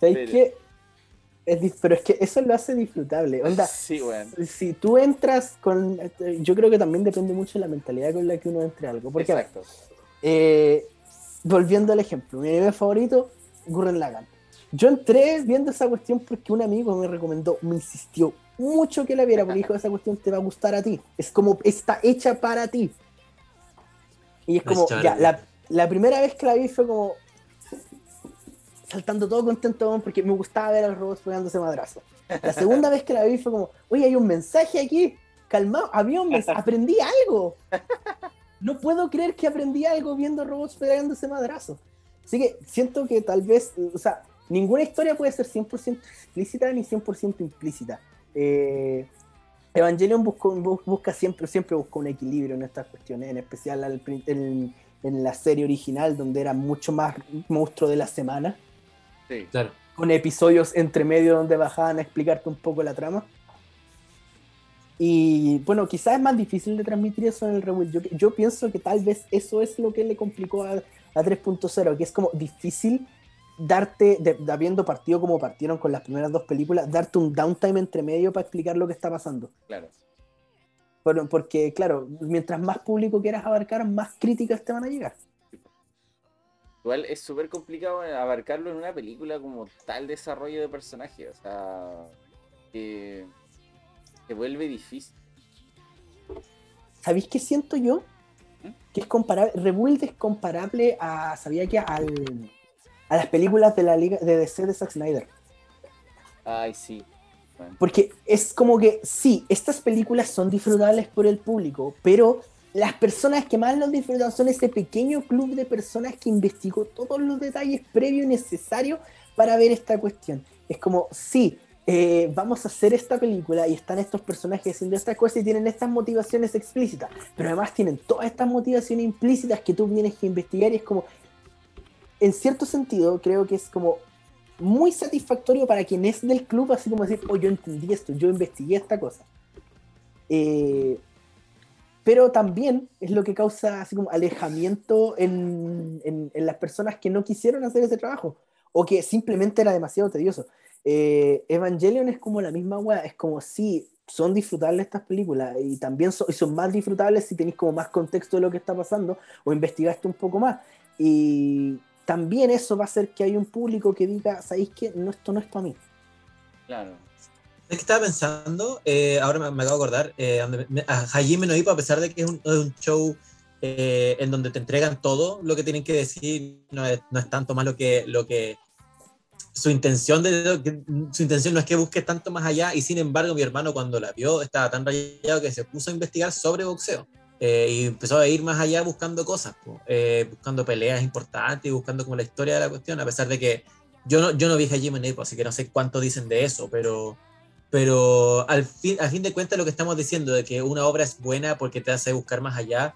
¿Sabes Pero- qué? Es pero es que eso lo hace disfrutable. Onda, Sí, weón. si tú entras con. Yo creo que también depende mucho de la mentalidad con la que uno entre a algo. Porque, Exacto. eh, volviendo al ejemplo, mi anime favorito, Gurren Lagann. Yo entré viendo esa cuestión porque un amigo me recomendó, me insistió mucho que la viera, porque dijo, esa cuestión te va a gustar a ti. Es como, está hecha para ti. Y es como, ya, la, la primera vez que la vi fue como saltando todo contento porque me gustaba ver al robot pegándose madrazo. La segunda vez que la vi fue como, oye, hay un mensaje aquí, calmado, había un mensaje, aprendí algo. No puedo creer que aprendí algo viendo robots pegándose madrazo. Así que siento que tal vez, o sea, ninguna historia puede ser 100% explícita ni 100% implícita. Eh, Evangelion buscó- bu- busca siempre, siempre busca un equilibrio en estas cuestiones, en especial al en, en la serie original, donde era mucho más monstruo de la semana, Sí. Claro. con episodios entre medio donde bajaban a explicarte un poco la trama. Y bueno, quizás es más difícil de transmitir eso en el Rebuild. Yo, yo pienso que tal vez eso es lo que le complicó a, a 3.0, que es como difícil darte, de, de habiendo partido como partieron con las primeras dos películas, darte un downtime entre medio para explicar lo que está pasando. Claro. Bueno, porque, claro, mientras más público quieras abarcar, más críticas te van a llegar. Igual es súper complicado abarcarlo en una película como tal desarrollo de personaje. O sea, que se vuelve difícil. ¿Sabéis qué siento yo? ¿Mm? Que es comparable, Rebuild es comparable a, ¿sabía que al, a las películas de la liga de DC de Zack Snyder? Ay, sí. Bueno, Porque es como que sí, estas películas son disfrutables por el público, pero las personas que más los disfrutan son ese pequeño club de personas que investigó todos los detalles previos necesarios para ver esta cuestión. Es como, sí, eh, vamos a hacer esta película y están estos personajes haciendo estas cosas y tienen estas motivaciones explícitas, pero además tienen todas estas motivaciones implícitas que tú tienes que investigar y es como, en cierto sentido, creo que es como muy satisfactorio para quien es del club, así como decir, oh, yo entendí esto, yo investigué esta cosa. Eh, pero también es lo que causa así como alejamiento en, en- las personas que no quisieron hacer ese trabajo o que simplemente era demasiado tedioso. Eh, Evangelion es como la misma weá, es como sí, son disfrutables estas películas y también son, y son más disfrutables si tenéis como más contexto de lo que está pasando o investigaste un poco más. Y también eso va a hacer que haya un público que diga, ¿sabéis qué? No, esto no es para mí. claro. Es que estaba pensando, eh, ahora me, me acabo de acordar, eh, a Hajime no Ippo, a pesar de que es un, es un show eh, en donde te entregan todo lo que tienen que decir, no es, no es tanto más lo que, lo que su intención de que- su intención no es que busque tanto más allá y sin embargo mi hermano cuando la vio estaba tan rayado que se puso a investigar sobre boxeo eh, y empezó a ir más allá buscando cosas po, eh, buscando peleas importantes y buscando como la historia de la cuestión a pesar de que yo no, yo no vi Hajime no Ippo, así que no sé cuánto dicen de eso pero pero al fin, a fin de cuentas lo que estamos diciendo de que una obra es buena porque te hace buscar más allá,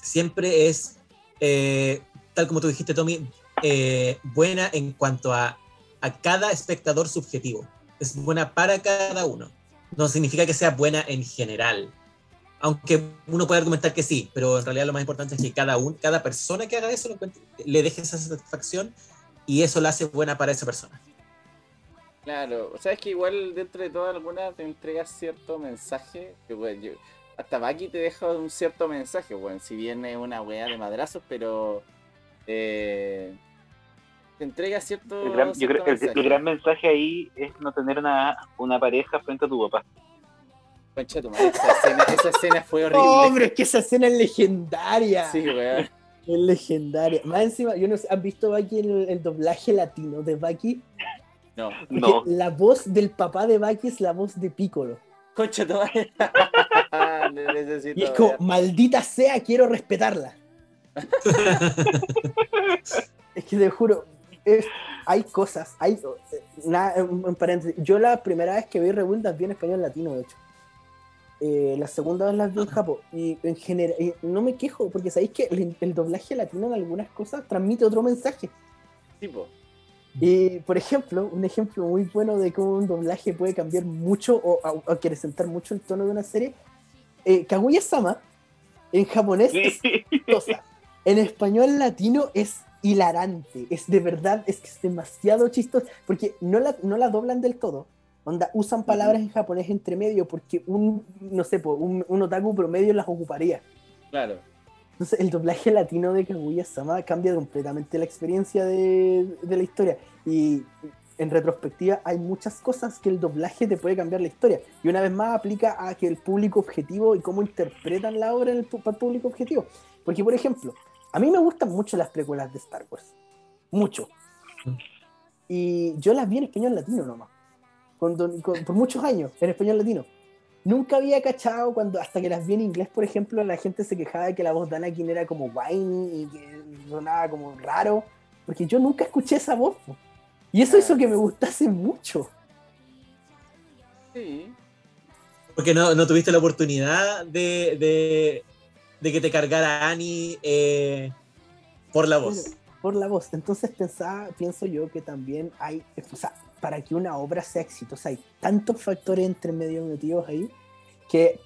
siempre es, eh, tal como tú dijiste, Tommy, eh, buena en cuanto a, a cada espectador subjetivo. Es buena para cada uno. No significa que sea buena en general. Aunque uno puede argumentar que sí, pero en realidad lo más importante es que cada, un, cada persona que haga eso lo le deje esa satisfacción y eso la hace buena para esa persona. Claro, o sea, es que igual dentro de todo alguna te entrega cierto mensaje, que bueno, yo, hasta Baki te deja un cierto mensaje, bueno, si bien es una weá de madrazos, pero eh, te entrega cierto, El gran- yo creo que el, mensaje. el gran mensaje ahí es no tener una, una pareja frente a tu papá. Concha de tu madre, esa escena, esa escena fue horrible. ¡Oh, pero es que esa escena es legendaria! Sí, weón. Es legendaria. Más encima, yo no sé, ¿han visto Baki el, el doblaje latino de Baki? No, Porque No, la voz del papá de Baki es la voz de Piccolo. concha tu madre. [LAUGHS] Necesito Y es como, ver. maldita sea, quiero respetarla. [LAUGHS] es que te juro, es- hay cosas, hay. eh, Nada, paréntesis. Yo la primera vez que vi Rebuild vi en español latino, de hecho. Eh, la segunda vez las vi en Japón. Y en general, y no me quejo, porque sabéis que el, el doblaje latino en algunas cosas transmite otro mensaje. tipo. Y, por ejemplo, un ejemplo muy bueno de cómo un doblaje puede cambiar mucho o, o- o acrecentar mucho el tono de una serie. Eh, Kaguya-sama, en japonés es [LAUGHS] chistosa. En español latino es hilarante. Es de verdad, es que es demasiado chistoso. Porque no la, no la doblan del todo. Onda, usan palabras en japonés entre medio porque un, no sé, un, un otaku promedio las ocuparía. Claro. Entonces, el doblaje latino de Kaguya-sama cambia completamente la experiencia de, de la historia. Y en retrospectiva, hay muchas cosas que el doblaje te puede cambiar la historia. Y una vez más, aplica a que el público objetivo y cómo interpretan la obra en el, para el público objetivo. Porque, por ejemplo, a mí me gustan mucho las precuelas de Star Wars. Mucho. Y yo las vi en español latino nomás. Con- con- por muchos años, en español latino. Nunca había cachado cuando, hasta que las vi en inglés, por ejemplo, la gente se quejaba de que la voz de Anakin era como whiny y que sonaba como raro, porque yo nunca escuché esa voz. po. Y eso hizo que me gustase mucho. Sí. Porque no, no tuviste la oportunidad de, de, de que te cargara Annie eh, por la voz. Por la voz. Entonces pensaba, pienso yo que también hay, o sea, para que una obra sea exitosa hay tantos factores entre medio metidos ahí que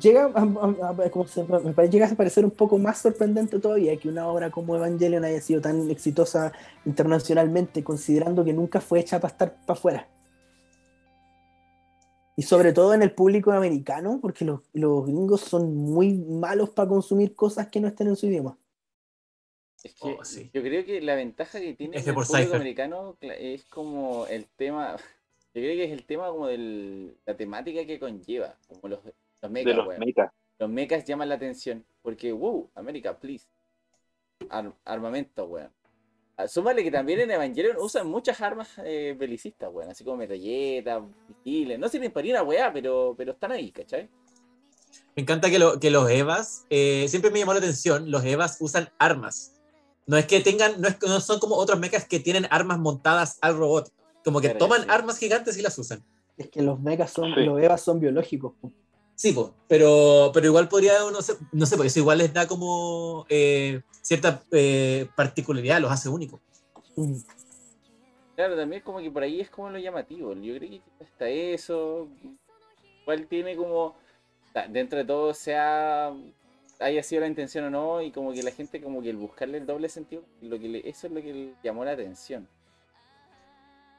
llega a, a- a- como se- me parece, llega a parecer un poco más sorprendente todavía que una obra como Evangelion haya sido tan exitosa internacionalmente, considerando que nunca fue hecha para estar para afuera. Y sobre todo en el público americano, porque los, los gringos son muy malos para consumir cosas que no estén en su idioma. Es que Oh, sí. yo creo que la ventaja que tiene el por público Cypher. americano es como el tema, [LAUGHS] yo creo que es el tema como de la temática que conlleva, como los, los de mechas. Los mechas llaman la atención, porque, wow, América, please. Ar- armamento, weón. Ah, Súmale que también en Evangelion usan muchas armas eh, belicistas, weón, así como metralletas, misiles, no sirven para ir a weá, pero, pero están ahí, ¿cachai? Me encanta que, lo- que los Evas, eh, siempre me llamó la atención, los Evas usan armas. No es que tengan, no, es, no son como otros mechas que tienen armas montadas al robot. Como que toman sí. armas gigantes y las usan. Es que los megas son, Sí. los Evas son biológicos. Sí, pero, pero igual podría, no sé, no sé, porque eso igual les da como eh, cierta eh, particularidad, los hace únicos. Claro, también como que por ahí es como lo llamativo. Yo creo que hasta eso. Igual tiene como. Dentro de todo sea. Haya sido la intención o no. Y como que la gente como que el buscarle el doble sentido. Lo que le- eso es lo que le llamó la atención.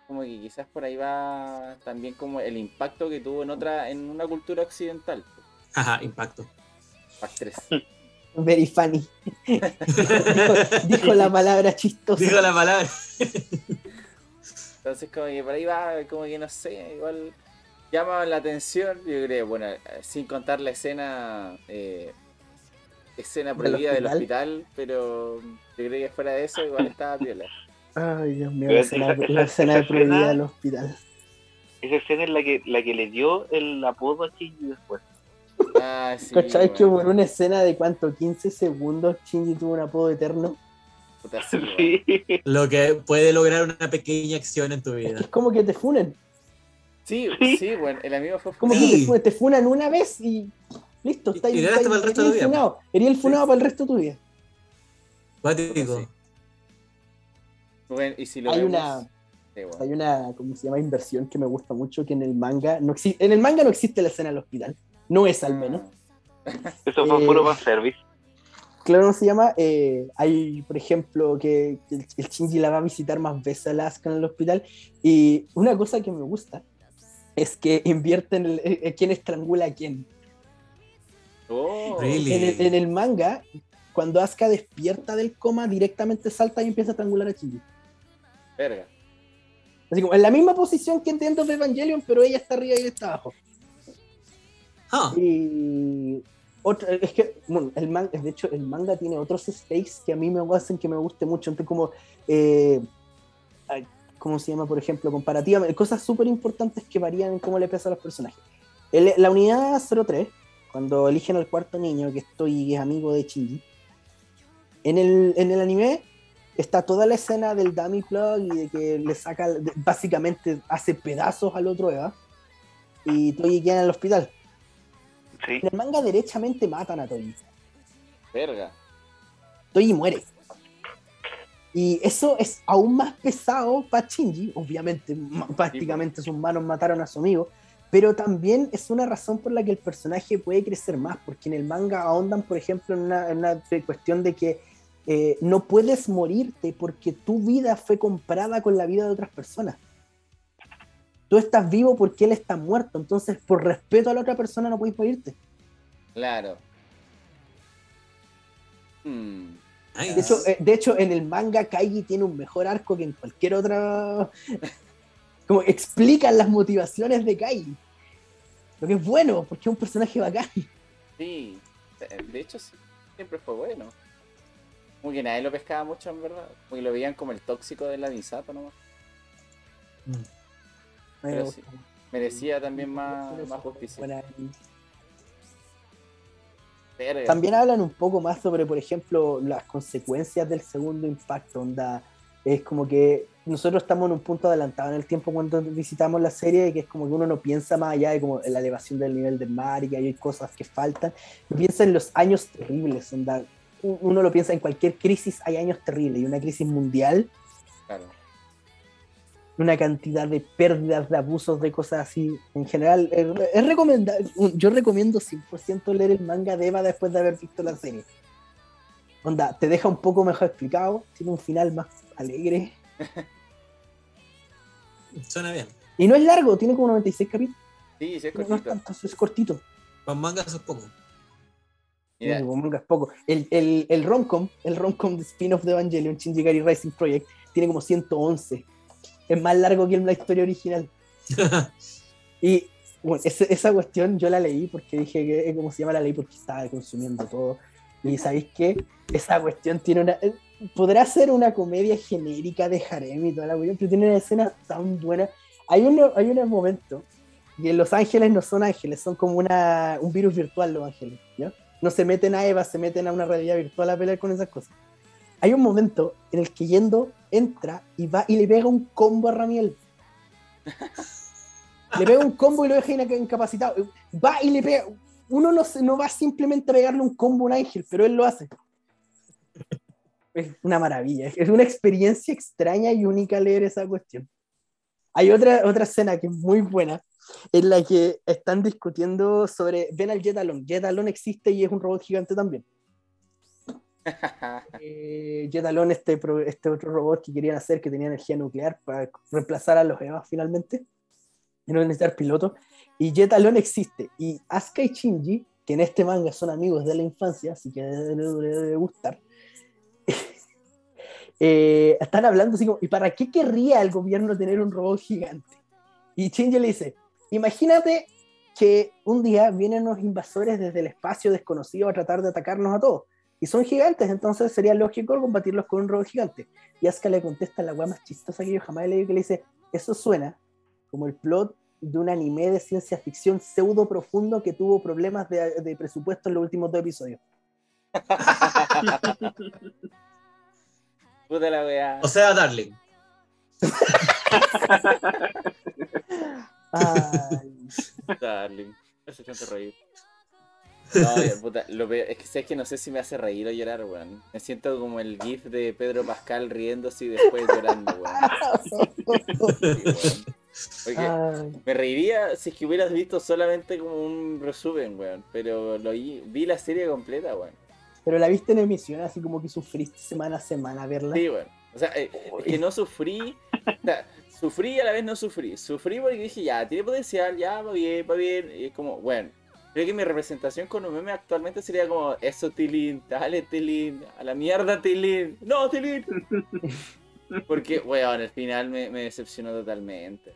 Como que quizás por ahí va también como el impacto que tuvo en otra, en una cultura occidental. Ajá, impacto. Pac 3. [LAUGHS] Very funny. dijo, [LAUGHS] dijo la palabra chistosa. Digo la palabra. Entonces como que por ahí va, como que no sé, igual llama la atención, yo creo, bueno, sin contar la escena eh, escena ¿Del prohibida del hospital? hospital, pero yo creo que fuera de eso igual estaba piola. Ay, Dios mío, la esa- escena, esa- la escena de esa prohibida escena- del hospital. Esa escena es la que, la que le dio el apodo a Shinji después. Ah, sí. ¿Cachai que por una escena de cuánto? 15 segundos Shinji tuvo un apodo eterno? puta, sí. Lo que puede lograr una pequeña acción en tu Es que vida. es como que te funen. Sí, Sí. sí, bueno, el amigo fue Como Sí. que te funan, te funan una vez y listo. Está y ganaste para el resto de tu vida, funado. Eres el funado para el resto de tu vida. Cuático. Bueno, y si lo Hay vemos- una- sí. Hay una, ¿cómo se llama? Inversión que me gusta mucho, que en el manga no existe. En el manga no existe la escena del hospital. No es al menos. [LAUGHS] Eso fue Eh, puro fanservice. Claro, ¿cómo se llama? Eh, hay, por ejemplo, que el, el Shinji la va a visitar más veces a la Asuka en el hospital. Y una cosa que me gusta es que invierten el, eh, quién estrangula a quién. Oh, Really? En el, en el manga, cuando Asuka despierta del coma, directamente salta y empieza a estrangular a Shinji. verga. Así como en la misma posición que en The End of Evangelion, pero ella está arriba y él está abajo. Ah, Y otra, es que, bueno, el manga, de hecho, el manga tiene otros stakes que a mí me hacen que me guste mucho. Entonces, como, eh, ¿cómo se llama? Por ejemplo, comparativamente, cosas súper importantes que varían en cómo le pesa a los personajes. El- la unidad 03, cuando eligen al cuarto niño, que estoy es amigo de Shinji, en el, en el anime está toda la escena del dummy plug y de que le saca, básicamente hace pedazos al otro Eva, y Toyi queda en el hospital. Sí. En el manga derechamente matan a Toyi. Verga. Toyi muere. Y eso es aún más pesado para Shinji. Obviamente, ma- prácticamente sus manos mataron a su amigo. Pero también es una razón por la que el personaje puede crecer más. Porque en el manga ahondan, por ejemplo, en una, en una cuestión de que eh, no puedes morirte porque tu vida fue comprada con la vida de otras personas. Tú estás vivo porque él está muerto. Entonces, por respeto a la otra persona, no puedes morirte. Claro. Hmm. De hecho, eh, de hecho, en el manga Kaigi tiene un mejor arco que en cualquier otra. [LAUGHS] Como explican las motivaciones de Kaigi. Lo que es bueno, porque es un personaje bacán. Sí, eh, de hecho sí, siempre fue bueno. Como que nadie lo pescaba mucho en verdad. Como que lo veían como el tóxico de la Misato nomás. Mm. Pero sí, merecía también más, más justicia. También hablan un poco más sobre, por ejemplo, las consecuencias del segundo impacto. Onda, es como que nosotros estamos en un punto adelantado en el tiempo cuando visitamos la serie, que es como que uno no piensa más allá de como la elevación del nivel del mar y que hay cosas que faltan. No piensa en los años terribles. Onda, uno lo piensa en cualquier crisis, hay años terribles. Y una crisis mundial, Claro. una cantidad de pérdidas, de abusos, de cosas así. En general, es, es recomendable. Yo recomiendo 100% leer el manga de Eva después de haber visto la serie. Onda, te deja un poco mejor explicado, tiene un final más alegre. [LAUGHS] Suena bien. Y no es largo, tiene como 96 capítulos. Sí, sí, es No es cortito. tanto, es cortito. Con manga eso es poco. Mira, Sí, pues, manga es poco. El, el, el romcom, el romcom de spin-off de Evangelion, Shinji Gari Rising Project, tiene como 111. Es más largo que la historia original. [LAUGHS] Y bueno, ese- esa cuestión yo la leí porque dije que, ¿cómo se llama la ley? Porque estaba consumiendo todo. Y ¿sabéis qué? Esa cuestión tiene una... Podrá ser una comedia genérica de harem y toda la cuestión, pero tiene una escena tan buena. Hay un, hay un momento, en Los Ángeles no son ángeles, son como una, un virus virtual los ángeles, ¿ya? No se meten a Eva, se meten a una realidad virtual a pelear con esas cosas. Hay un momento en el que Yendo entra y va y le pega un combo a Ramiel. Le pega un combo y lo deja inca- incapacitado. Va y le pega. Uno no, no va simplemente a pegarle un combo a un ángel, pero él lo hace. Es una maravilla. Es una experiencia extraña y única leer esa cuestión. Hay otra, otra escena que es muy buena, en la que están discutiendo sobre. Ven al Jetalon. Jetalon existe y es un robot gigante también. [LAUGHS] Eh, Jetalon, este, este otro robot que querían hacer, que tenía energía nuclear para reemplazar a los Evas finalmente, y no necesitar piloto. Y Jetalon existe. Y Asuka y Shinji, que en este manga son amigos de la infancia, así que debe, debe- debe gustar, eh, están hablando así ¿y para qué querría el gobierno tener un robot gigante? Y Shinji le dice, imagínate que un día vienen unos invasores desde el espacio desconocido a tratar de atacarnos a todos. Y son gigantes, entonces sería lógico combatirlos con un robot gigante. Y Asuka le contesta la weá más chistosa que yo jamás he leído, que le dice, eso suena como el plot de un anime de ciencia ficción pseudo profundo que tuvo problemas de, de presupuesto en los últimos dos episodios. [LAUGHS] Puta la weá. O sea, Darling. [LAUGHS] Ay, Darling. Eso es reír. No, puta, lo peor- es que sabes que no sé si me hace reír o llorar, weón. Me siento como el gif de Pedro Pascal riéndose y después llorando, weón. Sí, me reiría si es que hubieras visto solamente como un resumen, weón. Pero lo vi, vi la serie completa, weón. Pero la viste en emisión, así como que sufriste semana a semana verla. Sí, weón. O sea, eh, es que no sufrí. O sea, sufrí y a la vez no sufrí. Sufrí porque dije, ya, tiene potencial, ya, va bien, va bien. Y es como, bueno. Creo que mi representación con un meme actualmente sería como, eso, Tilín, dale, Tilín, a la mierda, Tilín. No, Tilín. [LAUGHS] Porque, weón, al final me, me decepcionó totalmente.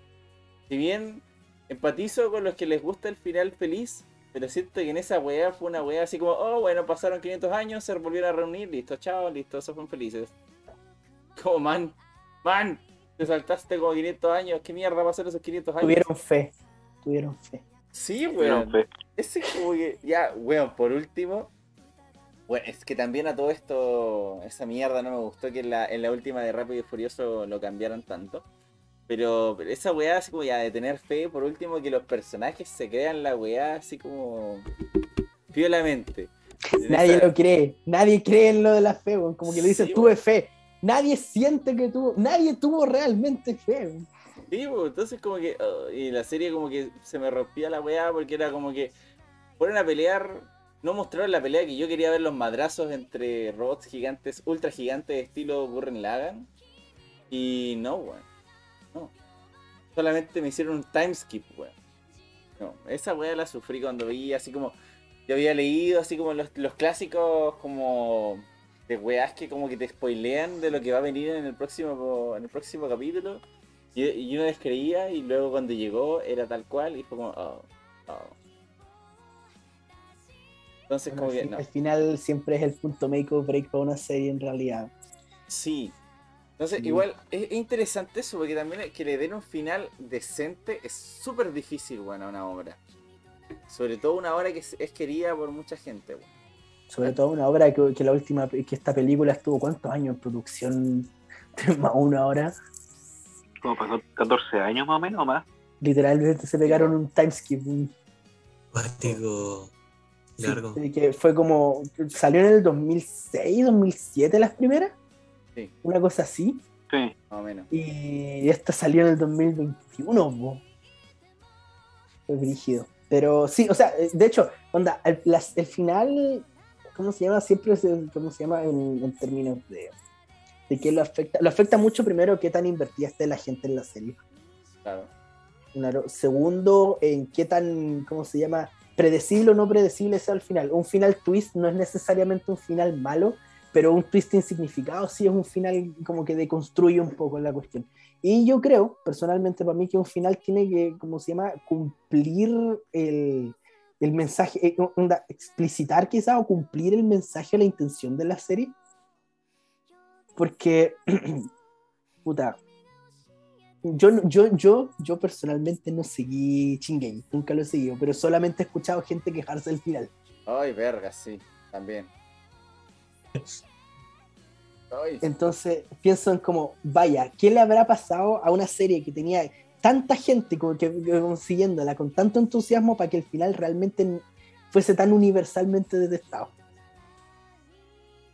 Si bien empatizo con los que les gusta el final feliz, pero siento que en esa weá fue una weá así como, oh, bueno, pasaron 500 años, se volvieron a reunir, listo, chao, listo, esos fueron felices. [LAUGHS] Como, man, man, te saltaste como 500 años, ¿qué mierda va a ser esos 500 años? Tuvieron fe. Tuvieron fe. Sí, weón. fe. Ese como que, ya, weón, por último, bueno, es que también a todo esto, esa mierda no me gustó que en la, en la última de Rápido y Furioso lo cambiaran tanto. Pero, pero esa weá así como ya de tener fe, por último, que los personajes se crean la weá así como violamente. En [LAUGHS] Nadie esa- lo cree. Nadie cree en lo de la fe, weón. Como que le dicen, Sí, tuve fe. Nadie siente que tuvo. Nadie tuvo realmente fe, weón. Sí, pues, entonces como que. oh, y la serie como que se me rompía la weá porque era como que. Fueron a pelear. No mostraron la pelea que yo quería ver los madrazos entre robots gigantes, ultra gigantes, estilo Burren Lagan. Y no, weón. No. Solamente me hicieron un time skip, weón. No, esa weá la sufrí cuando vi así como. Yo había leído así como los, los clásicos como. De weás que como que te spoilean de lo que va a venir en el próximo, en el próximo capítulo. Y, y uno descreía y luego cuando llegó era tal cual y fue como, oh, oh. Entonces como al, que, no, al final siempre es el punto make or break para una serie en realidad. sí. Entonces Sí. igual es, es interesante eso porque también que le den un final decente es súper difícil, bueno, a una obra. Sobre todo una obra que es, querida por mucha gente, weón. Sobre todo una obra que, que la última, que esta película estuvo cuántos años en producción, [LAUGHS] más una hora. Como pasó 14 años más o menos o más. Literalmente se pegaron un time skip. un- Cuático. sí, Largo. que fue como, salió en el 2006, 2007 las primeras, Sí, una cosa así. Sí. más o menos. Y esta salió en el 2021, po. Fue brígido. Pero sí, o sea, de hecho, onda, el, las- el final, ¿cómo se llama? Siempre es, el- ¿cómo se llama? En, en términos de, de qué lo afecta. Lo afecta mucho primero qué tan invertida esté la gente en la serie. Claro. Una- segundo, en qué tan, ¿cómo se llama? predecible o no predecible sea el final. Un final twist no es necesariamente un final malo, pero un twist insignificado sí es un final como que deconstruye un poco la cuestión. Y yo creo, personalmente para mí, que un final tiene que, como se llama, cumplir el, el mensaje, eh, onda, explicitar quizá o cumplir el mensaje, la intención de la serie. Porque, [CLEARS THROAT] puta, yo, yo, yo, yo personalmente no seguí Chingay, nunca lo he seguido, pero solamente he escuchado gente quejarse del final. Ay, verga, sí, también. Entonces pienso en como, vaya, ¿qué le habrá pasado a una serie que tenía tanta gente como que, que- como siguiéndola con tanto entusiasmo para que el final realmente fuese tan universalmente detestado?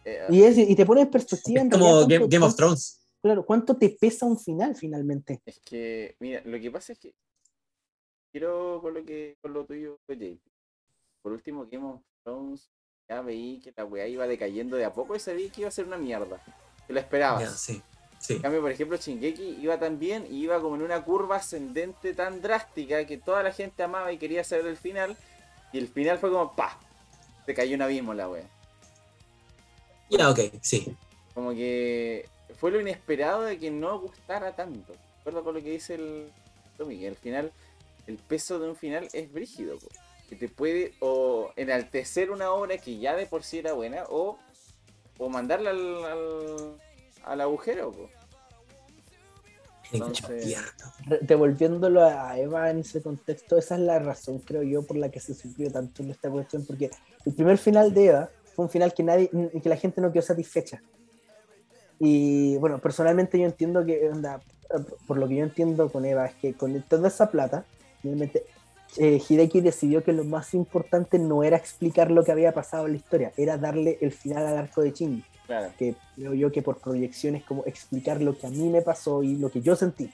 eh, Y, es- y te pone en perspectiva en Es como realidad Game, cuánto- Game of Thrones. Claro, ¿cuánto te pesa un final finalmente? Es que, mira, lo que pasa es que quiero con lo que con lo tuyo, JP. Por último, Game of Thrones, ya veí que la weá iba decayendo de a poco y sabí que iba a ser una mierda. Que lo esperabas. Sí, sí. En cambio, por ejemplo, Shingeki iba tan bien y iba como en una curva ascendente tan drástica que toda la gente amaba y quería saber el final. Y el final fue como ¡pa! Se cayó un abismo la wea. Ya, ok, sí. Como que fue lo inesperado de que no gustara tanto. De acuerdo con lo que dice el Tommy, que al final el peso de un final es brígido. po. Que te puede o enaltecer una obra que ya de por sí era buena o, o mandarla al, al, al agujero. po. Entonces- Re- Devolviéndolo a Eva en ese contexto, esa es la razón, creo yo, por la que se sufrió tanto en esta cuestión, porque el primer final de Eva fue un final que nadie, que la gente no quedó satisfecha. Y bueno, personalmente yo entiendo que, onda, por lo que yo entiendo con Eva, es que con toda esa plata, finalmente eh, Hideki decidió que lo más importante no era explicar lo que había pasado en la historia, era darle el final al arco de Shinji Claro. que creo yo que por proyección es como explicar lo que a mí me pasó y lo que yo sentí.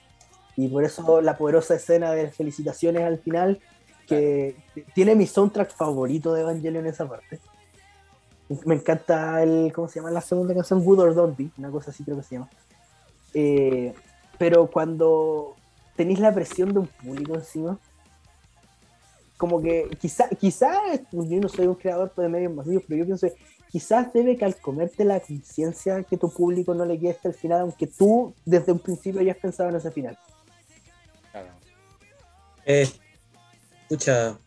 Y por eso la poderosa escena de felicitaciones al final, que tiene mi soundtrack favorito de Evangelion en esa parte. Me encanta el, ¿cómo se llama la segunda canción? Good or Don't Be, una cosa así creo que se llama. Eh, pero cuando tenéis la presión de un público encima, como que quizá, quizá, yo no soy un creador de medios masivos, pero yo pienso que quizás debe calcomerte la conciencia que tu público no le quede hasta el final, aunque tú desde un principio hayas pensado en ese final. claro. Eh, escucha,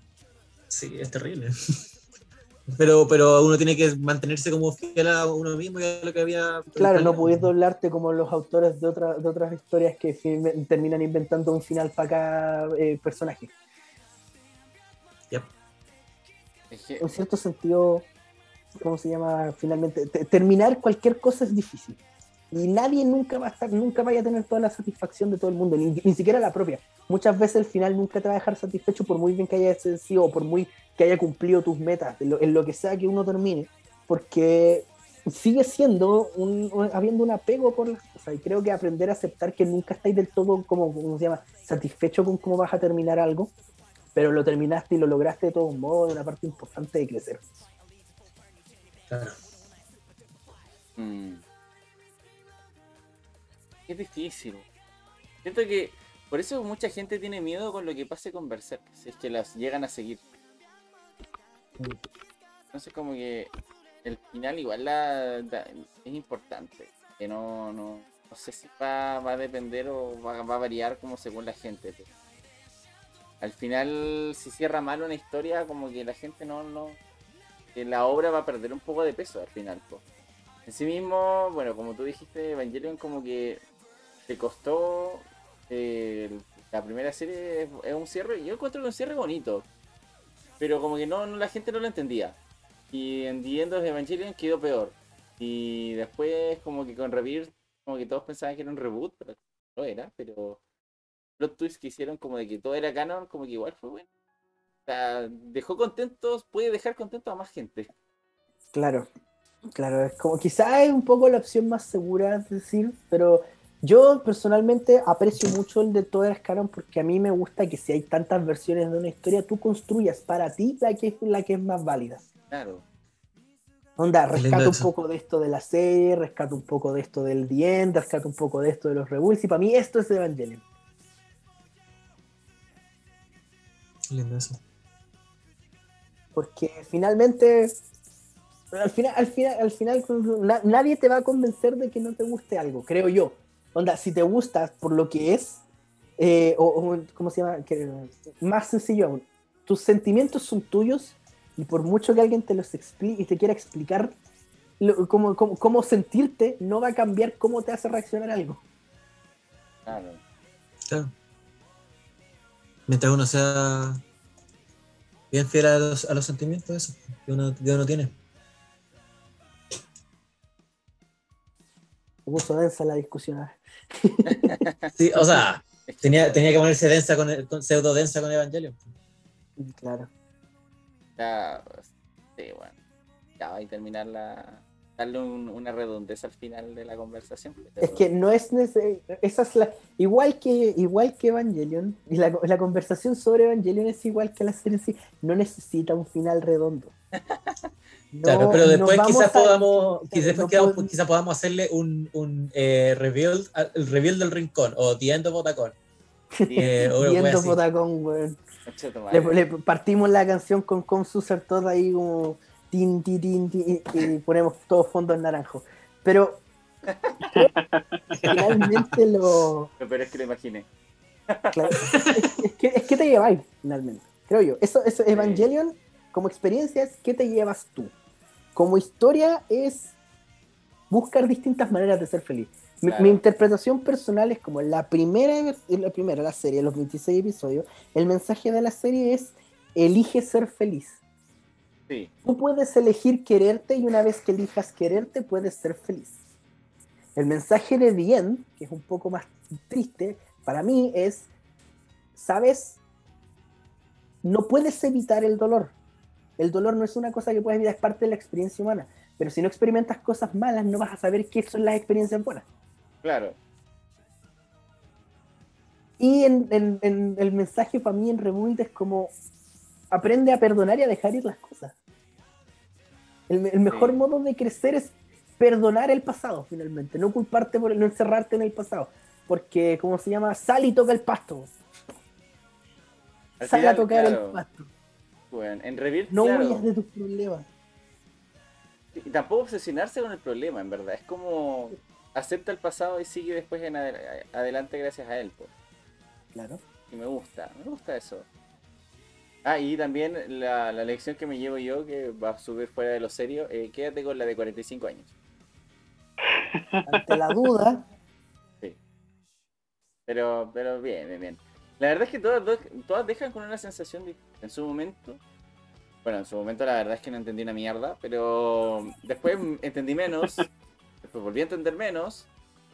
sí, es terrible. [LAUGHS] Pero, pero uno tiene que mantenerse como fiel a uno mismo y a lo que había. Claro, no puedes doblarte como los autores de, otra- de otras historias que terminan inventando un final para cada eh, personaje. Que, En cierto sentido, ¿cómo se llama? Finalmente, te- terminar cualquier cosa es difícil. Y nadie nunca va a estar, nunca vaya a tener toda la satisfacción de todo el mundo, ni, ni siquiera la propia. Muchas veces el final nunca te va a dejar satisfecho por muy bien que haya sido, o por muy que haya cumplido tus metas, en lo, en lo que sea que uno termine, porque sigue siendo un, un- habiendo un apego por las cosas. Y creo que aprender a aceptar que nunca estáis del todo, como, ¿cómo se llama?, satisfecho con cómo vas a terminar algo, pero lo terminaste y lo lograste de todos modos, una parte importante de crecer. Claro. mm, es difícil. Siento que por eso mucha gente tiene miedo con lo que pase con Berserk, si es que las llegan a seguir. Entonces como que el final igual la, es importante. Que no, no, no sé si va, va a depender o va, va a variar como según la gente. pero al final, si cierra mal una historia, como que la gente no, no. la obra va a perder un poco de peso al final. po. En sí mismo, bueno, como tú dijiste, Evangelion como que te costó eh, la primera serie es, un cierre, yo encuentro que un cierre bonito, pero como que no, no- la gente no lo entendía. Y en The End Evangelion quedó peor. Y después como que con Rebirth, como que todos pensaban que era un reboot, pero no era, pero los twists que hicieron como de que todo era canon, como que igual fue bueno. O sea, dejó contentos, puede dejar contentos a más gente. Claro, claro, es como quizá es un poco la opción más segura, es decir, pero yo personalmente aprecio mucho el de todo el canon porque a mí me gusta que si hay tantas versiones de una historia, tú construyas para ti la que es la que es más válida. Claro. Onda, rescato un poco de esto de la serie, rescato un poco de esto del The End, rescato un poco de esto de los Rebels, y para mí esto es Evangelion. Lindo eso. Porque finalmente, al final, al final, al final na- nadie te va a convencer de que no te guste algo, creo yo. Onda, si te gusta por lo que es, eh, o, o, ¿cómo se llama? Que- más sencillo aún, tus sentimientos son tuyos y por mucho que alguien te los explique y te quiera explicar lo- cómo, cómo- cómo sentirte, no va a cambiar cómo te hace reaccionar algo. Claro. Claro. Mientras uno sea bien fiel a los, a los sentimientos, eso, que uno, que uno tiene. Se puso densa la discusión. [LAUGHS] Sí, o sea, [LAUGHS] tenía, tenía que ponerse densa con, el- con pseudo densa con Evangelion. Claro. Ya, pues, sí, bueno. Ya va a terminar la. Darle un- una redondez al final de la conversación. Es que no es nece- esa es la igual que igual que Evangelion y la, la conversación sobre Evangelion es igual que la serie en sí, no necesita un final redondo. [LAUGHS] No- Claro, pero después quizás a- podamos, no pod- quizás podamos hacerle un, un eh, reveal, el reveal del rincón o The End of Otacon. [LAUGHS] Eh, o algo viendo así. Potacón, weón. Concha tu madre. Le, le partimos la canción con Consuser toda ahí como tin, tin, tin, tin, y, ponemos todos fondos naranjos. Pero finalmente lo. [LAUGHS] Pero es que lo imaginé. claro, es, que, es que te lleváis finalmente, creo yo. Eso, eso Evangelion, como experiencia, es qué te llevas tú. Como historia es buscar distintas maneras de ser feliz. Mi, Claro. mi interpretación personal es como la primera, la primera, la serie, los 26 episodios, el mensaje de la serie es elige ser feliz. Sí, Tú puedes elegir quererte y una vez que elijas quererte puedes ser feliz. El mensaje de End, que es un poco más triste, para mí es, sabes, no puedes evitar el dolor. El dolor no es una cosa que puedes evitar, es parte de la experiencia humana. Pero si no experimentas cosas malas, no vas a saber qué son las experiencias buenas. claro. Y en, en- en el mensaje para mí en Rebuild es como aprende a perdonar y a dejar ir las cosas. El, me- el mejor Sí. modo de crecer es perdonar el pasado, finalmente. No culparte por el- no encerrarte en el pasado. Porque, como se llama, sal y toca el pasto. Al Sal a tocar claro, el pasto. bueno, en Reveal, No claro, huyas de tus problemas. y tampoco obsesionarse con el problema, en verdad. Es como acepta el pasado y sigue después en adel- adelante gracias a él. Pues. Claro. Y me gusta, me gusta eso. Ah, y también la, la lección que me llevo yo, que va a subir fuera de lo serio, eh, quédate con la de 45 años. Ante la duda, Pero, pero bien, bien, bien. La verdad es que todas, todas dejan con una sensación de, en su momento. Bueno, en su momento la verdad es que no entendí una mierda, pero después entendí menos, después volví a entender menos,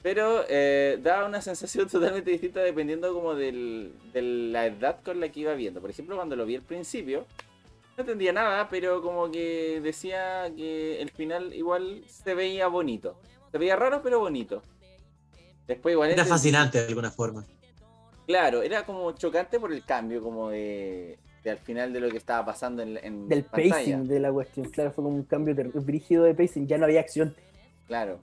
pero eh, daba una sensación [LAUGHS] totalmente distinta dependiendo como del, de la edad con la que iba viendo. Por ejemplo, cuando lo vi al principio, no entendía nada, pero como que decía que el final igual se veía bonito. Se veía raro, pero bonito. Después igual Era entendí- fascinante de alguna forma. Claro, era como chocante por el cambio, como de, de al final de lo que estaba pasando en, en del pantalla. pacing de la cuestión. Claro, fue como un cambio brígido de pacing. Ya no había acción. Claro.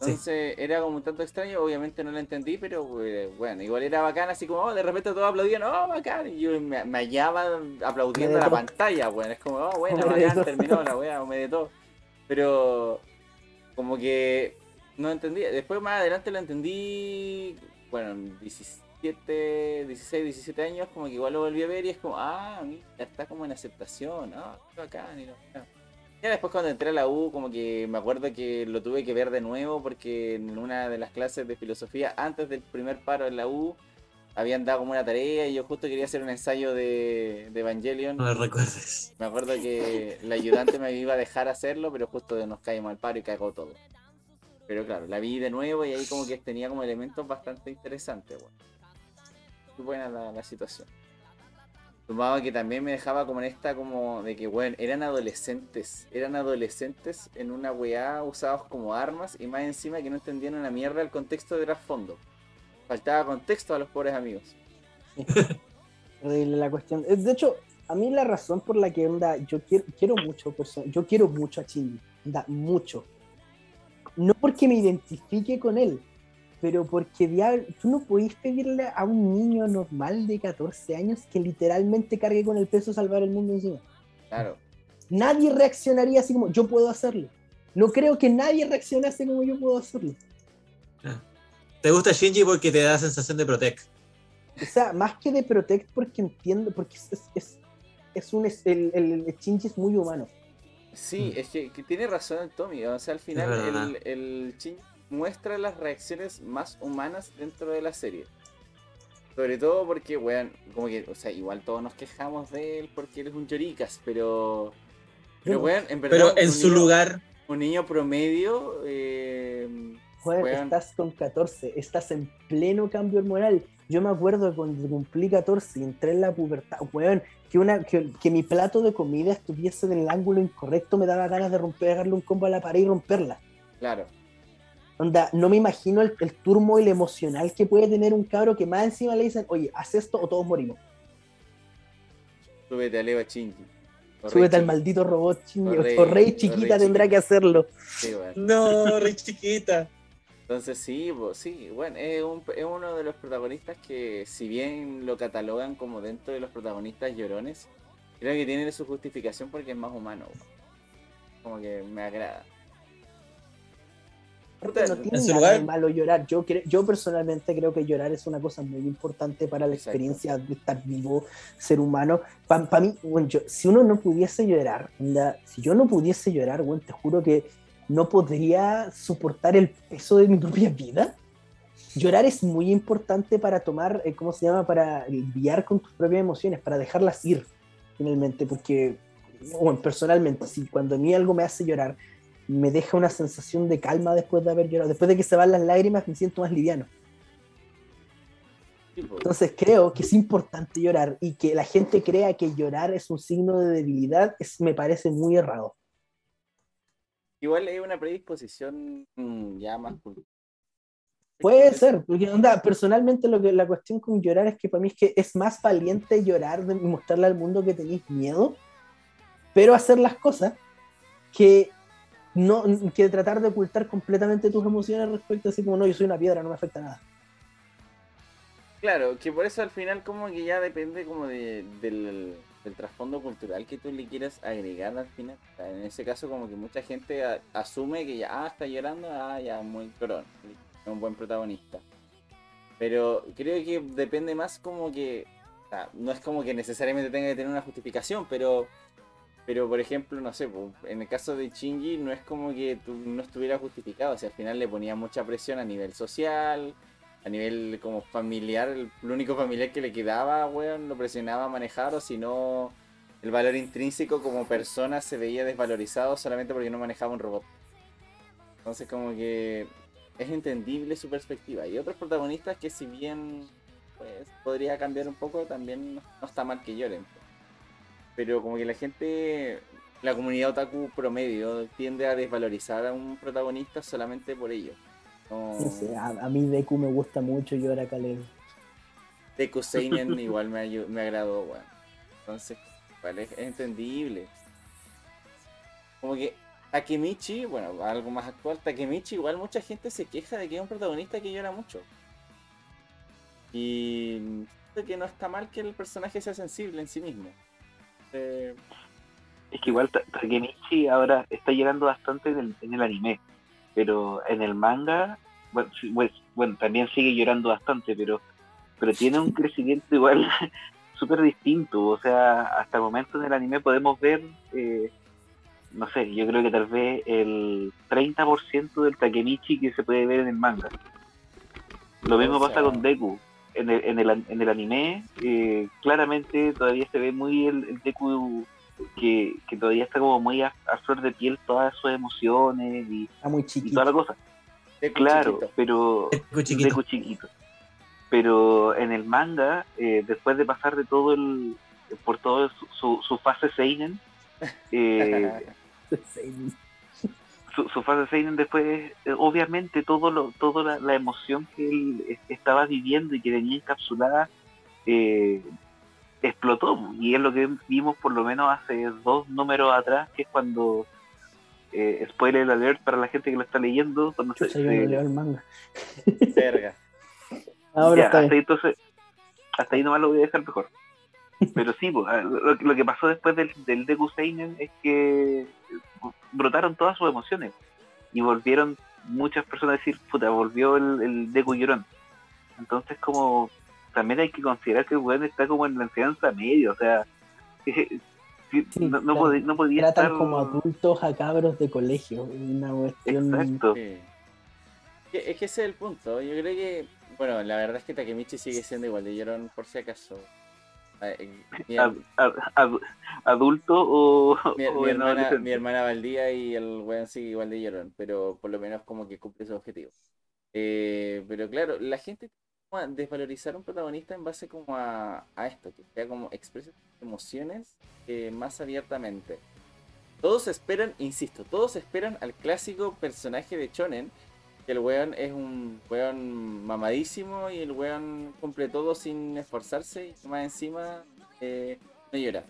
Sí. Entonces era como un tanto extraño, obviamente no lo entendí, pero eh, bueno, igual era bacán, así como oh, de repente todos aplaudían, oh, bacán, y yo me, me hallaba aplaudiendo Me la pantalla, bueno, es como, oh, [LAUGHS] bueno, bacán, terminó la weá, me de todo. Pero como que no entendí, después más adelante lo entendí, bueno, 17, 16, 17 años, como que igual lo volví a ver y es como, ah, mira, está como en aceptación, ah, qué bacán, y no, no. Ya después cuando entré a la U, como que me acuerdo que lo tuve que ver de nuevo porque en una de las clases de filosofía, antes del primer paro en la U, habían dado como una tarea y yo justo quería hacer un ensayo de, de Evangelion. No me recuerdes. Me acuerdo que la ayudante me iba a dejar hacerlo, pero justo nos caímos al paro y cagó todo. Pero claro, la vi de nuevo y ahí como que tenía como elementos bastante interesantes. Bueno. Muy buena la, la situación. Sumaba que también me dejaba como en esta como de que, bueno, eran adolescentes. Eran adolescentes en una weá usados como armas y más encima que no entendían una mierda el contexto de trasfondo. Faltaba contexto a los pobres amigos. [LAUGHS] La cuestión. De hecho, a mí la razón por la que onda, yo quiero, quiero mucho, yo quiero mucho a Shinji, onda, mucho. No porque me identifique con él, pero porque diablo, tú no podés pedirle a un niño normal de 14 años que literalmente cargue con el peso salvar el mundo encima. Claro. nadie reaccionaría así como yo puedo hacerlo. No creo que nadie reaccionase como yo puedo hacerlo. ¿Te gusta Shinji porque te da sensación de Protect? O sea, más que de Protect porque entiendo, porque es, es, es, es un, es- el, el, el Shinji es muy humano. Sí, Mm. es que, que tiene razón el Tommy. O sea, al final el, el muestra las reacciones más humanas dentro de la serie. Sobre todo porque, weón, como que, o sea, igual todos nos quejamos de él porque él es un choricas, pero. Pero, weón, en verdad. Pero en su niño- lugar, Un niño promedio. eh, Joder, Weón. estás con 14, estás en pleno cambio hormonal. Yo me acuerdo cuando cumplí 14 y entré en la pubertad, weón, que, una, que, que mi plato de comida estuviese en el ángulo incorrecto me daba ganas de romper, pegarle un combo a la pared y romperla. claro. Onda, no me imagino el, el turmo y el emocional que puede tener un cabro que más encima le dicen, oye, haz esto o todos morimos. Súbete a Leva Rey Súbete al maldito robot chingo. O rey- O rey o chiquita rey tendrá chiquita. que hacerlo. Sí, no, re chiquita. Entonces sí, pues, sí, bueno, es, un- es uno de los protagonistas que si bien lo catalogan como dentro de los protagonistas llorones, creo que tiene su justificación porque es más humano. Como que me agrada. No tiene nada lugar- de malo llorar. Yo, cre- yo personalmente creo que llorar es una cosa muy importante para la Exacto. experiencia de estar vivo, ser humano. Para mí, bueno, yo- si uno no pudiese llorar, si yo no pudiese llorar, bueno, te juro que no podría soportar el peso de mi propia vida. Llorar es muy importante para tomar, eh, ¿cómo se llama? Para lidiar con tus propias emociones, para dejarlas ir, finalmente, porque, bueno, personalmente, si cuando a mí algo me hace llorar, me deja una sensación de calma después de haber llorado. Después de que se van las lágrimas, me siento más liviano. Entonces creo que es importante llorar y que la gente crea que llorar es un signo de debilidad, es, me parece muy errado. Igual es una predisposición mm, ya más. Puede ser, porque onda, personalmente lo que la cuestión con llorar es que para mí es que es más valiente llorar y mostrarle al mundo que tenéis miedo, pero hacer las cosas que no que tratar de ocultar completamente tus emociones respecto a así como no, yo soy una piedra, no me afecta nada. Claro, que por eso al final como que ya depende como de, del, del trasfondo cultural que tú le quieras agregar al final. En ese caso como que mucha gente asume que ya ah, está llorando, ah, ya muy corón, es un buen protagonista. Pero creo que depende más como que, no es como que necesariamente tenga que tener una justificación, pero, pero por ejemplo, no sé, en el caso de Shinji no es como que tú no estuviera justificado, o sea, al final le ponía mucha presión a nivel social, a nivel como familiar, el, único familiar que le quedaba, weón, lo presionaba a manejar, o si no, el valor intrínseco como persona se veía desvalorizado solamente porque no manejaba un robot. Entonces como que es entendible su perspectiva. Y otros protagonistas que si bien pues podría cambiar un poco, también no está mal que lloren. Pero como que la gente, la comunidad otaku promedio tiende a desvalorizar a un protagonista solamente por ello. No- No sé, a, a mí Deku me gusta mucho llorar a Caleb. Deku Seinen [LAUGHS] igual me, me agradó, weón. Entonces, es, entendible. Como que Takemichi, bueno, algo más actual, Takemichi igual mucha gente se queja de que es un protagonista que llora mucho. Y que no está mal que el personaje sea sensible en sí mismo. Eh, Es que igual Ta- Takemichi ahora está llorando bastante en el, en el anime, pero en el manga, bueno, pues, bueno, también sigue llorando bastante, pero, pero tiene un [LAUGHS] crecimiento igual [LAUGHS] súper distinto. O sea, hasta el momento en el anime podemos ver, eh, no sé, yo creo que tal vez el 30% del Takemichi que se puede ver en el manga. Lo mismo O pasa con Deku. En el, en el, en el anime, eh, claramente todavía se ve muy el, el Deku que, que todavía está como muy a, a flor de piel todas sus emociones y, Está muy y chiquito. toda la cosa. Deku Claro, chiquito. pero Deku chiquito. Deku chiquito. Pero en el manga, eh, después de pasar de todo el por toda su, su, su fase seinen, eh, [LAUGHS] su, su fase seinen después, eh, obviamente todo lo, toda la, la emoción que él estaba viviendo y que tenía encapsulada eh, explotó y es lo que vimos por lo menos hace dos números atrás, que es cuando eh, spoiler alert para la gente que lo está leyendo, cuando se- yo se- leo el manga. Verga. Ahora ya, está hasta ahí entonces, hasta ahí nomás lo voy a dejar mejor. Pero sí, pues, ah, lo, lo que pasó después del, del Deku Seinen es que brotaron todas sus emociones y volvieron muchas personas a decir, puta, volvió el, el Deku llorón. Entonces, como también hay que considerar que el weón está como en la enseñanza media, o sea, [LAUGHS] sí, no, podía, no podía Tratan estar. como adultos a cabros de colegio. Una cuestión. Exacto. Sí. Es que ese es el punto. Yo creo que, bueno, la verdad es que Takemichi sigue siendo igual de llorón por si acaso. Mi, Ad- ad- ad- adulto o, [LAUGHS] mi- o mi en hermana, mi hermana Valdía y el weón sigue igual de llorón, pero por lo menos como que cumple su objetivo. Eh, pero claro, la gente como a desvalorizar a un protagonista en base como a, a esto, que sea como expresa sus emociones eh, más abiertamente. Todos esperan, insisto, todos esperan al clásico personaje de Chonen, que el weón es un weón mamadísimo y el weón cumple todo sin esforzarse y más encima eh, no llora.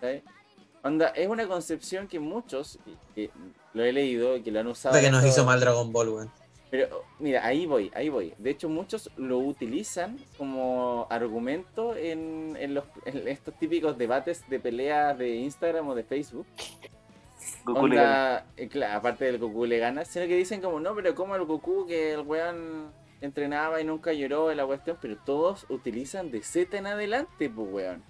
¿sabes? Onda, es una concepción que muchos, que lo he leído, que lo han usado. Que nos hizo mal Dragon Ball, weón. pero mira, ahí voy, ahí voy. De hecho, muchos lo utilizan como argumento en, en los, en estos típicos debates de peleas de Instagram o de Facebook. Goku le gana. Onda, eh, claro, aparte del Goku le gana, sino que dicen como, no, pero como el Goku que el weón entrenaba y nunca lloró en la cuestión, pero todos utilizan de Z en adelante, pues weón.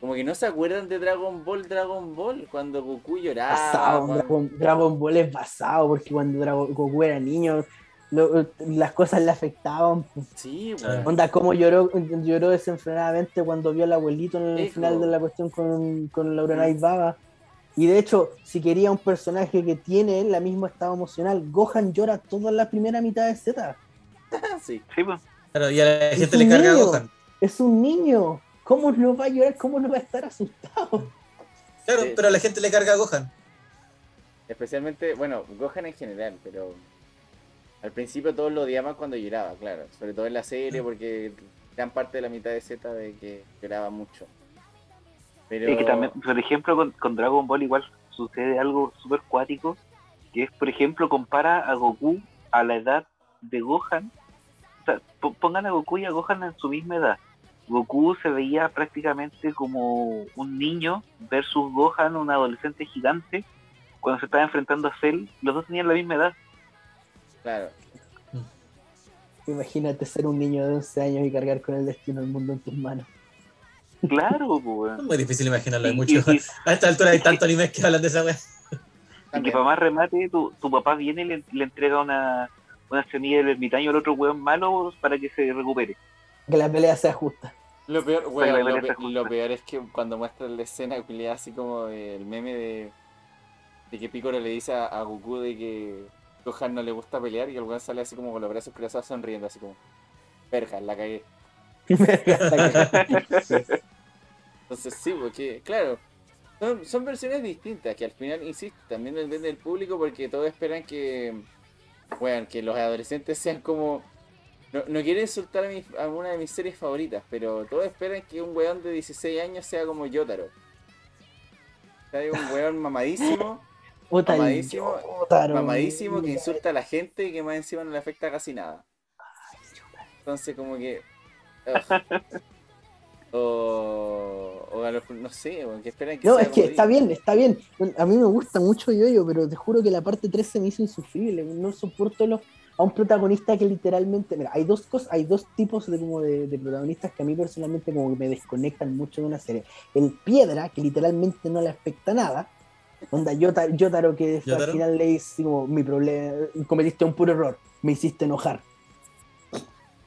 Como que no se acuerdan de Dragon Ball, Dragon Ball, cuando Goku lloraba. basado, cuando- Dragon, Dragon Ball es basado, porque cuando Dragon, Goku era niño, lo- las cosas le afectaban. pues. Sí, weón. Onda, como lloró, lloró desenfrenadamente cuando vio al abuelito en el final de la cuestión con, con Laura Night Baba. Y de hecho, si quería un personaje que tiene la mismo estado emocional, Gohan llora toda la primera mitad de Z. [LAUGHS] sí. Sí, pues. Claro, y a la Es gente le carga a. Gohan. Es un niño. ¿Cómo no va a llorar? ¿Cómo no va a estar asustado? Claro, Sí. pero a la gente le carga a Gohan. Especialmente, bueno, Gohan en general, pero al principio todos lo odiaban cuando lloraba, claro. Sobre todo en la serie, porque gran parte de la mitad de Z de que lloraba mucho. Pero Es que también, por ejemplo, con, con Dragon Ball igual sucede algo súper cuático, que es, por ejemplo, compara a Goku a la edad de Gohan. O sea, po- pongan a Goku y a Gohan en su misma edad. Goku se veía prácticamente como un niño versus Gohan, un adolescente gigante. Cuando se estaba enfrentando a Cell, los dos tenían la misma edad. claro, Imagínate ser un niño de 11 años y cargar con el destino del mundo en tus manos. Claro, [LAUGHS] pues, Es weón. muy difícil imaginarlo. Hay Y- mucho. y- y- [LAUGHS] A esta altura hay tantos animes que hablan de esa wea. Y que para más remate, tu, tu papá viene y le, le entrega una, una semilla del ermitaño al otro weón malo para que se recupere. Que la pelea sea justa. Lo peor, weón, lo, pe- peor es que cuando muestran la escena culiada así como el meme de, de que Piccolo le dice a, a Goku de que Gohan no le gusta pelear y el weón sale así como con los brazos cruzados sonriendo así como verja, la cagué. Entonces sí, porque, claro, son, son versiones distintas que al final, insisto, también depende del público porque todos esperan que, bueno, que los adolescentes sean como... No, no quiero insultar a, mi- a una de mis series favoritas, pero todos esperan que un weón de 16 años sea como Yotaro. Sea, un weón mamadísimo, [LAUGHS] Puta, Mamadísimo, Yotaro, mamadísimo que insulta a la gente y que más encima no le afecta casi nada. Entonces como que... O, o a los, no sé, que esperan que No, sea es que está bien, está bien. A mí me gusta mucho Yoyo, pero te juro que la parte 3 se me hizo insufrible. No soporto los, a un protagonista que literalmente. Mira, hay dos cosas, hay dos tipos de, como de, de protagonistas que a mí personalmente como que me desconectan mucho de una serie. El piedra, que literalmente no le afecta nada. Onda, Yota- Yotaro, que ¿Yotaro? al final le dice como mi problema, cometiste un puro error, me hiciste enojar.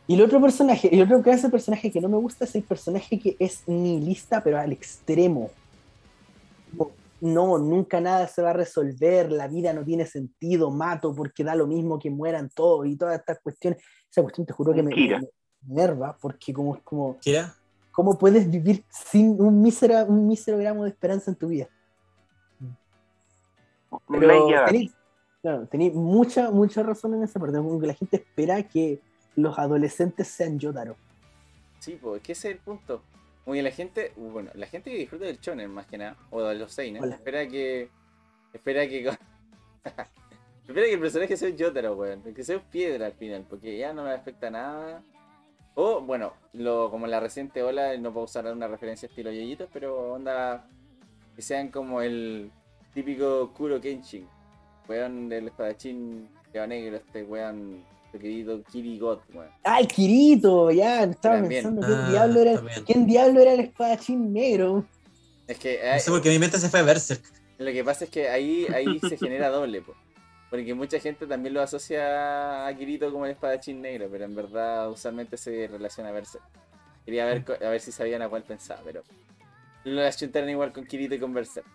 Y el otro personaje, el otro clase de personaje que no me gusta es el personaje que es nihilista, pero al extremo. No, nunca nada se va a resolver, la vida no tiene sentido, mato porque da lo mismo que mueran todos y todas estas cuestiones. Esa cuestión te juro que me, me- me enerva porque como, como, Kira, ¿cómo puedes vivir sin un mísero, un mísero gramo de esperanza en tu vida? Pero tenéis claro, mucha, mucha razón en esa parte, como que la gente espera que los adolescentes sean Yotaro. Sí, pues, que ese es el punto. Que la gente, bueno, la gente que disfruta del shonen más que nada, o de los seinen, Hola. espera que, espera que, [LAUGHS] espera que el personaje sea un Yotaro, weón, que sea un piedra al final, porque ya no me afecta nada. O, bueno, lo, como la reciente ola, no puedo usar una referencia estilo yoyitos, pero onda que sean como el típico Kuro Kenshin. Weón del espadachín Leo Negro, este weón, querido Kirigot, weón. ¡Ay, Kirito! Ya, estaba También. pensando ¿quién, Ah, diablo era, también. ¿quién diablo era el espadachín negro? Es que No eh, sé porque mi mente se fue a Berserk. lo que pasa es que ahí, ahí se genera doble, po. Porque mucha gente también lo asocia a Kirito como el espadachín negro, pero en verdad usualmente se relaciona a Berserk. Quería ver, a ver si sabían a cuál pensaba, pero lo achuntaron igual con Kirito y con Berserk.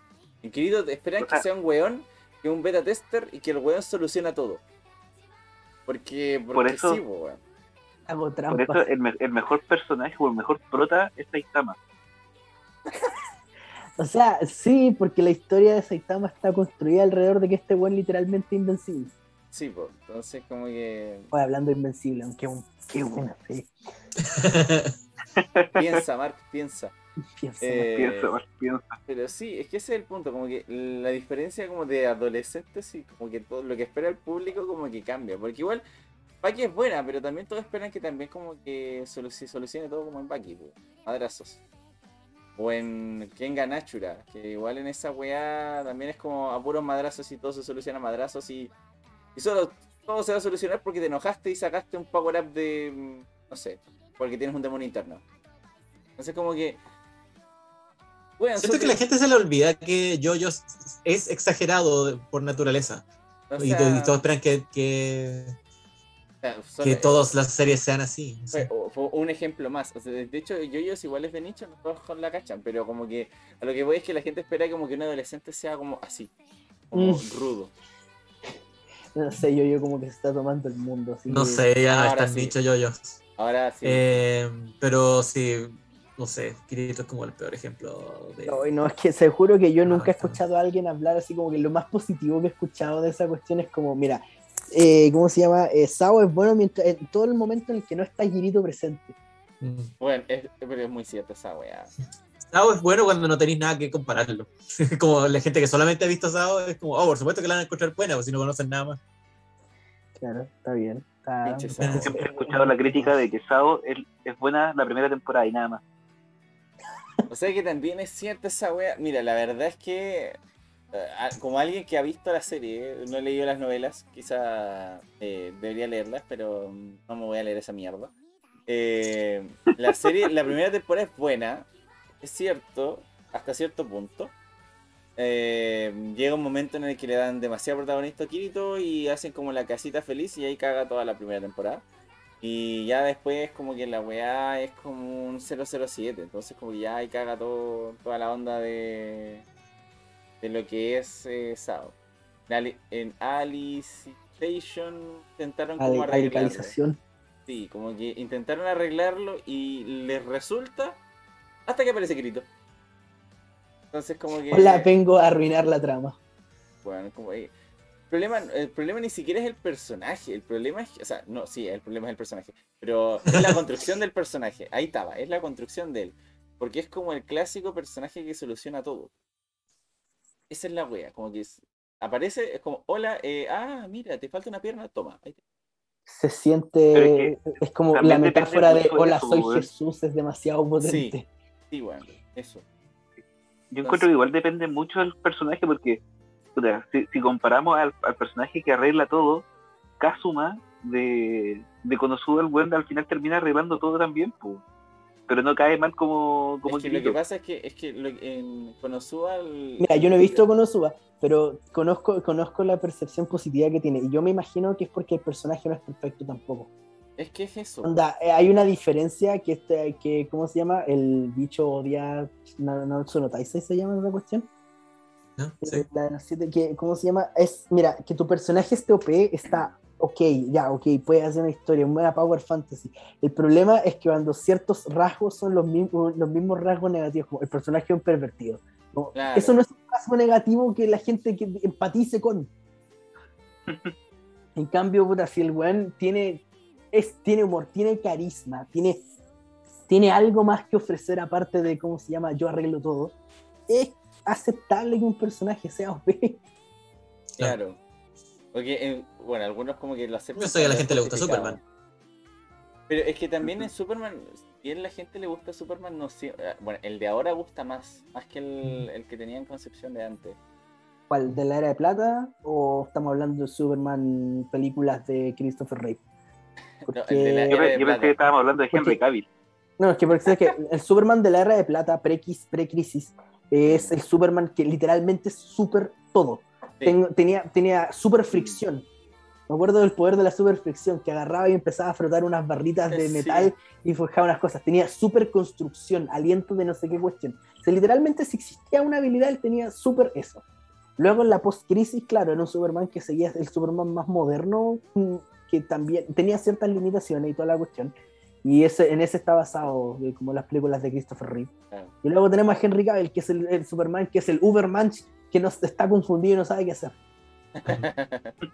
En Kirito esperan que sea un weón, que es un beta tester y que el weón soluciona todo. Porque, porque Por eso- sí, Por eso el, me- el mejor personaje o el mejor prota es Saitama. [LAUGHS] O sea, sí, porque la historia de Saitama está construida alrededor de que este weón literalmente es invencible. Sí, po. Entonces como que Oye, hablando de invencible, aunque un, qué buena serie. piensa, Mark, piensa. Piensa, Eh, Piensa, piensa. Pero sí, es que ese es el punto, como que la diferencia como de adolescentes y como que todo lo que espera el público como que cambia, porque igual Paki es buena, pero también todos esperan que también como que solu- se solucione todo como en Paki, madrazos. O en Kenga Natura, que igual en esa weá también es como a puros madrazos y todo se soluciona a madrazos y, y solo todo se va a solucionar porque te enojaste y sacaste un power up de, mm, no sé, porque tienes un demonio interno. Entonces como que... Siento que la gente se le olvida que Jojo es exagerado por naturaleza. o y, sea, to- y todos esperan que, que, o sea, son- que todas las series sean así. Fue, o- fue un ejemplo más. O sea, de hecho, yoyos igual es de nicho, no todos con la cachan, pero como que a lo que voy es que la gente espera como que un adolescente sea como así, como Mm. rudo. No sé, yo, yo como que se está tomando el mundo. Así No que- sé, ya están sí. dicho Jojos. Ahora sí. Eh, pero sí, no sé, Kirito es como el peor ejemplo de... No, no, es que se juro que yo Ah, nunca he escuchado a alguien hablar así como que lo más positivo que he escuchado de esa cuestión es como, mira, eh, ¿cómo se llama? Eh, Sao es bueno mientras, en todo el momento en el que no está Girito presente. Mm. Bueno, es, pero es muy cierto esa weá. Sao es bueno cuando no tenéis nada que compararlo. [LAUGHS] como la gente que solamente ha visto Sao es como, oh, por supuesto que la van a encontrar buena, pues si no conocen nada más. Claro, está bien. Está. Siempre he escuchado la crítica de que Sao es, es buena la primera temporada y nada más. O sea que también es cierta esa weá. Mira, la verdad es que, eh, como alguien que ha visto la serie, no he leído las novelas, quizá eh, debería leerlas, pero no me voy a leer esa mierda. Eh, la serie, la primera temporada es buena, es cierto, hasta cierto punto. Eh, llega un momento en el que le dan demasiado protagonista a Kirito y hacen como la casita feliz y ahí caga toda la primera temporada. Y ya después como que la weá es como un 007, entonces como que ya ahí caga todo, toda la onda de, de lo que es eh, Sao. En Ali- En Alicization intentaron como arreglarlo. Sí, como que intentaron arreglarlo y les resulta hasta que aparece Kirito. Entonces como que... Hola, vengo a arruinar la trama. Bueno, como ahí. El problema, el problema ni siquiera es el personaje, el problema es, o sea, no, sí, el problema es el personaje, pero es la construcción del personaje, ahí estaba, es la construcción de él, porque es como el clásico personaje que soluciona todo. Esa es la wea, como que es- aparece, es como, hola, eh, ah, mira, te falta una pierna, toma. ahí te- Se siente. Es, como la metáfora de hola, eso, soy. Jesús, es demasiado potente. Sí, bueno, eso. Yo encuentro que igual depende mucho del personaje porque, si, si comparamos al, al personaje que arregla todo, Kazuma de, de Konosuba, el buen al final termina arreglando todo también, pues. pero no cae mal como, como Es que lo que pasa es que, es que lo- en Konosuba... el- Mira, yo no he visto Konosuba, pero conozco, conozco la percepción positiva que tiene. Y yo me imagino que es porque el personaje no es perfecto tampoco. Es que es eso. Onda, eh, hay una diferencia que, este, que, ¿cómo se llama? El bicho odia. No, no, no Taisei se llama esa cuestión. ¿No? Sí. La de siete, que, ¿Cómo se llama? Es, mira, que tu personaje esté OP está ok, ya, ok, puede hacer una historia, una power fantasy. El problema es que cuando ciertos rasgos son los mismos, los mismos rasgos negativos, como el personaje es un pervertido. Como, Claro. Eso no es un rasgo negativo que la gente que empatice con. [LAUGHS] en cambio, puta, si el weón tiene, es, tiene humor, tiene carisma, tiene, tiene algo más que ofrecer aparte de, ¿cómo se llama? Yo arreglo todo. Es aceptable que un personaje sea OP. Claro. Porque, eh, bueno, algunos como que lo aceptan. Yo sé que a la gente le gusta. Superman. Pero es que también en Superman, si a la gente le gusta Superman, no sé. eh, Bueno, el de ahora gusta más, más que el, el que tenía en concepción de antes. ¿Cuál? ¿De la era de plata? ¿O estamos hablando de Superman películas de Christopher Reeve? [LAUGHS] No, el de la Yo, era pe- de yo pensé que estábamos hablando de Henry Porque- Cavill. No, es que porque sabes que el Superman de la era de plata, pre-crisis, pre-crisis, es el Superman que literalmente es súper todo. Sí. Ten- tenía, tenía super fricción. Me acuerdo del poder de la super fricción, que agarraba y empezaba a frotar unas barritas de Sí. metal y forjaba unas cosas. Tenía super construcción, aliento de no sé qué cuestión. O sea, literalmente si existía una habilidad, él tenía super eso. Luego en la post-crisis, claro, era un Superman que seguía el Superman más moderno, mm, que también tenía ciertas limitaciones y toda la cuestión. Y ese, en ese está basado, eh, como las películas de Christopher Reeve. Claro. Y luego tenemos a Henry Cavill, que es el, el Superman, que es el Ubermensch, que no, está confundido y no sabe qué hacer. [LAUGHS]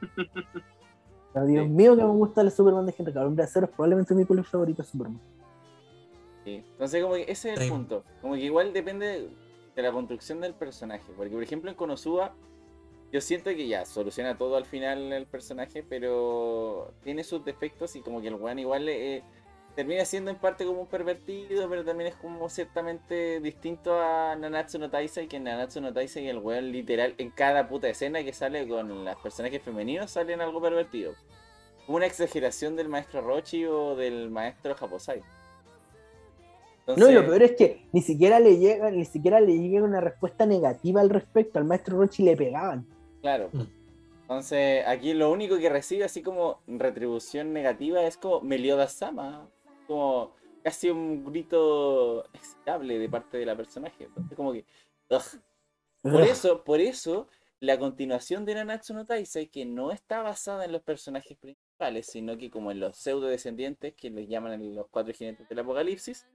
Pero Dios Sí. mío, que me gusta el Superman de Henry Cavill. Hombre de Acero es probablemente mi color favorito de Superman. Sí. Entonces, como que ese es el Sí. punto. Como que igual depende de la construcción del personaje. Porque, por ejemplo, en Konosuba, yo siento que ya soluciona todo al final el personaje, pero tiene sus defectos y como que el weón igual eh, termina siendo en parte como un pervertido, pero también es como ciertamente distinto a Nanatsu no Taisai, que en Nanatsu no Taisai el weón literal en cada puta escena que sale con los personajes femeninos salen algo pervertido. Como una exageración del maestro Rochi o del maestro Japosai. No, y lo peor es que ni siquiera le llega, ni siquiera le llega una respuesta negativa al respecto. Al maestro Rochi le pegaban. Claro. Mm. Entonces, aquí lo único que recibe así como retribución negativa es como Meliodas Sama. Como casi un grito excitable de parte de la personaje. Entonces, como que. ugh. Por eso, por eso, la continuación de Nanatsu no Taisai, que no está basada en los personajes principales, sino que como en los pseudo descendientes, que les llaman los cuatro jinetes del apocalipsis,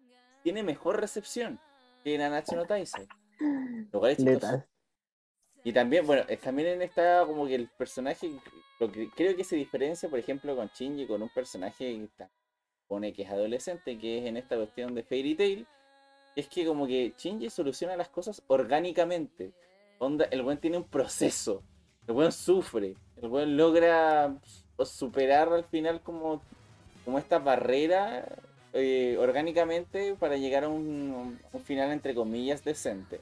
tiene mejor recepción que Nanatsu no Taisai. Lo cual es chistoso. Y también, bueno, es también en esta como que el personaje, lo que creo que se diferencia, por ejemplo, con Shinji, con un personaje pone que es adolescente, que es en esta cuestión de Fairy Tail, es que como que Shinji soluciona las cosas orgánicamente. Onda, el buen tiene un proceso, el buen sufre, el buen logra superar al final como, como esta barrera eh, orgánicamente para llegar a un, un final entre comillas decente.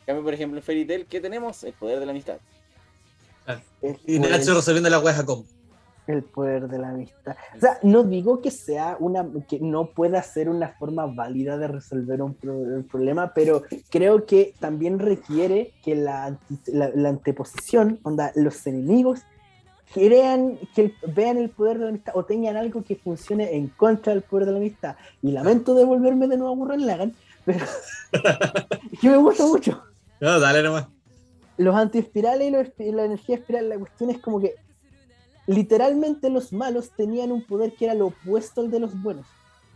En cambio, por ejemplo, en Fairy Tail, ¿qué tenemos? El poder de la amistad. El Y Nacho resolviendo la como. El poder de la amistad. O sea, no digo que sea una, que no pueda ser una forma válida de resolver un, pro- un problema, pero creo que también requiere que la, la, la anteposición, onda, los enemigos, crean, que vean el poder de la amistad o tengan algo que funcione en contra del poder de la amistad. Y lamento devolverme de nuevo a Gurren Lagann, pero [LAUGHS] que me gusta mucho No, dale nomás. los antiespirales y los espi- la energía espiral, la cuestión es como que literalmente los malos tenían un poder que era lo opuesto al de los buenos.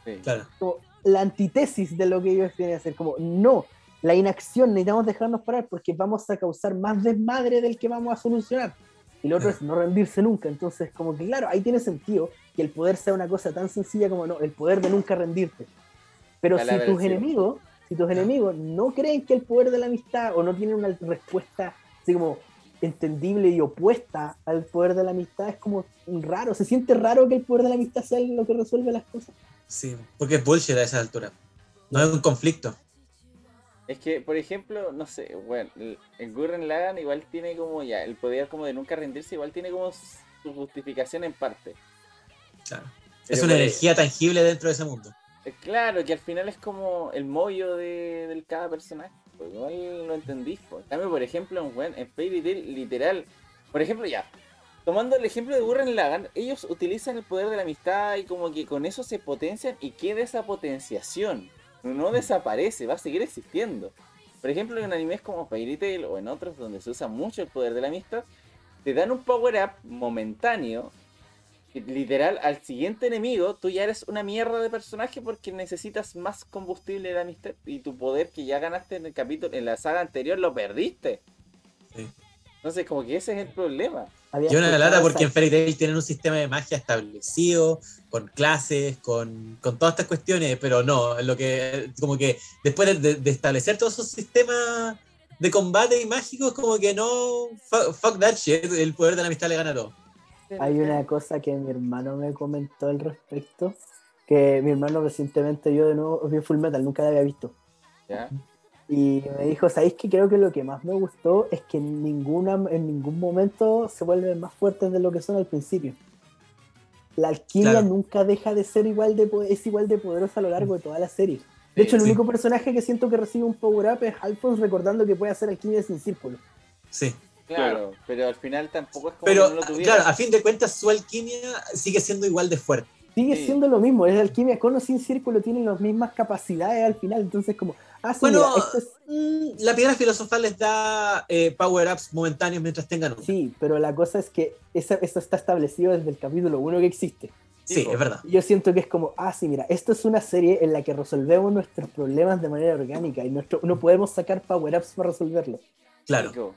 Sí. Claro. Como la antítesis de lo que ellos tienen que hacer. Como, no, la inacción necesitamos dejarnos parar porque vamos a causar más desmadre del que vamos a solucionar. Y lo otro es no rendirse nunca. Entonces, como que claro, ahí tiene sentido que el poder sea una cosa tan sencilla como no, el poder de nunca rendirte. Pero si tus enemigos, si tus enemigos no creen que el poder de la amistad o no tienen una respuesta así como entendible y opuesta al poder de la amistad, es como raro. Se siente raro que el poder de la amistad sea lo que resuelve las cosas. Sí, porque es bullshit a esa altura. No es un conflicto. Es que, por ejemplo, no sé, bueno, el- en Gurren Lagann igual tiene como ya, el poder como de nunca rendirse, igual tiene como su justificación en parte. Claro. Pero es una energía tangible dentro de ese mundo. Eh, Claro, que al final es como el mollo de, del cada personaje. Pues igual lo entendís. Pues. Por ejemplo, en, weón, en Fairy Tail, literal. Por ejemplo, ya. Tomando el ejemplo de Gurren Lagann, ellos utilizan el poder de la amistad y como que con eso se potencian y queda esa potenciación. No desaparece, va a seguir existiendo. Por ejemplo, en animes como Fairy Tail o en otros donde se usa mucho el poder de la amistad, te dan un power up momentáneo literal al siguiente enemigo tú ya eres una mierda de personaje porque necesitas más combustible de amistad y tu poder que ya ganaste en el capítulo en la saga anterior lo perdiste. Sí. Entonces como que ese es el problema. Había Y una lata porque en Fairy Tail tienen un sistema de magia establecido, con clases, con, con todas estas cuestiones, pero no, lo que, como que después de, de- de establecer todos esos sistemas de combate y mágicos, como que no, fuck, fuck that shit, el poder de la amistad le gana a Hay una cosa que mi hermano me comentó al respecto, que mi hermano recientemente vio de nuevo vio Full Metal, nunca la había visto. ¿Ya? Y me dijo, ¿sabéis que creo que lo que más me gustó es que en, ninguna, en ningún momento se vuelven más fuertes de lo que son al principio? La alquimia Claro. nunca deja de ser igual de, po- es igual de poderosa a lo largo de toda la serie. De hecho, el Sí. único personaje que siento que recibe un power-up es Alphonse recordando que puede hacer alquimia sin círculo. Sí. Claro, pero al final tampoco es como Pero, que no lo tuviera. claro, a fin de cuentas, su alquimia sigue siendo igual de fuerte. Sigue Sí. siendo lo mismo, es alquimia con o sin círculo, tienen las mismas capacidades al final, entonces como, ah, sí, Bueno, mira, esto es- mm, la piedra filosofal les da eh, power-ups momentáneos mientras tengan uno. Sí, pero la cosa es que eso está establecido desde el capítulo 1 que existe. Sí, es verdad. Yo siento que es como, ah, sí, mira, esto es una serie en la que resolvemos nuestros problemas de manera orgánica y nuestro, no podemos sacar power-ups para resolverlo. Claro,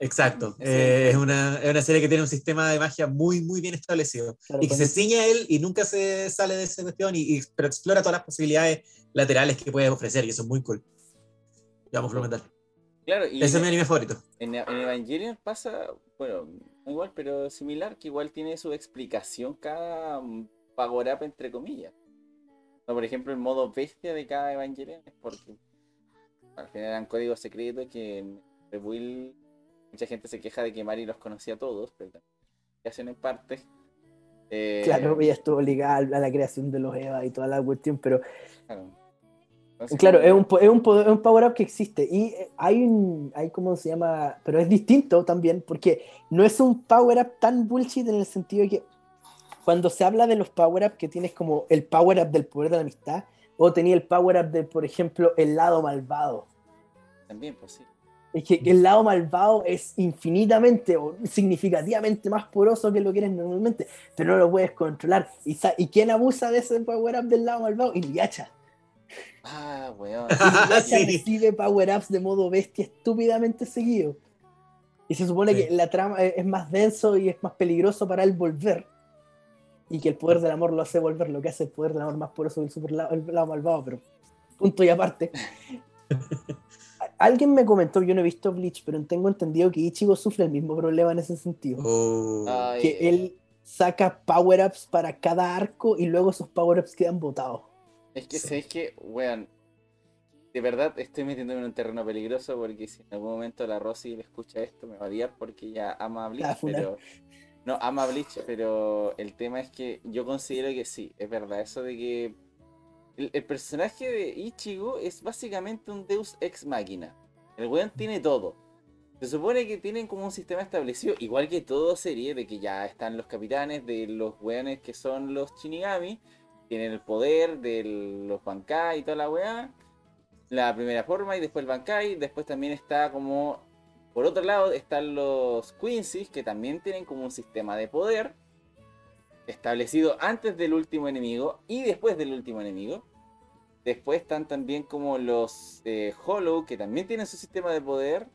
exacto. Sí. Eh, es, una, es una serie que tiene un sistema de magia muy, muy bien establecido. Claro, y que se ciña a él y nunca se sale de esa cuestión, y, y- pero explora todas las posibilidades laterales que puede ofrecer, y eso es muy cool. Ya vamos a comentar. Claro, y Ese es mi en, anime favorito. en- en Evangelion pasa, bueno, no igual, pero similar, que igual tiene su explicación cada mm, power up entre comillas. No, por ejemplo, el modo bestia de cada Evangelion es porque al final eran códigos secretos que en Rebuild mucha gente se queja de que Mari los conocía a todos, pero hacen en parte. Eh, Claro, ella estuvo ligada a la creación de los Eva y toda la cuestión, pero claro. Entonces, claro, como- es un, es un, es un power-up que existe y eh, hay un, hay como se llama, pero es distinto también, porque no es un power-up tan bullshit en el sentido de que cuando se habla de los power-up que tienes como el power-up del poder de la amistad, o tenía el power-up de, por ejemplo, el lado malvado. También, pues sí. Es que el lado malvado es infinitamente o significativamente más poroso que lo que eres normalmente, pero no lo puedes controlar. ¿Y, ¿y quién abusa de ese power-up del lado malvado? Inuyasha. Ah, weón. [LAUGHS] Inuyasha [LAUGHS] Sí. recibe power-ups de modo bestia estúpidamente seguido. Y se supone Sí. que la trama es es más denso y es más peligroso para él volver. Y que el poder del amor lo hace volver, lo que hace el poder del amor más poroso que el, super lado, el lado malvado, pero punto y aparte. [LAUGHS] Alguien me comentó, yo no he visto Bleach, pero tengo entendido que Ichigo sufre el mismo problema en ese sentido. Oh. Ay, Que él saca power-ups para cada arco y luego esos power-ups quedan botados. Es que, Sí. ¿sabes que Weón, de verdad estoy metiéndome en un terreno peligroso porque si en algún momento la Rosy le escucha esto me va a odiar porque ella ama a Bleach, pero... No, ama a Bleach, pero el tema es que yo considero que sí, es verdad, eso de que el, personaje de Ichigo es básicamente un Deus Ex Máquina. El weón tiene todo. Se supone que tienen como un sistema establecido, igual que todo serie, de que ya están los capitanes de los weones que son los Shinigami, tienen el poder de los Bankai y toda la weá. La primera forma y después el Bankai. Después también está como. Por otro lado están los Quincy's que también tienen como un sistema de poder establecido antes del último enemigo y después del último enemigo. Después están también como los eh, Hollow que también tienen su sistema de poder.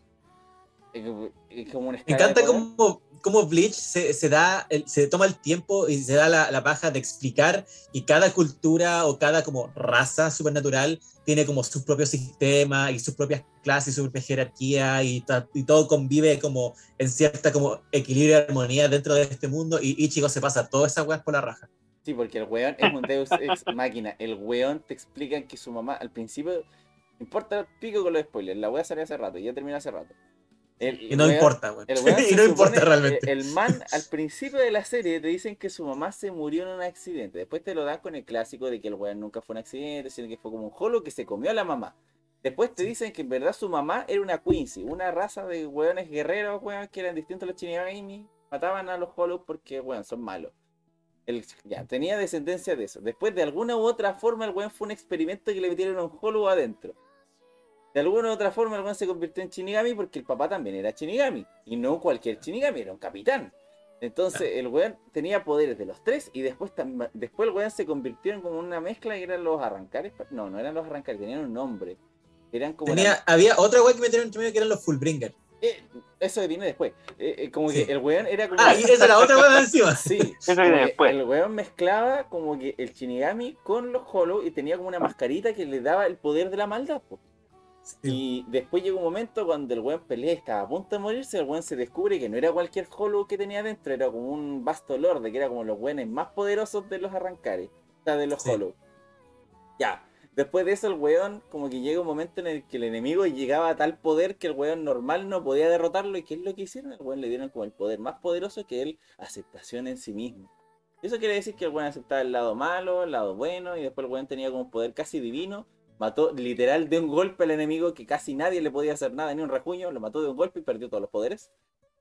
Como Me encanta cómo, cómo Bleach se, se da, el- se toma el tiempo y se da la, la paja de explicar y cada cultura o cada como raza supernatural tiene como su propio sistema y sus propias clases su propia jerarquía y, y todo convive como en cierta como equilibrio y armonía dentro de este mundo y Ichigo se pasa todas esas weas por la raja. Sí, porque el weón es un Deus Ex máquina. El weón te explican que su mamá, al principio, importa el pico con los spoilers, la wea salió hace rato, ya terminó hace rato. El Y no importa, weón. [LAUGHS] y no importa realmente. El, man, al principio de la serie, te dicen que su mamá se murió en un accidente. Después te lo dan con el clásico de que el weón nunca fue un accidente, sino que fue como un holo que se comió a la mamá. Después te dicen que en verdad su mamá era una Quincy, una raza de weones guerreros, weón, que eran distintos a los Shinigami. Mataban a los Hollow porque, weón, son malos. El, ya, tenía descendencia de eso. Después, de alguna u otra forma, el weón fue un experimento que le metieron un Hollow adentro. De alguna u otra forma, el weón se convirtió en Shinigami porque el papá también era Shinigami. Y no cualquier Shinigami, era un capitán. Entonces, el weón tenía poderes de los tres y después, después el weón se convirtió en como una mezcla que eran los arrancares. No, no eran los arrancares, tenían un nombre. Eran como... Tenía, la- había otra wea que metieron entre medio que eran los Fullbringer. Eh, eso viene después. Eh, eh, como Sí. que el weón era como... Ah, y esa era otra wea encima. [LAUGHS] Sí, Eso viene después. el weón mezclaba como que el Shinigami con los Hollow y tenía como una mascarita que le daba el poder de la maldad. po. Sí. Y después llegó un momento cuando el weón pelea y estaba a punto de morirse, el weón se descubre que no era cualquier Hollow que tenía dentro, era como un vasto lord, que era como los weones más poderosos de los arrancares. La de los Sí. Hollow. Ya. Después de eso, el weón, como que llega un momento en el que el enemigo llegaba a tal poder que el weón normal no podía derrotarlo. ¿Y qué es lo que hicieron? El weón le dieron como el poder más poderoso que él, aceptación en sí mismo. Eso quiere decir que el weón aceptaba el lado malo, el lado bueno, y después el weón tenía como un poder casi divino. Mató literal de un golpe al enemigo que casi nadie le podía hacer nada, ni un rajuño, lo mató de un golpe y perdió todos los poderes.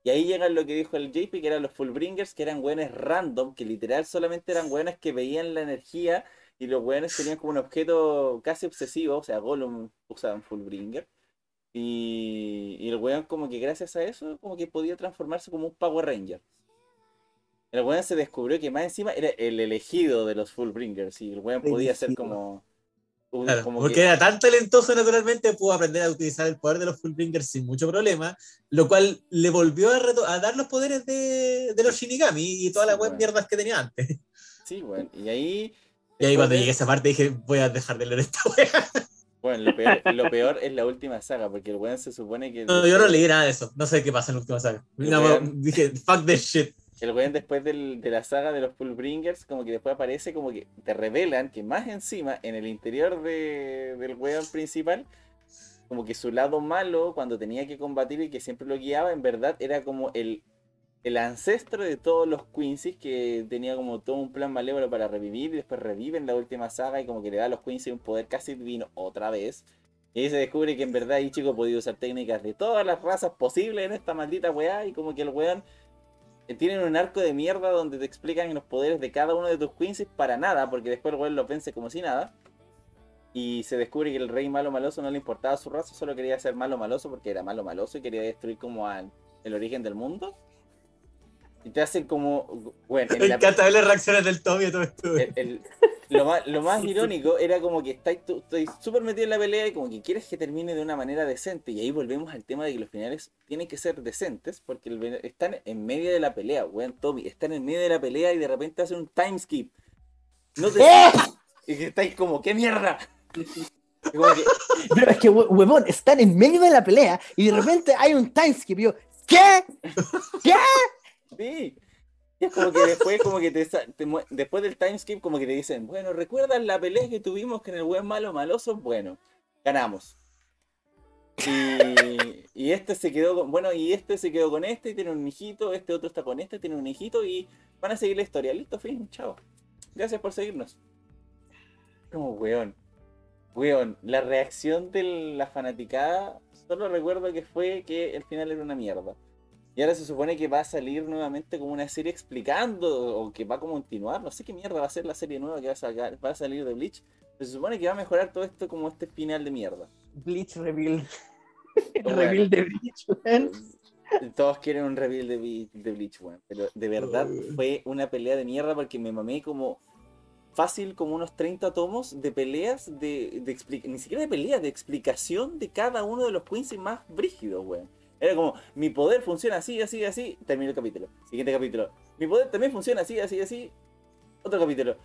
Y ahí llega lo que dijo el JP, que eran los Fullbringers, que eran weones random, que literal solamente eran weones que veían la energía y los weones tenían como un objeto casi obsesivo, o sea, Gollum usaban Fullbringer. Y, y el weón como que gracias a eso como que podía transformarse como un Power Ranger. El weón se descubrió que más encima era el elegido de los Fullbringers y el weón podía ser como... Claro, como porque que- era tan talentoso naturalmente, pudo aprender a utilizar el poder de los Fullbringers sin mucho problema, lo cual le volvió a, reto- a dar los poderes de, de los Shinigami y todas las Sí, buenas bueno. mierdas que tenía antes. Sí, weón. Y ahí... Y ahí cuando de- llegué a esa parte dije, voy a dejar de leer esta wea. Bueno, lo peor, lo peor es la última saga, porque el weón se supone que... No, yo no leí nada de eso, no sé qué pasa en la última saga. No, dije, fuck this shit. El weón después de la saga de los Fullbringers, como que después aparece como que te revelan que más encima, en el interior de- del weón principal, como que su lado malo, cuando tenía que combatir y que siempre lo guiaba, en verdad era como el, el ancestro de todos los Quincy's, que tenía como todo un plan malévolo para revivir, y después revive en la última saga y como que le da a los Quincy un poder casi divino otra vez. Y se descubre que en verdad Ichigo podía usar técnicas de todas las razas posibles en esta maldita weá, y como que el weón tienen un arco de mierda donde te explican los poderes de cada uno de tus quinces para nada, porque después el weón los vence como si nada. Y se descubre que el rey malo maloso no le importaba su raza, solo quería ser malo maloso porque era malo maloso y quería destruir como al, el origen del mundo. Y te hacen como. Bueno, en Me la- encanta ver las reacciones del Tommy a todo esto. el- el- lo más, lo más [LAUGHS] irónico era como que estáis súper metido en la pelea y como que quieres que termine de una manera decente. Y ahí volvemos al tema de que los finales tienen que ser decentes porque el están en medio de la pelea, weón, Tommy. Están en medio de la pelea y de repente hacen un time skip. No te. [LAUGHS] ¡Eh! Y que estáis como, ¡qué mierda! Como que, [LAUGHS] Pero es que, hue- huevón, están en medio de la pelea y de repente hay un timeskip. y Yo, ¿qué? ¿Qué? Sí. Y es como que después, como que te, después del time skip, como que te dicen, bueno, ¿recuerdas la pelea que tuvimos con el buen malo maloso? Bueno, ganamos. Y, y este se quedó con, bueno, y este se quedó con este, y tiene un hijito, este otro está con este, tiene un hijito, y van a seguir la historia. Listo, fin, chao. Gracias por seguirnos. Como weón. Weón, la reacción de la fanaticada, solo recuerdo que fue que el final era una mierda. Y ahora se supone que va a salir nuevamente como una serie explicando o que va a continuar. No sé qué mierda va a ser la serie nueva que va a, sacar- va a salir de Bleach. Pero se supone que va a mejorar todo esto como este final de mierda. Bleach reveal. [LAUGHS] El Bueno. reveal de Bleach, weón. Todos quieren un reveal de, Ble- de Bleach, weón. Pero de verdad fue una pelea de mierda porque me mamé como fácil como unos 30 tomos de peleas de, de ni siquiera de peleas, de explicación de cada uno de los Quincy más brígidos, weón. Era como, mi poder funciona así, así, así, termina el capítulo. Siguiente capítulo. Mi poder también funciona así, así, así. Otro capítulo.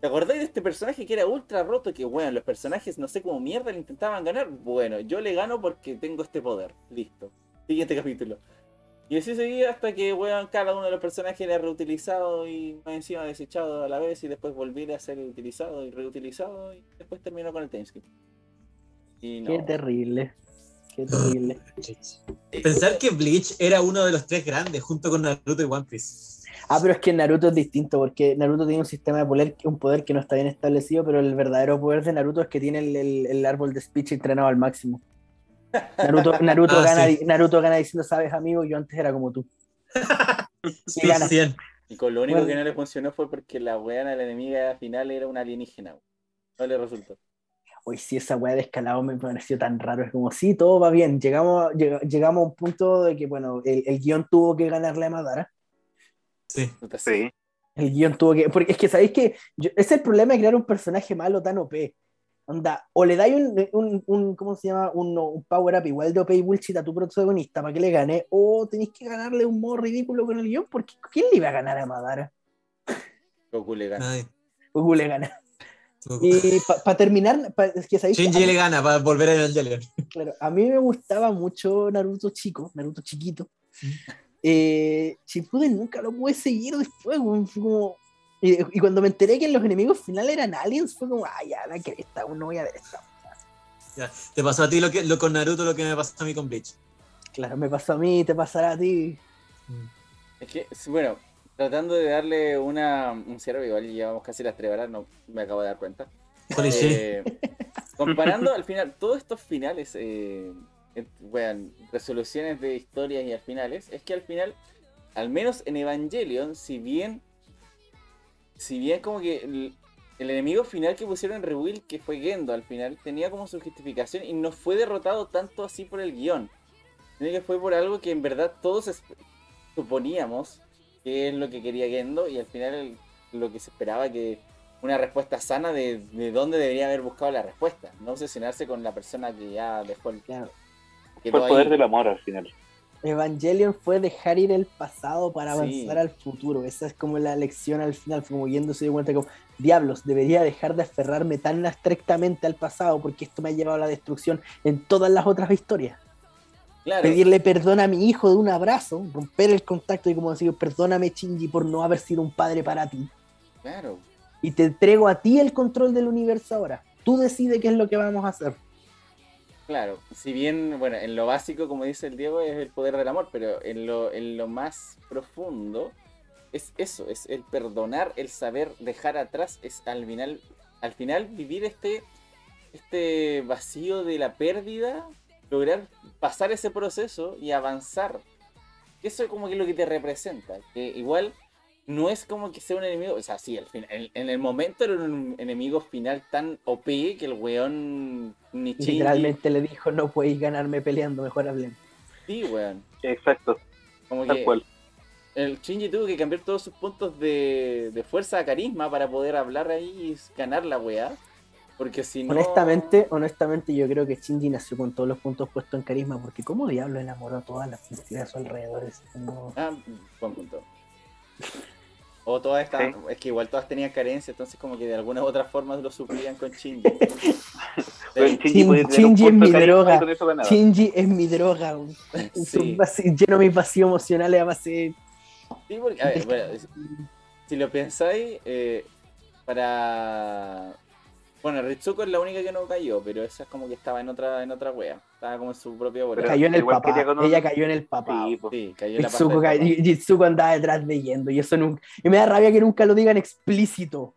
¿Te acordáis de este personaje que era ultra roto? Que bueno, los personajes no sé cómo mierda le intentaban ganar. Bueno, yo le gano porque tengo este poder. Listo. Siguiente capítulo. Y así seguía hasta que, weón, cada uno de los personajes era reutilizado y encima desechado a la vez y después volviera a ser utilizado y reutilizado y después terminó con el timeskip. Y no. Qué terrible. Qué terrible. [LAUGHS] Pensar que Bleach era uno de los tres grandes junto con Naruto y One Piece. Ah, pero es que Naruto es distinto, porque Naruto tiene un sistema de poder, un poder que no está bien establecido, pero el verdadero poder de Naruto es que tiene el, el- el árbol de speech entrenado al máximo. Naruto, [LAUGHS] Naruto, Ah, gana, sí. Naruto gana diciendo, sabes, amigo, yo antes era como tú. [LAUGHS] Sí, gana. 100. Y con lo único Bueno. que no le funcionó fue porque la weana, la enemiga final, era una alienígena. No le resultó. Hoy sí, esa weá de escalado me pareció tan raro. Es como, sí, todo va bien. Llegamos, lleg- llegamos a un punto de que, bueno, el, el guion tuvo que ganarle a Madara. Sí. Sí. El guion tuvo que. Porque es que sabéis que yo- es el problema de crear un personaje malo tan OP. Onda, o le dais un, un, un- ¿cómo se llama? Un, un power up igual de OP y bullshit a tu protagonista para que le gane, o tenéis que ganarle un modo ridículo con el guion, porque ¿quién le iba a ganar a Madara? Goku le gana. Goku le gana. Y para terminar, pa- es que sabéis Shinji a- le gana para volver a Evangelion. Claro, a mí me gustaba mucho Naruto chico, Naruto chiquito. Eh, Shippuden nunca lo pude seguir después, fue como, Y, y cuando me enteré que los enemigos finales eran aliens, fue como, ah, ya, la cresta, no voy a ver esta. Ya, te pasó a ti lo que lo con Naruto lo que me pasó a mí con Bleach. Claro, me pasó a mí, te pasará a ti. Es que, sí, bueno, tratando de darle una, un cierre, igual llevamos casi las tres horas, no me acabo de dar cuenta. Eh, comparando al final, todos estos finales, eh, weón, resoluciones de historias y al finales, es que al final, al menos en Evangelion, si bien, si bien como que el, el enemigo final que pusieron en Rebuild, que fue Gendo al final, tenía como su justificación y no fue derrotado tanto así por el guion. Sino que fue por algo que en verdad todos suponíamos que es lo que quería Gendo y al final el- lo que se esperaba que una respuesta sana de, de dónde debería haber buscado la respuesta. No obsesionarse con la persona que ya dejó el Claro. Fue el ahí. poder del amor al final. Evangelion fue dejar ir el pasado para Sí. avanzar al futuro. Esa es como la lección al final, fue como yéndose de cuenta como, diablos, debería dejar de aferrarme tan estrictamente al pasado porque esto me ha llevado a la destrucción en todas las otras historias. Claro, Pedirle perdón a mi hijo de un abrazo, romper el contacto y como decir, perdóname Shinji por no haber sido un padre para ti. claro. Y te entrego a ti el control del universo ahora. Tú decides qué es lo que vamos a hacer. Claro, si bien, bueno, en lo básico, como dice el Diego, es el poder del amor, pero en lo, en lo más profundo es eso, es el perdonar, el saber dejar atrás, es al final, al final vivir este, este vacío de la pérdida, lograr pasar ese proceso y avanzar. Eso es como que lo que te representa, que igual no es como que sea un enemigo, o sea, sí, al fin, en, en el momento era un enemigo final tan OP que el weón ni Literalmente le dijo, no podéis ganarme peleando, mejor hablen. Sí, weón. Exacto, Como tal que cual. el Shinji tuvo que cambiar todos sus puntos de, de fuerza a carisma para poder hablar ahí y ganar la weá. Porque si no. Honestamente, honestamente yo creo que Shinji nació con todos los puntos puestos en carisma, porque como diablo enamoró a todas las mujeres a su alrededor. Como- Ah, buen punto. O todas estas. Sí. Es que igual todas tenían carencia, entonces como que de alguna u otra forma lo suplían con Shinji. Pero [LAUGHS] Sí, Shinji es mi droga. Shinji es mi droga. sí. Vacío- Lleno mis vacíos emocionales a base Sí, porque, a ver, bueno, si- si lo pensáis, eh, para. Bueno, Ritsuko es la única que no cayó, pero esa es como que estaba en otra, en otra wea. Estaba como en su propia bola. Pero cayó en el igual papá. con Ella cayó en el papá. Sí, pues. Sí, cayó en la parte Jitsuko, del ca- papá. Jitsuko andaba detrás de Yendo y eso nunca. Y me da rabia que nunca lo digan explícito.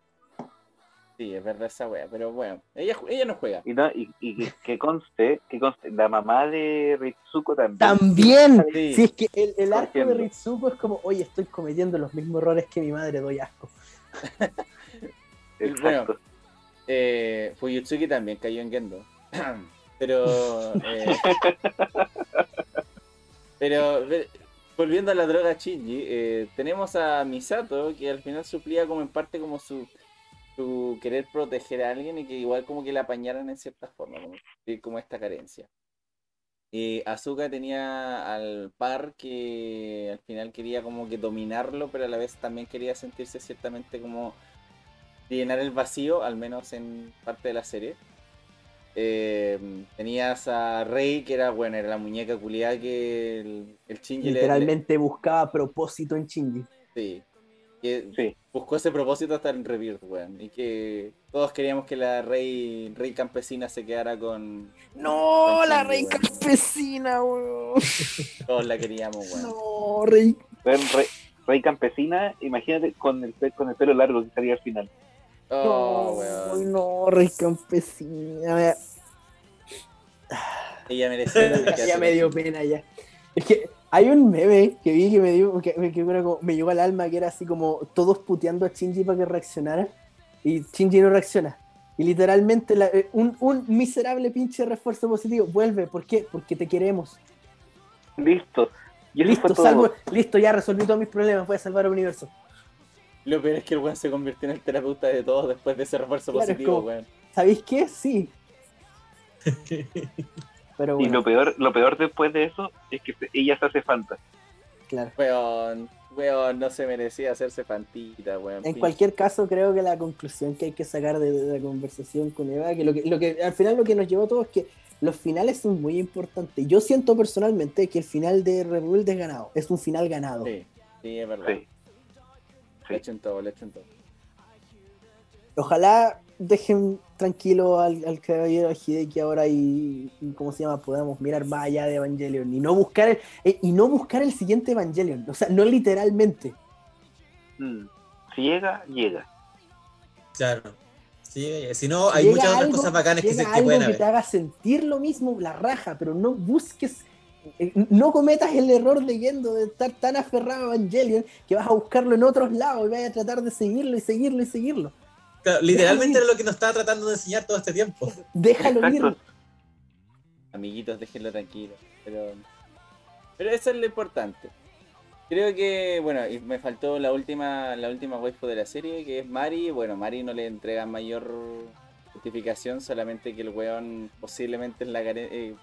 Sí, es verdad esa wea, pero bueno, ella, ella no juega. Y, no, y, y que- conste, que conste, la mamá de Ritsuko también. También. Sí. Si es que el, el arco de. Ritsuko es como, oye, estoy cometiendo los mismos errores que mi madre, doy asco. [LAUGHS] Exacto. Eh, Fuyutsuki también cayó en Gendo. [CLEARS THROAT] pero. eh, pero. Volviendo a la droga Shinji, eh, tenemos a Misato que al final suplía como en parte como su, su querer proteger a alguien y que igual como que la apañaran en cierta forma, como, esta carencia. Eh, Asuka tenía al par que al final quería como que dominarlo, pero a la vez también quería sentirse ciertamente como llenar el vacío, al menos en parte de la serie. Eh, tenías a Rey, que era, bueno, era la muñeca culiada que el, el Shinji le- le- Literalmente buscaba propósito en Shinji. sí, que Sí, buscó ese propósito hasta en Rebirth, weón. Y que todos queríamos que la Rey, Rey campesina se quedara con. No, Con la rey weón. campesina, weón. [LAUGHS] Todos la queríamos, weón. No, rey. Ver rey, rey campesina, imagínate con el, con el pelo largo que salía al final. Oh, no, weón. no, rey campesina. Ella merecía. [LAUGHS] ya, quedarse me dio pena ya. Es que hay un meme que vi que me dio, que, que me llegó al alma, que era así como todos puteando a Shinji para que reaccionara y Shinji no reacciona. Y literalmente la- eh, un, un miserable pinche refuerzo positivo. Vuelve, ¿por qué? Porque te queremos. Listo. Y Listo, salvo, listo, ya resolví todos mis problemas, voy a salvar el universo. Lo peor es que el weón se convirtió en el terapeuta de todos después de ese refuerzo Claro, es positivo, como- weón. ¿Sabéis qué? Sí. [LAUGHS] Pero Y lo peor, lo peor después de eso es que ella se hace fanta. claro. Weón, weón, no se merecía hacerse fantita, weón. En cualquier caso, creo que la conclusión que hay que sacar de, de la conversación con Eva, que lo, que lo que al final lo que nos llevó a todos es que los finales son muy importantes. Yo siento personalmente que el final de Rebuild es ganado, es un final ganado. Sí, sí, es verdad. Sí. Le echen todo, le echen todo. Ojalá dejen tranquilo al, al caballero Hideki ahora y, y, ¿cómo se llama? Podamos mirar más allá de Evangelion y no buscar el, eh, y no buscar el siguiente Evangelion, o sea, no literalmente. Mm. Si llega, llega. Claro. Sí, si no, hay llega muchas otras algo- cosas bacanas que, se, llega que algo pueden que haber. te haga sentir lo mismo, la raja, pero no busques, eh, no cometas el error leyendo de estar tan aferrado a Evangelion que vas a buscarlo en otros lados y vas a tratar de seguirlo y seguirlo y seguirlo. Claro, literalmente era lo que nos estaba tratando de enseñar todo este tiempo. Déjalo Exacto. ir. Amiguitos, déjenlo tranquilo. Pero, pero eso es lo importante. Creo que, bueno, y me faltó la última, la última waifu de la serie, que es Mari. Bueno, Mari no le entrega mayor justificación, solamente que el weón posiblemente es la care- eh,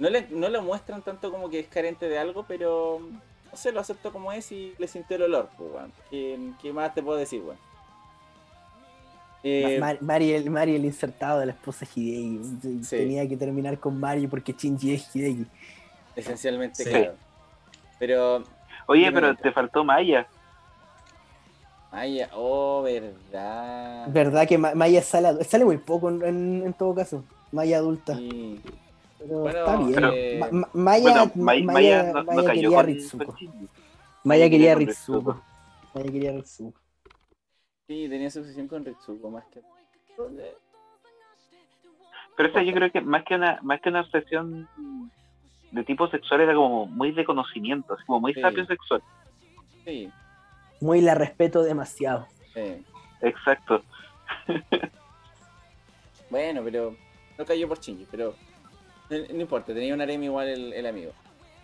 no, le, no lo muestran tanto como que es carente de algo, pero no sé, lo acepto como es y le sintió el olor, pues, weón. ¿Qué, qué más te puedo decir, weón? Eh, Mar- Mari, el, Mari, el insertado de la esposa de Hideki. Sí. Tenía que terminar con Mari porque Shinji es Hideki. esencialmente, Sí. claro. Pero Oye, pero te faltó Maya. Maya, oh, verdad. Verdad que Ma- Maya sale, sale muy poco en, en- en todo caso. Maya adulta. Sí. Pero Bueno, está bien. pero- Ma- Ma- Maya, bueno, Ma- May- Maya, Maya no, Maya cayó quería con, Ritsuko. con. Maya quería Ritsuko. Maya quería a Ritsuko. Sí, tenía sucesión con Ritsuko más que. Pero esa yo creo que más que una, más que una obsesión de tipo sexual era como muy de conocimiento, así como muy Sí. sapio sexual. Sí, Muy la respeto demasiado. sí. Exacto. [LAUGHS] Bueno, pero no cayó por Shinji, pero no, importa, tenía un harem igual el, amigo.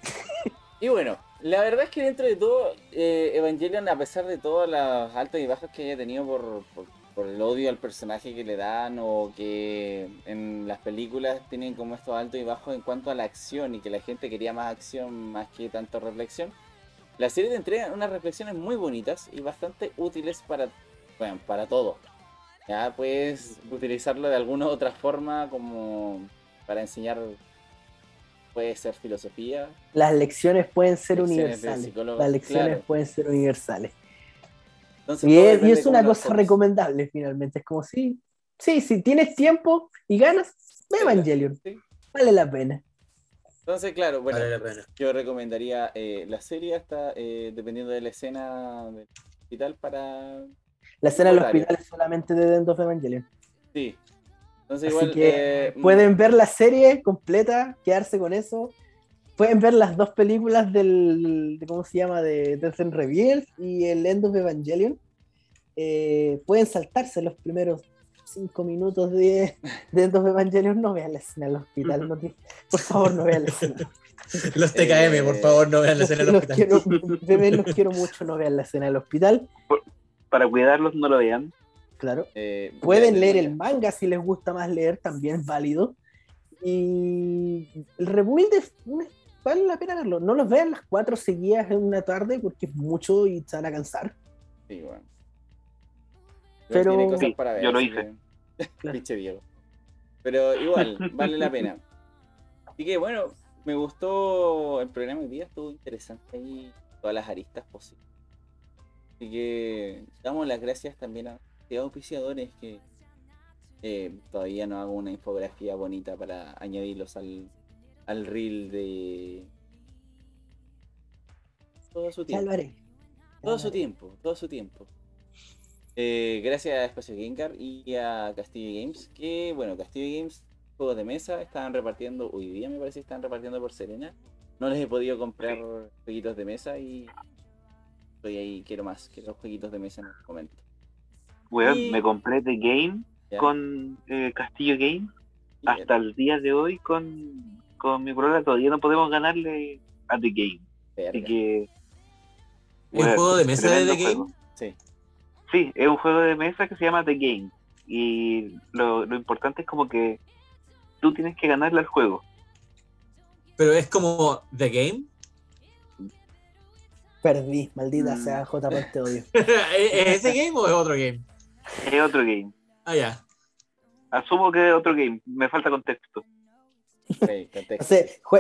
[LAUGHS] y bueno, la verdad es que dentro de todo, eh, Evangelion, a pesar de todas las altas y bajas que haya tenido por, por, por el odio al personaje que le dan o que en las películas tienen como estos altos y bajos en cuanto a la acción y que la gente quería más acción más que tanto reflexión, la serie te entrega unas reflexiones muy bonitas y bastante útiles para, bueno, para todo. Ya puedes utilizarlo de alguna otra forma como para enseñar, puede ser filosofía. Las lecciones pueden ser Lecciones universales. Las lecciones claro. pueden ser universales. Entonces, Y es, y una cosa recomendable finalmente. Es como si, sí, si tienes tiempo y ganas, ve Evangelion. sí. Vale la pena. Entonces, claro, bueno, Vale la pena. yo recomendaría eh, la serie hasta eh, dependiendo de la escena del hospital para... La escena del hospital es solamente de The End of Evangelion. Sí. Entonces Así igual... que eh, pueden ver la serie completa, quedarse con eso. Pueden ver las dos películas del, de, ¿cómo se llama? De Death and y el End of Evangelion. Eh, pueden saltarse los primeros cinco minutos de, de End of Evangelion. No vean la escena del hospital. no te- por favor, no vean la escena. [LAUGHS] Los TKM, por Eh, favor, no vean la escena del hospital. quiero, bebés, los quiero mucho. No vean la escena del hospital. Para cuidarlos no lo vean. Claro. eh, Pueden leer el manga si les gusta más leer, también es válido. Y el rebuild es, vale la pena verlo. No los vean las cuatro seguidas en una tarde porque es mucho y se van a cansar. Sí, bueno. Pero- Tiene cosas Sí, para ver, yo lo hice. que- [LAUGHS] Claro. Pinche Diego. Pero igual, vale la pena. Así que bueno, me gustó el programa hoy día, estuvo interesante ahí, todas las aristas posibles. Así que damos las gracias también a los auspiciadores que eh, todavía no hago una infografía bonita para añadirlos al, al reel de todo su tiempo. Todo su tiempo, todo su tiempo. Eh, gracias a Espacio Gamecar y a Castillo Games, que bueno, Castillo Games, juegos de mesa, estaban repartiendo, hoy día me parece que estaban repartiendo por Serena. No les he podido comprar jueguitos de mesa y estoy ahí, quiero más, quiero jueguitos de mesa en este momento. Weón, Y- me compré The Game con eh, Castillo Game. Hasta el día de hoy con, con mi programa todavía no podemos ganarle a The Game. verga. Así que... ¿El weón, juego de mesa de The Game? juego. Sí, Sí, es un juego de mesa que se llama The Game. Y lo, lo importante es como que tú tienes que ganarle al juego. Pero es como The Game. Perdí, maldita Mm. sea JP, te odio. [LAUGHS] ¿Es es ese game o es otro game? [LAUGHS] Es otro game. Ah, ya. Asumo que es otro game. Me falta contexto. Ok, contexto.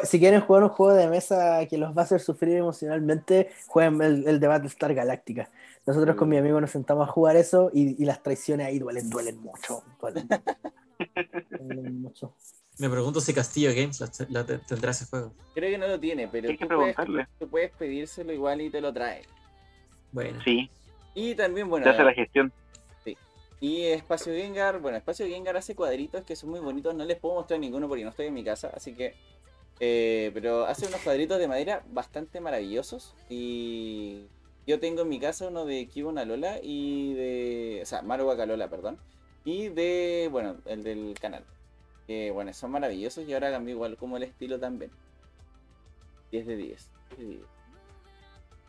Si quieren jugar un juego de mesa que los va a hacer sufrir emocionalmente, jueguen el, el de Battlestar Galactica. Nosotros con mi amigo nos sentamos a jugar eso y, y las traiciones ahí duelen, duelen mucho. Duelen, [LAUGHS] Duelen mucho. Me pregunto si Castillo Games la, la te- tendrá ese juego. Creo que no lo tiene, pero Hay que tú puedes, preguntarle. tú puedes pedírselo igual y te lo trae. Bueno. Sí, Y también, bueno, te hace la gestión. Y Espacio Gengar, bueno, Espacio Gengar hace cuadritos que son muy bonitos, no les puedo mostrar ninguno porque no estoy en mi casa, así que... eh, pero hace unos cuadritos de madera bastante maravillosos y yo tengo en mi casa uno de Kibo Lola y de... O sea, Maru Lola, perdón. Y de, bueno, el del canal. Que bueno, son maravillosos y ahora cambió igual como el estilo también. 10 de 10. 10 de 10.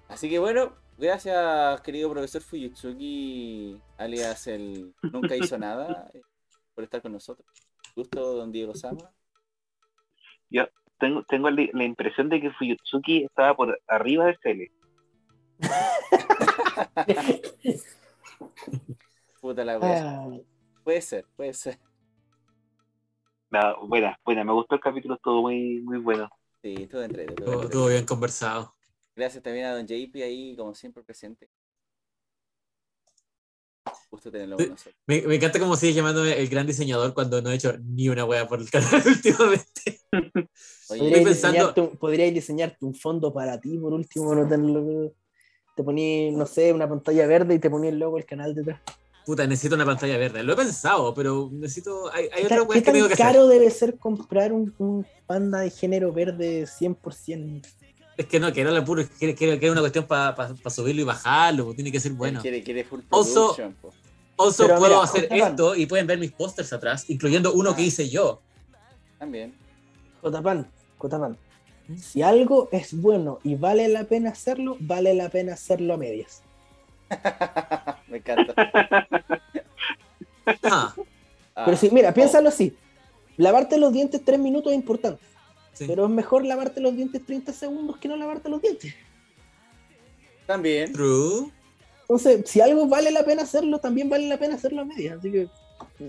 Así que bueno, gracias querido profesor Fuyutsuki, alias el nunca hizo nada, eh, por estar con nosotros. Gusto, don Diego Sama. Tengo, tengo la, la impresión de que Fuyutsuki estaba por arriba de Cele. [LAUGHS] Puta la wea. Ah, Puede ser, puede ser. Nada, buena, buena, me gustó el capítulo, estuvo muy, muy bueno. Sí, Estuvo, entretenido. estuvo bien conversado. Gracias también a don JP ahí, como siempre, presente. Gusto tenerlo con nosotros. Me, me encanta cómo sigue llamándome el gran diseñador cuando no he hecho ni una wea por el canal [LAUGHS] últimamente. [LAUGHS] Oye, Podríais pensando- diseñarte, un- diseñarte un fondo para ti, por último, no tenerlo. Te poní, no sé, una pantalla verde y te ponía el logo del canal detrás. Puta, necesito una pantalla verde. Lo he pensado, pero necesito. Hay, hay ¿Qué, otra wea que tengo que hacer. caro debe ser comprar un, un panda de género verde 100%? Es que no, que era la puro, que, que- que era una cuestión para subirlo y bajarlo, pues, tiene que ser bueno. Quiere, quiere full Also- production, po. Also, Pero puedo mira, hacer esto y pueden ver mis pósters atrás, incluyendo uno que Ah. hice yo. También. Jotapan, Jotapan. ¿Mm? Si algo es bueno y vale la pena hacerlo, vale la pena hacerlo a medias. [LAUGHS] Me encanta. Ah, Ah, Pero sí, mira, piénsalo así. Lavarte los dientes tres minutos es importante, sí. pero es mejor lavarte los dientes 30 segundos que no lavarte los dientes. También. True. Entonces, si algo vale la pena hacerlo, también vale la pena hacerlo a medias. Así que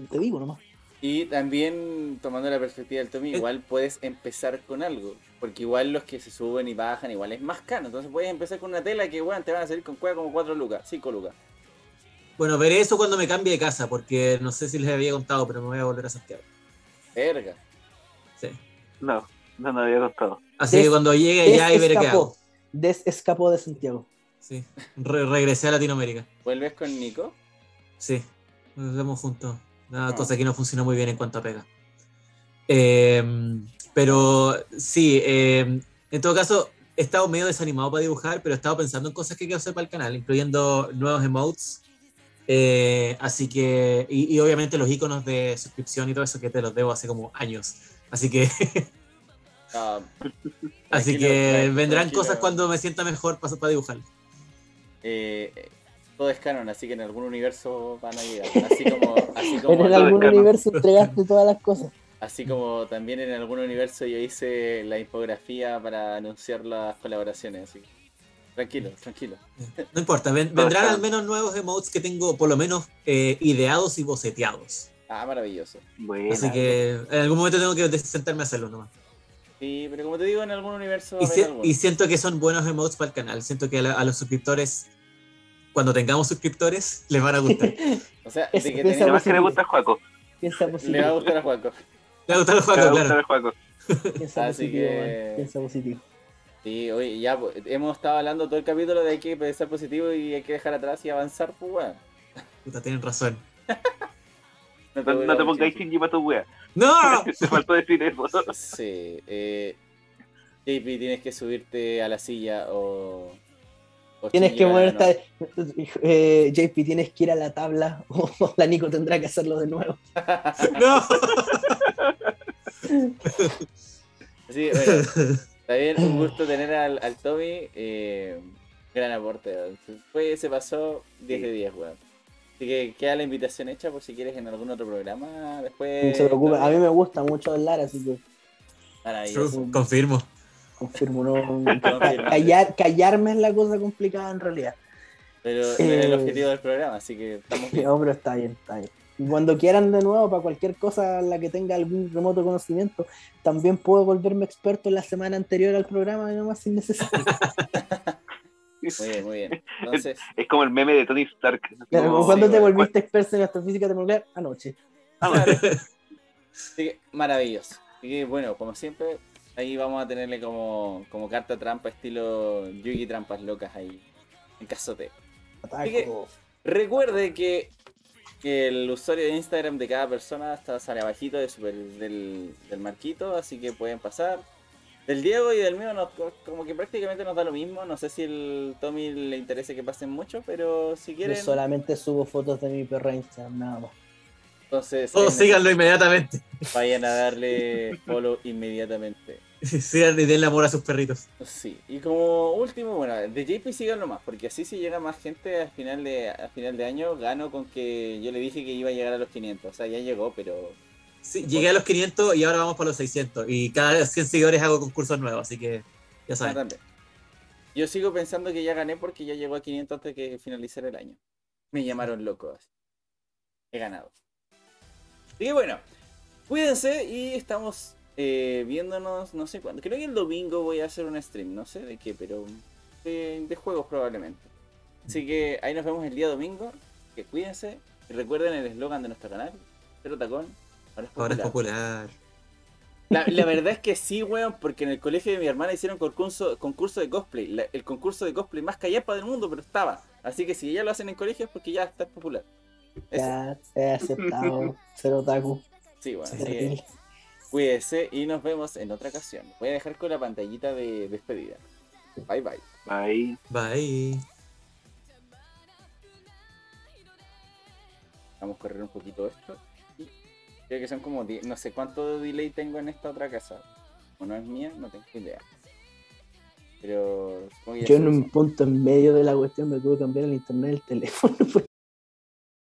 te digo nomás. Y también, tomando la perspectiva del Tommy, Eh. igual puedes empezar con algo. Porque igual los que se suben y bajan, igual es más caro. Entonces puedes empezar con una tela que, bueno, te van a salir con cueva como 4 lucas, 5 lucas. Bueno, veré eso cuando me cambie de casa, porque no sé si les había contado, pero me voy a volver a Santiago. Verga. Sí. No, no me había costado. Así Des- que cuando llegue allá y veré qué hago. Desescapó. De Santiago. Sí. Re- regresé a Latinoamérica. ¿Vuelves con Nico? Sí. Nos vemos juntos. Una Ah. cosa que no funcionó muy bien en cuanto a pega. Eh, pero sí, eh, en todo caso, he estado medio desanimado para dibujar, pero he estado pensando en cosas que quiero hacer para el canal, incluyendo nuevos emotes. Eh, así que, y, y obviamente los iconos de suscripción y todo eso que te los debo hace como años. Así que, [LAUGHS] Ah, así que tranquilo. vendrán cosas cuando me sienta mejor para, para dibujar. eh, todo es canon, así que en algún universo van a llegar. Así como, así [LAUGHS] como, en algún universo entregaste todas las cosas. así como también en algún universo yo hice la infografía para anunciar las colaboraciones. Así que, tranquilo, tranquilo. No importa, ven- [LAUGHS] vendrán al menos nuevos emotes que tengo por lo menos eh, ideados y boceteados. Ah, maravilloso. Buena. Así que en algún momento tengo que sentarme a hacerlo nomás. Sí, pero como te digo, en algún universo Y, si- siento que son buenos emotes para el canal. Siento que a, la- a los suscriptores, cuando tengamos suscriptores, les van a gustar. [LAUGHS] O sea, Eso, de que además tenemos- que le gusta a Juaco. Piensa le va a positivo. gustar a Juaco. Les va a gustar Le a gustar claro. a Juaco. Piensa Así positivo, que- man. Piensa positivo. Sí, oye, ya hemos estado hablando todo el capítulo de hay que pensar positivo y hay que dejar atrás y avanzar, pues weón. Puta, tienen razón. [LAUGHS] No, no te pongáis. Shinji para tu wea. ¡No! [LAUGHS] Te faltó decir eso. Sí, eh, JP, tienes que subirte a la silla o. o Tienes que va a- moverte. Eh, JP, tienes que ir a la tabla [LAUGHS] o la Nico tendrá que hacerlo de nuevo. [LAUGHS] ¡No! Sí, bueno, está bien, un gusto tener al, al Tommy. eh, gran aporte. Fue, se pasó 10 de 10, weón. Así que queda la invitación hecha por si quieres en algún otro programa. Después. No se preocupe, a mí me gusta mucho hablar, así que confirmo. confirmo, no, [LAUGHS] callar, callarme es la cosa complicada en realidad. Pero no era el Eh. objetivo del programa, así que estamos bien. [LAUGHS] No, pero está bien, está bien. Y cuando quieran de nuevo, para cualquier cosa en la que tenga algún remoto conocimiento, también puedo volverme experto en la semana anterior al programa, nomás sin necesidad. [LAUGHS] Muy bien, muy bien. Entonces, [LAUGHS] Es como el meme de Tony Stark. Claro, Como- como cuando sí, te bueno. volviste experto en astrofísica termonuclear anoche. así que, maravilloso. Así que, bueno, como siempre, ahí vamos a tenerle como, como carta trampa estilo Yugi Trampas Locas ahí, en caso de. Así que-. Recuerde que el usuario de Instagram de cada persona está sale abajito de del, del marquito, así que pueden pasar. Del Diego y del mío nos- como que prácticamente nos da lo mismo. No sé si el Tommy le interesa que pasen mucho, pero si Yo quieren, solamente subo fotos de mi perra a Instagram, nada más. entonces Todos eh, síganlo inmediatamente. vayan a darle follow inmediatamente. Sigan y denle amor a sus perritos. Sí, y como último, bueno, de JP síganlo más, porque así si llega más gente al final de al final de año, gano con que yo le dije que iba a llegar a los 500, o sea, ya llegó, pero Sí, llegué a los 500 y ahora vamos para los 600. Y cada 100 seguidores hago concursos nuevos, así que ya Ah, saben. también. Yo sigo pensando que ya gané porque ya llegó a 500 antes que finalizara el año. Me llamaron loco. He ganado. Así que bueno, cuídense y estamos eh, viéndonos, no sé cuándo. Creo que el domingo voy a hacer un stream, no sé de qué, pero de, de juegos probablemente. Así que ahí nos vemos el día domingo. Que cuídense. Y recuerden el eslogan de nuestro canal. Pero tacón. Ahora es Ahora es popular. La, la [LAUGHS] verdad es que sí, weón, porque en el colegio de mi hermana hicieron concurso, concurso de cosplay. La- el concurso de cosplay más callapa del mundo, pero estaba. Así que si ya lo hacen en colegio es porque ya está popular. Eso. Ya he aceptado [LAUGHS] ser otaku. Sí, bueno, así que cuídese y nos vemos en otra ocasión. Voy a dejar con la pantallita de despedida. Bye bye. Ahí. Bye. Vamos a correr un poquito esto. Creo que son como 10 no sé cuánto delay tengo en esta otra casa. Como no es mía, no tengo idea. Pero Yo en un punto en medio de la cuestión me tuve que cambiar el internet del teléfono. [LAUGHS]